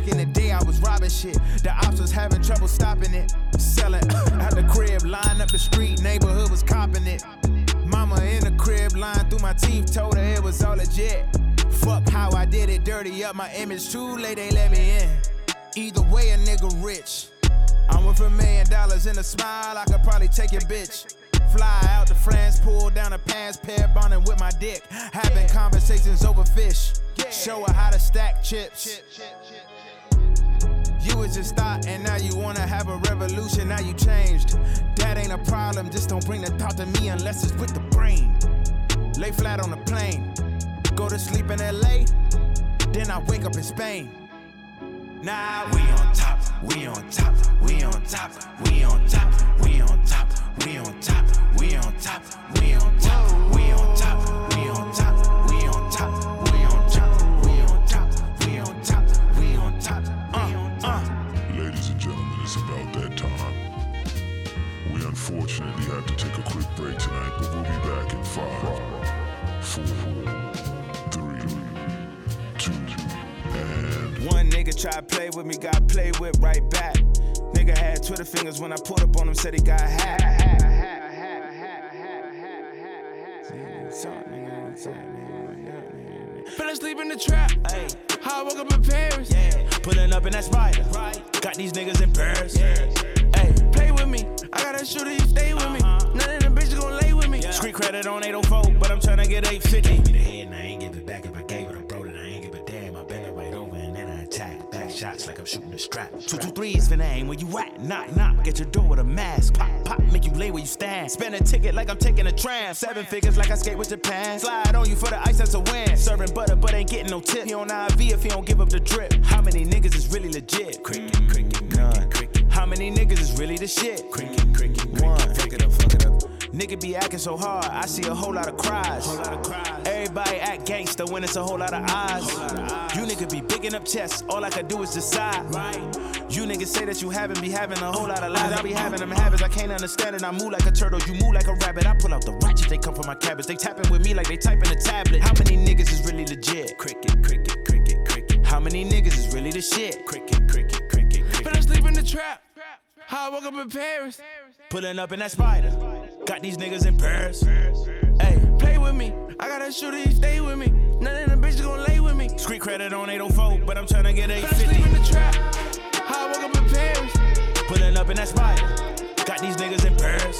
Back in the day, I was robbing shit. The ops was having trouble stopping it. Selling [coughs] at the crib, line up the street, neighborhood was copping it. Mama in the crib, lying through my teeth, told her it was all legit. Fuck how I did it, dirty up my image. Too late, they let me in. Either way, a nigga rich. I'm worth a million dollars in a smile, I could probably take your bitch. Fly out the flans, pull down the pants, pair bonding with my dick. Having conversations over fish. Show her how to stack chips. You was just thought, and now you wanna have a revolution. Now you changed. That ain't a problem. Just don't bring the thought to me unless it's with the brain. Lay flat on the plane. Go to sleep in LA. Then I wake up in Spain. Now we on top, we on top, we on top, we on top, we on top, we on top, we on top, we on top, we on top, unfortunately have to take a quick break tonight, but we'll be back in five, four, three, two, and One nigga tried to play with me, got played with right back. Nigga had Twitter fingers when I pulled up on him, said he got hacked. Fell asleep in the trap. Ay. How I woke up in Paris. Yeah. Pulling up in that spider. Right. Got these niggas in Paris. Hey, play with me. I got a shooter, you stay with me. None of them bitches gon' lay with me. Street credit on 804, but I'm tryna get 850. Give me the head and I ain't give it back. If I gave it, I brought it. I ain't give a damn. I bend it right over and then I attack. Back shots like I'm shooting a strap. Two two three is finna aim where you at. Knock knock. Get your door with a mask. Pop pop. Make you lay where you stand. Spend a ticket like I'm taking a tram. Seven figures like I skate with Japan. Slide on you for the ice that's a win. Serving butter but ain't getting no tip. He on IV if he don't give up the drip. How many niggas is really legit? Cricket cricket none. How many niggas is really the shit? Cricket cricket one. Fuck it up fuck it up. Nigga be acting so hard, I see a whole lot of cries. Everybody act gangster when it's a whole lot of eyes. You nigga be bigging up chests, all I can do is decide. You niggas say that you haven't be having a whole lot of lies. I be having them habits, I can't understand it. I move like a turtle, you move like a rabbit. I pull out the ratchet, they come from my cabbage. They tapping with me like they typing a tablet. How many niggas is really legit? Cricket, cricket, cricket, cricket. How many niggas is really the shit? Cricket, cricket, cricket, cricket. But I sleep in the trap. How I woke up in Paris. Pulling up in that spider. Got these niggas in Paris. Hey, play with me. I got a shooter, you stay with me. None of them bitches gon' lay with me. Street credit on 804, but I'm tryna get 850. in the trap. How I woke up in Paris. Pulling up in that spider. Got these niggas in Paris.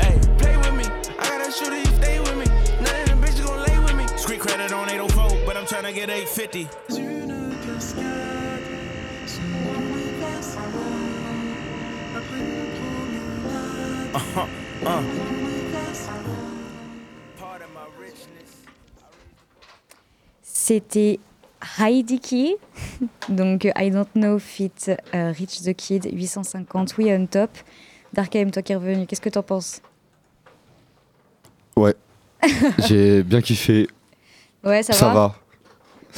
Hey, play with me. I got a shooter, you stay with me. None of them bitches gon' lay with me. Street credit on 804, but I'm tryna get 850. Uh-huh, uh. C'était Heidi Key, donc I Don't Know Fit euh, Reach the Kid 850 We on Top. Darkheim, toi qui es revenu, qu'est-ce que t'en penses? Ouais. [laughs] J'ai bien kiffé. Ouais, ça, Ça va. va.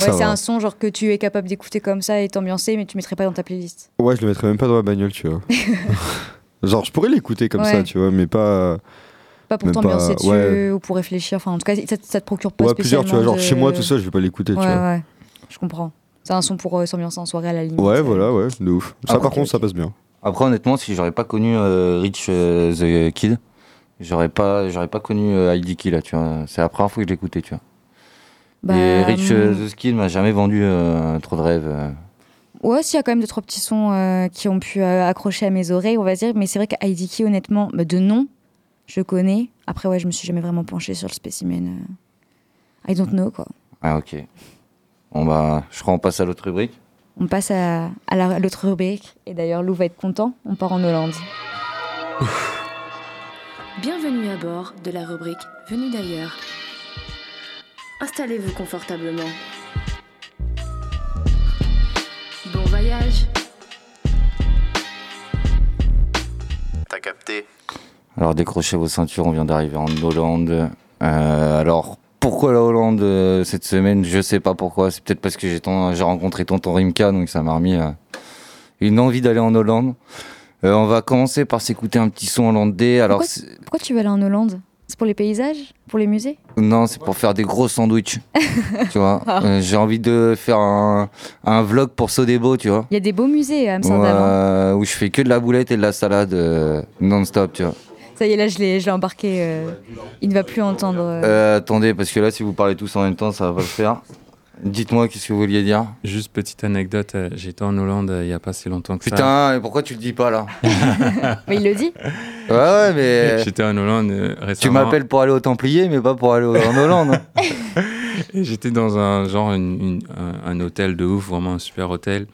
Ouais, c'est un son genre que tu es capable d'écouter comme ça et t'ambiancer, mais tu mettrais pas dans ta playlist. Ouais, je le mettrais même pas dans la bagnole, tu vois. [laughs] Genre, je pourrais l'écouter comme ça, Ouais. tu vois, mais pas. Pas pour t'ambiancer dessus ouais. ou pour réfléchir. Enfin, en tout cas, ça, ça te procure pas Ouais, plusieurs, tu vois. Genre, de- chez moi, tout ça, je vais pas l'écouter, ouais, tu vois. Ouais, je comprends. C'est un son pour euh, s'ambiancer en soirée à la limite. Ouais, voilà, ouais, de ouf. Ça, Ah, par contre, ça passe bien. Après, honnêtement, si j'aurais pas connu euh, Rich euh, the Kid, j'aurais pas, j'aurais pas connu euh, Heidi Key, là, tu vois. C'est la première fois que je l'écoutais, tu vois. Bah, Et Rich euh, hum. the Kid m'a jamais vendu euh, trop de rêves. Ouais, s'il y a quand même deux, trois petits sons euh, qui ont pu euh, accrocher à mes oreilles, on va dire. Mais c'est vrai qu'Heidi Key, honnêtement, bah, de nom, je connais. Après, ouais, je me suis jamais vraiment penchée sur le spécimen. euh. I don't know, quoi. Ah, ok. Bon, bah, je crois qu'on passe à l'autre rubrique. On passe à, à la- l'autre rubrique. Et d'ailleurs, Lou va être content. On part en Hollande. Bienvenue à bord de la rubrique Venu d'ailleurs. Installez-vous confortablement. Voyage. T'as capté Alors décrochez vos ceintures, on vient d'arriver en Hollande. Euh, alors pourquoi la Hollande euh, cette semaine? Je sais pas pourquoi. C'est peut-être parce que j'ai ton- j'ai rencontré tonton Rimka, donc ça m'a remis euh, une envie d'aller en Hollande. Euh, on va commencer par s'écouter un petit son hollandais. Alors, pourquoi, pourquoi tu vas aller en Hollande? C'est pour les paysages? Pour les musées? Non, c'est pour faire des gros sandwichs. [laughs] tu vois, Ah. Euh, j'ai envie de faire un, un vlog pour Sodebo, tu vois. Il y a des beaux musées à Amsterdam. hein. Ouais, où je fais que de la boulette et de la salade euh, non-stop, tu vois. Ça y est, là, je l'ai embarqué. euh, il ne va plus entendre. attendez, parce que là, si vous parlez tous en même temps, ça va pas le faire. Dites-moi, qu'est-ce que vous vouliez dire? Juste petite anecdote, euh, j'étais en Hollande euh, il n'y a pas si longtemps que ça. Putain, pourquoi tu le dis pas là? [laughs] Mais il le dit. Ouais, ouais, mais. [laughs] J'étais en Hollande euh, Tu m'appelles pour aller au Templier, mais pas pour aller en Hollande. [laughs] J'étais dans un genre une- une- un, un hôtel de ouf, vraiment un super hôtel.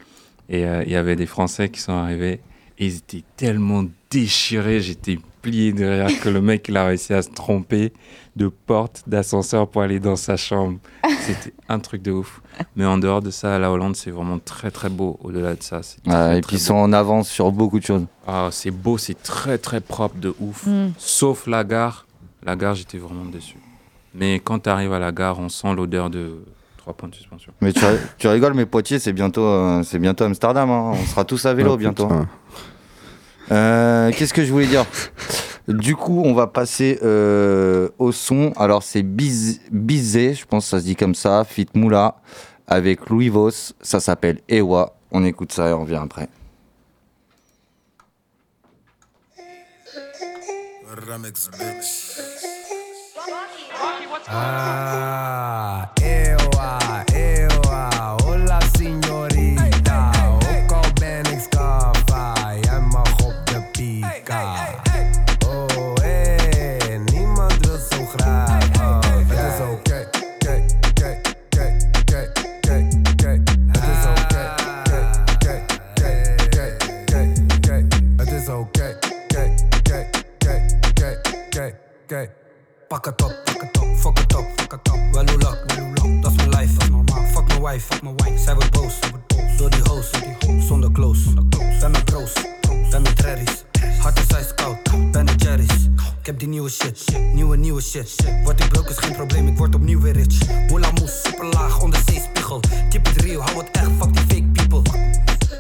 Et euh, il y avait des Français qui sont arrivés. Et ils étaient tellement déchirés, j'étais plié de rire que le mec il a réussi à se tromper de porte d'ascenseur pour aller dans sa chambre. [laughs] C'était un truc de ouf. Mais en dehors de ça, la Hollande c'est vraiment très très beau. Au-delà de ça, et très puis ils sont en avance sur beaucoup de choses. Ah, c'est beau, c'est très très propre de ouf. Mm. Sauf la gare. La gare, j'étais vraiment déçu. Mais quand tu arrives à la gare, on sent l'odeur de 3 points de suspension. Mais tu, ri- tu rigoles, mais Poitiers, c'est bientôt, euh, c'est bientôt Amsterdam. hein. On sera tous à vélo Oh, bientôt. Euh, Qu'est-ce que je voulais dire? Du coup, on va passer euh, au son. Alors, c'est Biz- Bizé, je pense que ça se dit comme ça, Fit Moula, avec Louis Vos. Ça s'appelle Ewa. On écoute ça et on revient après. Ah, oké. Pak het op, pak het op, fuck het op, fuck het op. Wel hoe lak, wel hoe dat is mijn life, dat normaal. Fuck mijn wife, fuck mijn wife. Zij wordt boos. Door die hoes. Zonder close, ben met pro's, ben met rarries. Hart is ijskoud, ben de jerry's. Ik heb die nieuwe shit, nieuwe, nieuwe shit. Word ik broke is geen probleem, ik word opnieuw weer rich. Boela moes, super laag, onder zeespiegel. Keep it real, hou het echt, fuck die fake people.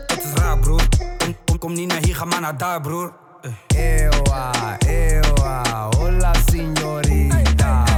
Het is raar, broer. Kom, kom, kom niet naar hier, ga maar naar daar, broer. Ewa, ewa, hola signorita.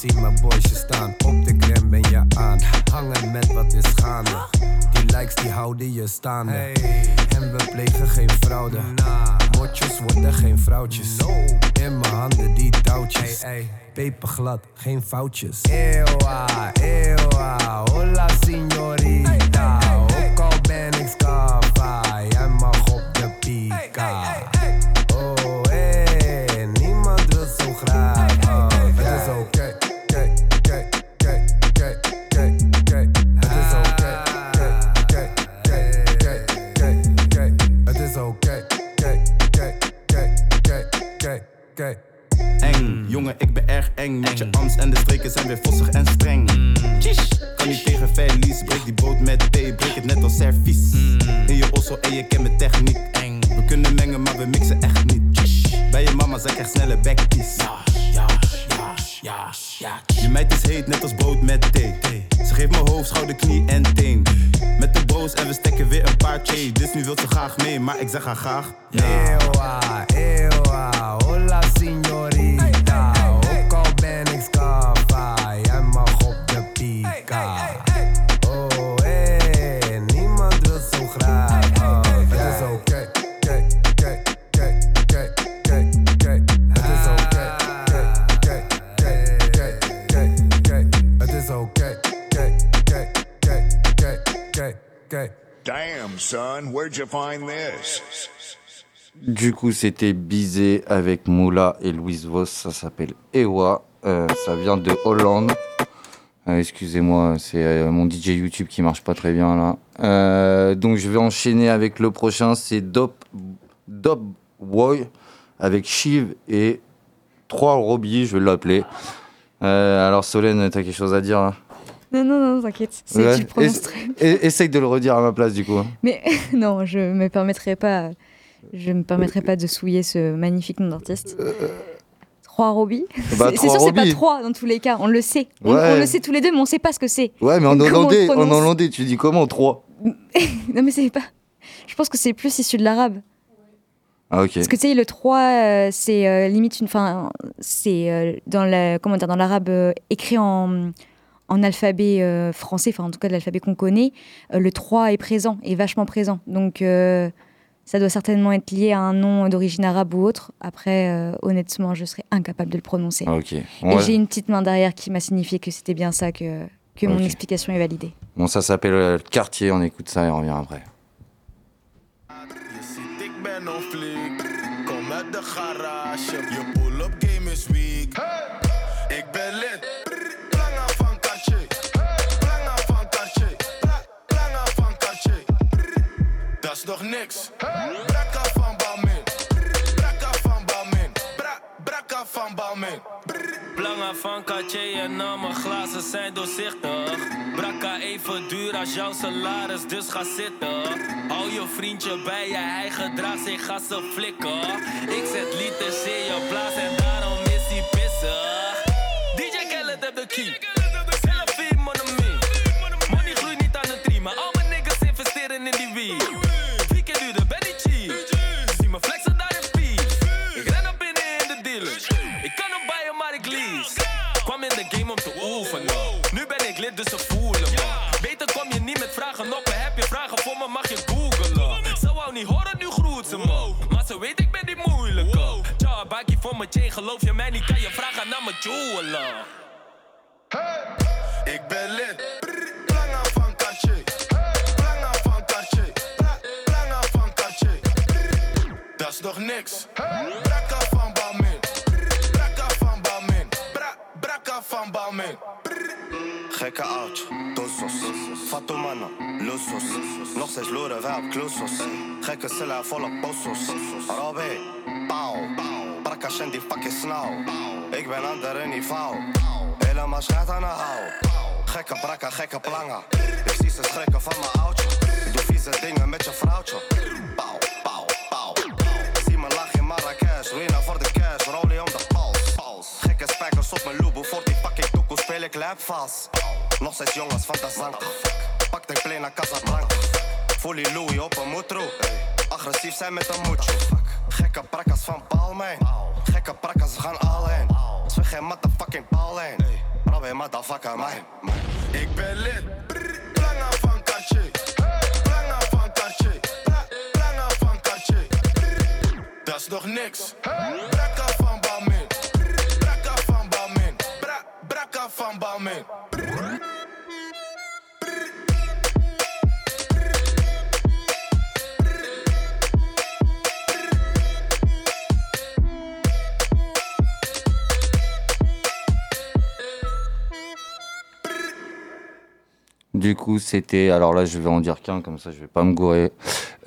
Zie mijn boysje staan. Op de gram ben je aan, hangen met wat is gaande. Die likes die houden je staande. En we plegen geen fraude. Motjes worden geen vrouwtjes. In mijn handen die touwtjes. Peperglad, geen foutjes. Ewa, ewa, hola signorita. Eng. Met je arms en de streken zijn weer vossig en streng. Tjish, kan niet tegen verlies. Breek die boot met thee, breek het net als servies. In je osso en je kent mijn techniek. We kunnen mengen, maar we mixen echt niet. Tjish, bij je mama zeg ik echt snelle backpiece. Ja, ja, ja, ja. Je meid is heet, net als brood met thee. Ze geeft me hoofd, schouder, knie en teen. Met de boos en we stekken weer een paar J. Dus nu wil ze graag mee, maar ik zeg haar graag. Ewa, ewa, hola signorita. Son, where'd you find this? Du coup, c'était Bizé avec Moula et Louise Vos. Ça s'appelle Ewa. Euh, ça vient de Hollande. Euh, Excusez-moi, c'est euh, mon DJ YouTube qui marche pas très bien là. Donc je vais enchaîner avec le prochain. C'est Dop, Dop Boy avec Shiv et trois Robbie, je vais l'appeler. Alors Solène, t'as quelque chose à dire là? Non, non, non, t'inquiète. C'est Ouais. tu le prononces Ess- très- [laughs] Essaye de le redire à ma place du coup. Mais [laughs] non, je me permettrai pas. Je me permettrai pas de souiller ce magnifique nom d'artiste. Trois Roby. Bah, c'est Trois sûr, c'est pas trois dans tous les cas. On le sait. On, Ouais. on le sait tous les deux, mais on sait pas ce que c'est. Ouais, mais en hollandais, en hollandais, tu dis comment 3 [laughs] Non, mais c'est pas. Je pense que c'est plus issu de l'arabe. Ah ok. Parce que tu sais, le 3, euh, c'est euh, limite une. Enfin, c'est euh, dans la, comment dire, dans l'arabe euh, écrit en, en alphabet euh, français, enfin en tout cas de l'alphabet qu'on connaît, euh, le 3 est présent, est vachement présent. Donc euh, ça doit certainement être lié à un nom d'origine arabe ou autre. Après, euh, honnêtement, je serais incapable de le prononcer. Ah, ok. Et Ouais. j'ai une petite main derrière qui m'a signifié que c'était bien ça, que, que mon explication est validée. Bon, ça s'appelle euh, le quartier, on écoute ça et on revient après. Nog niks. Brakka van Balmin, brakka van Balmin, Bra- brakka van Balmin. Belangen van Cartier en al mijn glazen zijn doorzichtig. Brakka even duur als jouw salaris, dus ga zitten. Hou je vriendje bij je, hij gedraagt zich als een flikker. Ik zet liters in je blaas en daarom is hij pissig. DJ Khaled heeft de key. Mijn chain, geloof je mij niet? Kan je vragen naar mijn jeweler. Ik ben lid. Planga van Cartier. Planga van Cartier. Pla- Planga van Cartier. Dat is nog niks. Brakka van Balmin. Brakka van. Bra- Brakka van Balmin. Gekke oudje, dosos. Fatumana, losos. Nog steeds loeren wij op klosos. Gekke cellen volle posos. Robby, pauw. Brakka en die fucking snauw. Ik ben ander niveau. Helemaal schat aan de hou. Gekke brakka, gekke planga. Ik zie ze schrikken van mijn oudje. Doe vieze dingen met je vrouwtje. Pauw, pauw, pauw. Zie me lachen in Marrakesh. Ruina voor de cash, rolie om de pals. Gekke spijkers op mijn loebo. Voor speel ik lijp vast. Nog steeds jongens van de zang. Pak de plane naar Casablanca. Fully Louis op een moetro. Agressief zijn met een moetje. Gekke prakkas van Balmain. Gekke prakkas, we gaan all in. Zwig geen motherfucking bal in. Robin, motherfucker, man. Ik ben lid. Planga van Cartier. Planga van Cartier. Pla- Planga van Cartier. Dat is nog niks. Du coup, c'était. Alors là, je vais en dire qu'un, comme ça, je vais pas me gourer.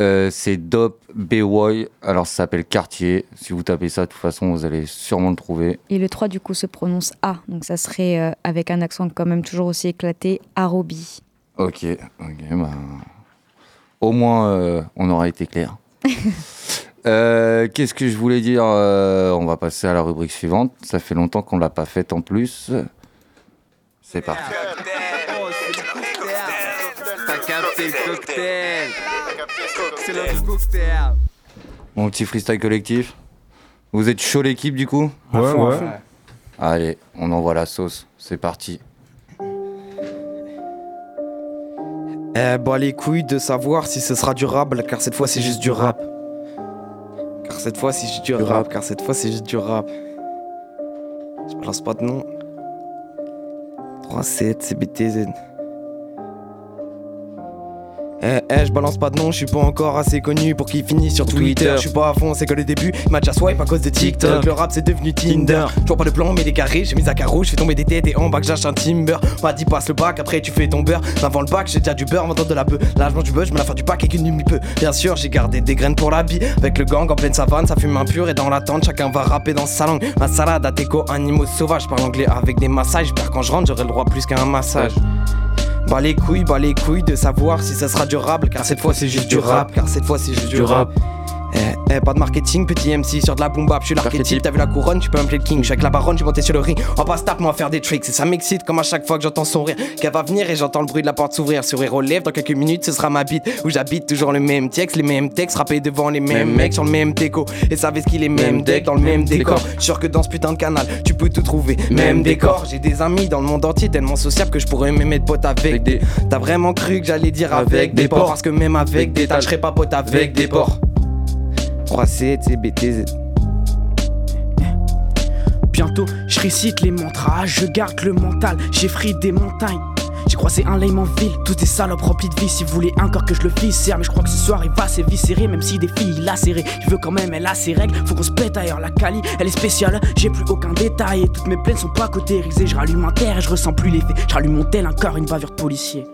Euh, c'est Dope B-Boy. Alors, ça s'appelle Quartier. Si vous tapez ça, de toute façon, vous allez sûrement le trouver. Et le 3, du coup, se prononce A. Donc ça serait euh, avec un accent quand même toujours aussi éclaté, Arobi. Ok, ok, bah. Au moins, euh, on aura été clair. [laughs] Euh, Qu'est-ce que je voulais dire Euh, On va passer à la rubrique suivante. Ça fait longtemps qu'on l'a pas faite en plus. C'est parti. T'as capté le cocktail. C'est le cocktail. Mon petit freestyle collectif. Vous êtes chaud l'équipe du coup Ouais, À fond, à ouais. fond. Allez, on envoie la sauce. C'est parti. Eh bah les couilles de savoir si ce sera durable car cette fois c'est juste du rap. Car cette fois c'est juste du rap, car cette fois c'est juste du rap. Je balance pas de nom. 3-7 CBTZ. Eh, eh, je balance pas de nom, je suis pas encore assez connu pour qu'il finisse sur Twitter. Je suis pas à fond, c'est que le début, il m'a déjà swipe à cause de TikTok. Le rap c'est devenu Tinder. Toujours pas de plan, mais des carrés, j'ai mis à carreau, je fais tomber des têtes et en bac j'achète un timber. Pas dit passe le bac, après tu fais ton beurre. Avant le bac, j'ai déjà du beurre, maintenant de la bœuf. Là je mange du bœuf, je me la fin du pack avec une demi peu. Bien sûr, j'ai gardé des graines pour la bille. Avec le gang en pleine savane, ça fume impur et dans l'attente, chacun va rapper dans sa langue. Ma salade à déco, animaux sauvages, parle anglais avec des massages. J'espère quand je rentre, j'aurai le droit plus qu'à un massage. Bah les couilles, bah les couilles de savoir si ça sera durable Car cette fois c'est juste du rap, car cette fois c'est juste du rap eh, pas de marketing, petit MC sur de la boom bap, je suis l'archétype, t'as vu la couronne, tu peux m'appeler le king, je avec la baronne, j'ai monté sur le ring, on passe tape, moi faire des tricks, et ça m'excite comme à chaque fois que j'entends son rire, qu'elle va venir et j'entends le bruit de la porte s'ouvrir, sourire aux lèvres, dans quelques minutes ce sera ma bite, où j'habite toujours le même texte, les mêmes textes, rappés devant les mêmes mecs sur le même déco, et savez ce qu'il est même deck dans le même décor, sûr que dans ce putain de canal, tu peux tout trouver, même décor, j'ai des amis dans le monde entier tellement sociables que je pourrais même être pote avec des, t'as vraiment cru que j'allais dire avec des porcs, parce que même avec des tas, je serais pas pote avec des porcs. 3C, BTZ. Bientôt, je récite les mantras, je garde le mental, j'ai frit des montagnes. J'ai croisé un lame en ville, tous des salopes remplies de vie. Si vous voulez encore que je le viscère, mais je crois que ce soir il va s'éviscérer, même si des filles serré. Je veux quand même, elle a ses règles, faut qu'on se pète ailleurs. La Cali, elle est spéciale, j'ai plus aucun détail. Et toutes mes plaines sont pas cautérisées. Je rallume un terre et je ressens plus l'effet. Je rallume mon tel encore une bavure de policier.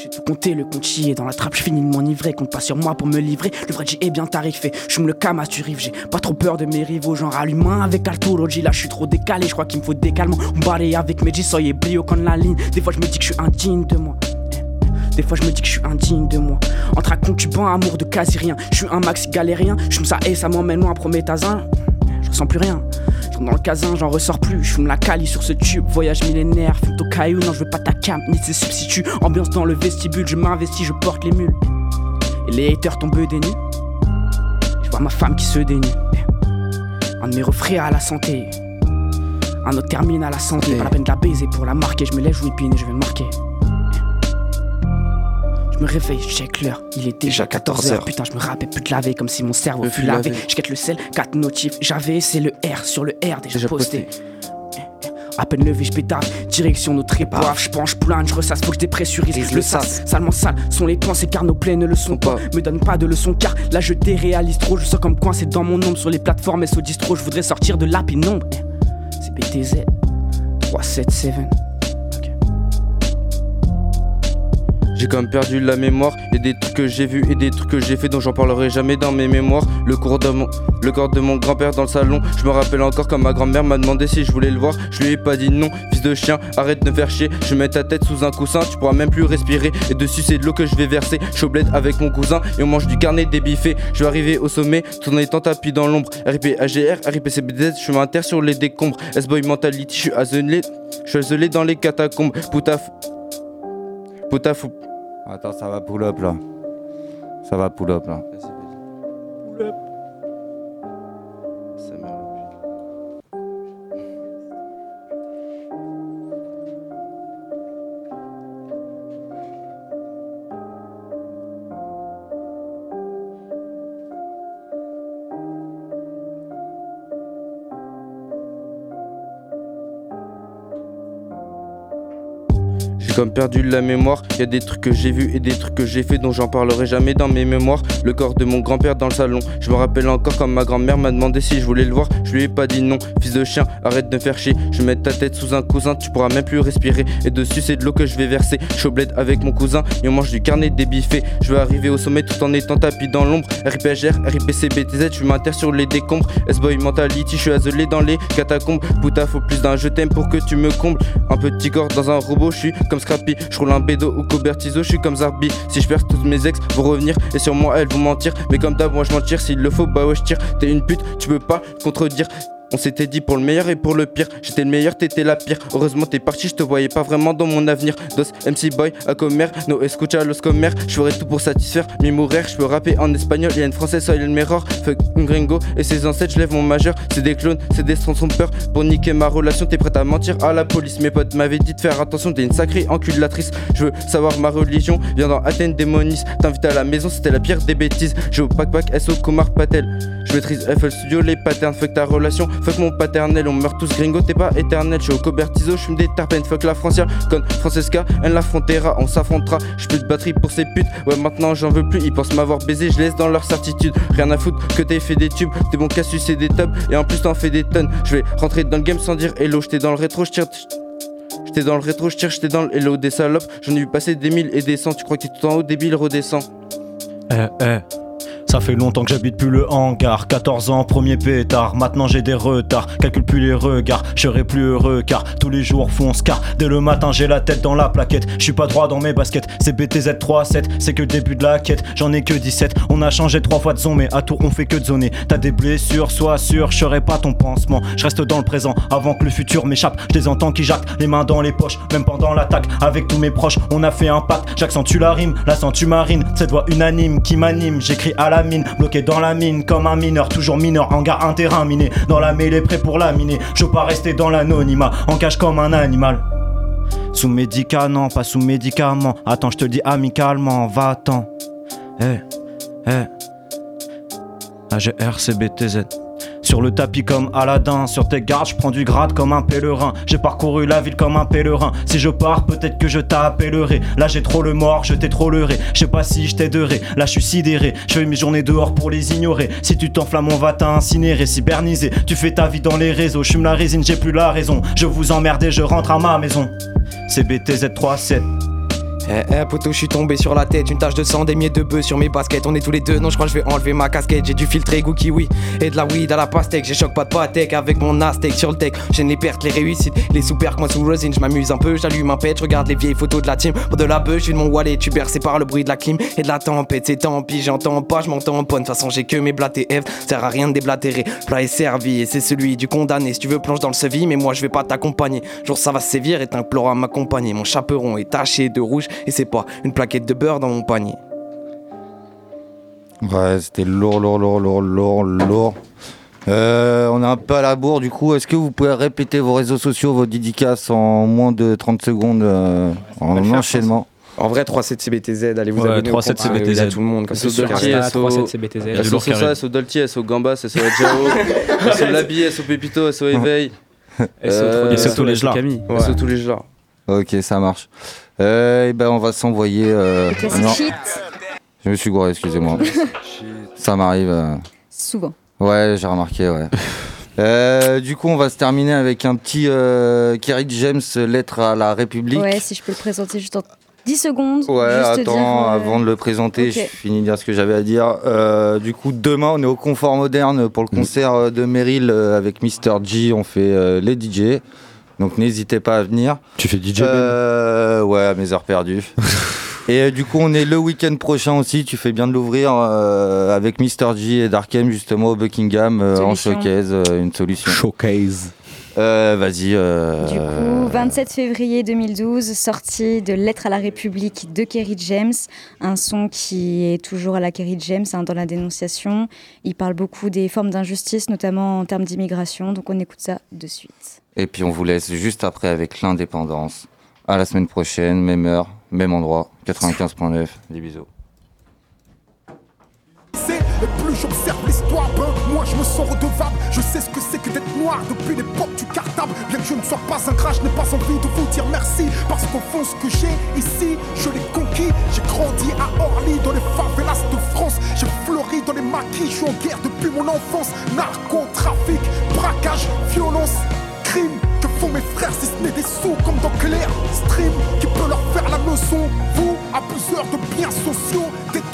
J'ai tout compté, le compte chier dans la trappe, je finis de m'enivrer. Compte pas sur moi pour me livrer. Le vrai G est bien tarifé. Je me le cam tu rive, j'ai pas trop peur de mes rivaux. Genre rallume un avec G. Là, je suis trop décalé, je crois qu'il me faut des calmants. Barré avec mes soyez brio quand la ligne. Des fois, je me dis que je suis indigne de moi. Des fois je me dis que je suis indigne de moi Entre un concubin, amour de quasi rien Je suis un maxi galérien, je me ça et ça m'emmène loin prométhazin Je ressens plus rien. Je dans le casin, j'en ressors plus. Je fume la cali sur ce tube, voyage millénaire Fume au caillou, non je veux pas ta cam ni ses substituts. Ambiance dans le vestibule, je m'investis, je porte les mules. Et les haters tombent des nues Je vois ma femme qui se dénue Un de mes refrains à la santé. Un autre termine à la santé, pas la peine de la baiser pour la marquer. Je me lève, je whippine et je vais le marquer. Je me réveille, je check l'heure, il est déjà 14h. Putain, je me rappelle plus de laver comme si mon cerveau fut lavé. Je quête le sel, 4 notifs, j'avais, c'est le R sur le R déjà, posté. À peine levé, je pétard, direction notre épave. Je penche, plane, je ressasse, faut que je dépressurise. Le sas, salement sale, sont les pensées car nos plaies ne le sont pas. Me donne pas de leçons car là je déréalise trop. Je sens comme coin, c'est dans mon ombre sur les plateformes SO distro. Je voudrais sortir de la pénombre. C'est BTZ 377. J'ai comme perdu la mémoire. Et des trucs que j'ai vus et des trucs que j'ai fait dont j'en parlerai jamais dans mes mémoires. Le, corps de mon grand-père dans le salon. Je me rappelle encore quand ma grand-mère m'a demandé si je voulais le voir. Je lui ai pas dit non. Fils de chien, arrête de me faire chier. Je mets ta tête sous un coussin, tu pourras même plus respirer. Et dessus c'est de l'eau que je vais verser. Je avec mon cousin et on mange du carnet débiffé. Je vais arriver au sommet tout en étant tapis dans l'ombre. RIP AGR, RIP CBZ, je m'inter sur les décombres. S-Boy Mentality, je suis azelé. Je suis dans les catacombes. Poutaf. Poutaf. Attends, ça va pull up là. Ça va pull up là. J'ai comme perdu la mémoire. Y a des trucs que j'ai vus et des trucs que j'ai fait dont j'en parlerai jamais dans mes mémoires. Le corps de mon grand-père dans le salon. Je me rappelle encore quand ma grand-mère m'a demandé si je voulais le voir. Je lui ai pas dit non. Fils de chien, arrête de me faire chier. Je mets ta tête sous un cousin, tu pourras même plus respirer. Et dessus c'est de l'eau que je vais verser. Je bled avec mon cousin et on mange du carnet débiffé. Je vais arriver au sommet tout en étant tapis dans l'ombre. RIPGR, RIPC, BTZ, je m'inter sur les décombres. S-Boy Mentality, je suis azelé dans les catacombes. Putain, faut plus d'un je t'aime pour que tu me combles. Un petit corps dans un robot, je suis comme Je roule un bédo ou Cobertizo, je suis comme Zarbi. Si je perds tous mes ex, vont revenir et sur moi elles vont mentir. Mais comme d'hab, moi je mentir. S'il le faut, bah ouais, je tire. T'es une pute, tu peux pas contredire. On s'était dit pour le meilleur et pour le pire. J'étais le meilleur, t'étais la pire. Heureusement, t'es parti, je te voyais pas vraiment dans mon avenir. Dos, MC Boy, comer, no escucha los comer. Je ferai tout pour satisfaire mi mourir. Je peux rapper en espagnol, y a une française, soy le meilleur. Fuck un gringo et ses ancêtres, je lève mon majeur. C'est des clones, c'est des peur Pour niquer ma relation, t'es prête à mentir à la police. Mes potes m'avaient dit de faire attention, t'es une sacrée enculatrice. Je veux savoir ma religion, viens dans Athènes démonis. T'invites à la maison, c'était la pire des bêtises. Je au pack pack SO Komar Patel. Je maîtrise FL Studio, les patterns, fuck ta relation. Fuck mon paternel, on meurt tous gringo, t'es pas éternel. Je suis au Cobertizo, je fume des terpènes. Fuck la frontière, con Francesca, elle l'affrontera, on s'affrontera. Plus de batterie pour ces putes. Ouais, maintenant j'en veux plus, ils pensent m'avoir baisé, je laisse dans leur certitude. Rien à foutre que t'aies fait des tubes, t'es bon Cassius et des tubs, et en plus t'en fais des tonnes. Je vais rentrer dans le game sans dire hello, j'étais dans le rétro, je tire. J'étais dans le rétro, je tire, j'étais dans le hello des salopes. J'en ai vu passer des mille et des cents. Tu crois que t'es tout en haut, débile, redescends. Eh, eh. Ça fait longtemps que j'habite plus le hangar. 14 ans, premier pétard. Maintenant j'ai des retards, calcule plus les regards. Je serai plus heureux car tous les jours fonce car Dès le matin j'ai la tête dans la plaquette. Je suis pas droit dans mes baskets. C'est BTZ 3-7, c'est que le début de la quête. J'en ai que 17, on a changé trois fois de zone Mais à tour on fait que de zoner. T'as des blessures, sois sûr, je serai pas ton pansement. Je reste dans le présent avant que le futur m'échappe. Je les entends qui jactent, les mains dans les poches. Même pendant l'attaque, avec tous mes proches On a fait un pacte, j'accentue la rime La sentu marine, cette voix unanime qui m'anime. J'écris à la bloqué dans la mine comme un mineur, toujours mineur, hangar un terrain miné, dans la mêlée prêt pour la miner, je veux pas rester dans l'anonymat, en cage comme un animal. Sous médicament, pas sous médicament, attends je te dis amicalement, va-t'en. Eh, eh. AGR CBTZ. Sur le tapis comme Aladdin, sur tes gardes, je prends du grade comme un pèlerin. J'ai parcouru la ville comme un pèlerin. Si je pars, peut-être que je t'appellerai. Là j'ai trop le mort, je t'ai trop leurré. Je sais pas si je t'aiderai. Là je suis sidéré. Je fais mes journées dehors pour les ignorer. Si tu t'enflammes, on va t'incinérer. Cybernisé, tu fais ta vie dans les réseaux. Je la résine, j'ai plus la raison. Je vous emmerde et je rentre à ma maison. C'est BTZ 37. Eh eh poto je suis tombé sur la tête. Une tache de sang, des miettes de bœuf sur mes baskets. On est tous les deux, non je crois que je vais enlever ma casquette. J'ai du filtré goût kiwi et de la weed à la pastèque. J'ai choc pas de patek avec mon aztèque sur le deck J'aime les pertes, les réussites, les sous moi sous resin Je un peu, j'allume un pet, regarde les vieilles photos de la team. Pour de la bœuf, je de mon wallet, tu bercé par le bruit de la clim Et de la tempête, c'est tant pis, j'entends pas, je m'entends pas. De toute façon j'ai que mes blattes et F, sert à rien de déblatérer. Plat est servi et c'est celui du condamné. Si tu veux plonge dans le sevi, mais moi je vais pas t'accompagner. Jour ça va sévir et t'implore à m'accompagner. Mon chaperon est taché de rouge et c'est pas une plaquette de beurre dans mon panier. Ouais, c'était lourd, lourd, lourd, lourd, lourd, lourd. Euh, on est un peu à la bourre du coup. Est-ce que vous pouvez répéter vos réseaux sociaux, vos dédicaces en moins de 30 secondes euh, en enchaînement En vrai, 37 CBTZ, allez vous Ouais, abonner. au 37 compte, CBTZ. à tout le monde. Comme ça, SO sur Dolce, Insta. SO CBTZ. SO Sosa, SO SO SO SO Labi, SO Pepito, SO Éveil. SO SO tous les genres. SO tous les genres. Ok, ça marche. Euh, et ben on va s'envoyer. euh, non. shit. Je me suis gouré, excusez-moi. [laughs] ça m'arrive. euh. Souvent. Ouais, j'ai remarqué, ouais. [laughs] Euh, du coup, on va se terminer avec un petit euh, Kerry James, lettre à la République. Ouais, si je peux le présenter juste en 10 secondes. Ouais, juste attends, dire, euh, avant de le présenter, ok. je finis de dire ce que j'avais à dire. Euh, du coup, demain, on est au Confort Moderne pour le concert euh, de Meryl euh, avec Mr. G. On fait euh, les DJ. Donc n'hésitez pas à venir. Tu fais DJ euh, Ouais, à mes heures perdues. [laughs] Et euh, du coup, on est le week-end prochain aussi. Tu fais bien de l'ouvrir euh, avec Mr. G et Darkem justement au Buckingham euh, en showcase, euh, une solution. Showcase. Euh, Vas-y. euh, Du coup, 27 février 2012, sortie de Lettre à la République de Kerry James, un son qui est toujours à la Kerry James hein, dans la dénonciation. Il parle beaucoup des formes d'injustice, notamment en termes d'immigration, donc on écoute ça de suite. Et puis on vous laisse juste après avec l'indépendance. À la semaine prochaine, même heure, même endroit, 95.9. Des bisous. C'est et plus je sais ce que c'est que d'être noir depuis l'époque du cartable. Bien que je ne sois pas un crash, je n'ai pas envie de vous dire merci. Parce qu'au fond, ce que j'ai ici, je l'ai conquis. J'ai grandi à Orly, dans les favelas de France. J'ai fleuri dans les maquis, je suis en guerre depuis mon enfance. Narcotrafic, braquage, violence, crime. Que font mes frères si ce n'est des sous comme dans Clair Stream qui peut leur faire la leçon Vous, abuseurs de biens sociaux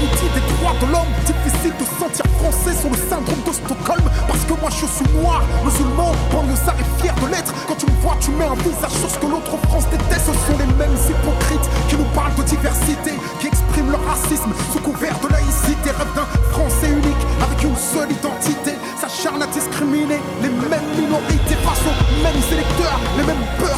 des droits de l'homme. Difficile de sentir français sur le syndrome de Stockholm. Parce que moi je suis noir, musulman, banlieusard et fier de l'être. Quand tu me vois, tu mets un visage sur ce que l'autre France déteste. Ce sont les mêmes hypocrites qui nous parlent de diversité, qui expriment leur racisme sous couvert de laïcité. Rêve d'un français unique avec une seule identité. S'acharne à discriminer les mêmes minorités face aux mêmes électeurs, les mêmes peurs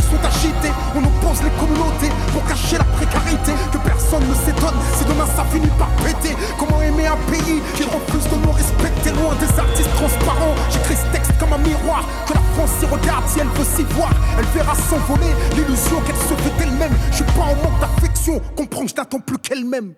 les communautés pour cacher la précarité. Que personne ne s'étonne si demain ça finit par péter. Comment aimer un pays qui refuse de nous respecter? Loin des artistes transparents J'écris ce texte comme un miroir que la France s'y regarde si elle veut s'y voir. Elle verra s'envoler l'illusion qu'elle se fait elle-même. Je suis pas en manque d'affection, comprends, je n'attends plus qu'elle-même.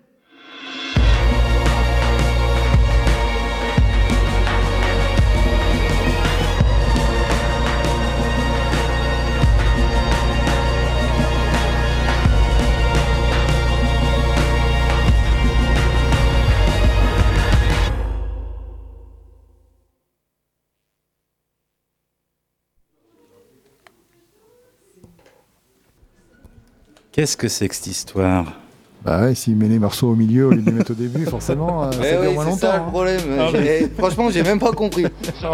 Qu'est-ce que c'est que cette histoire? Bah ouais, s'il met les morceaux au milieu au lieu de les mettre au début, forcément, euh, ça Eh dure oui, moins c'est longtemps. ça le hein. problème. Ah oui. Franchement, j'ai même pas compris.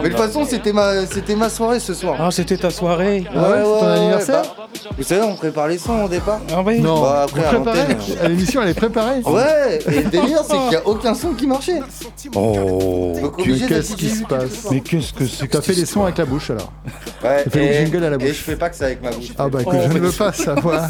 Mais de toute façon, c'était ma, c'était ma soirée ce soir. Ah, c'était ta soirée Ouais, ouais, c'est ton ouais, anniversaire bah, Vous savez, on prépare les sons au départ. Ah oui Non, Bah, après, à préparez l'antenne, À L'émission, elle est préparée. Ouais, et le délire, c'est qu'il n'y a aucun son qui marchait. Oh Qu'est-ce qui se passe Mais qu'est-ce que c'est T'as fait les sons avec la bouche alors Ouais, T'as fait le et, jingle à la et bouche. je fais pas que ça avec ma bouche. Ah bah que Oh, je ne mais- veux pas savoir.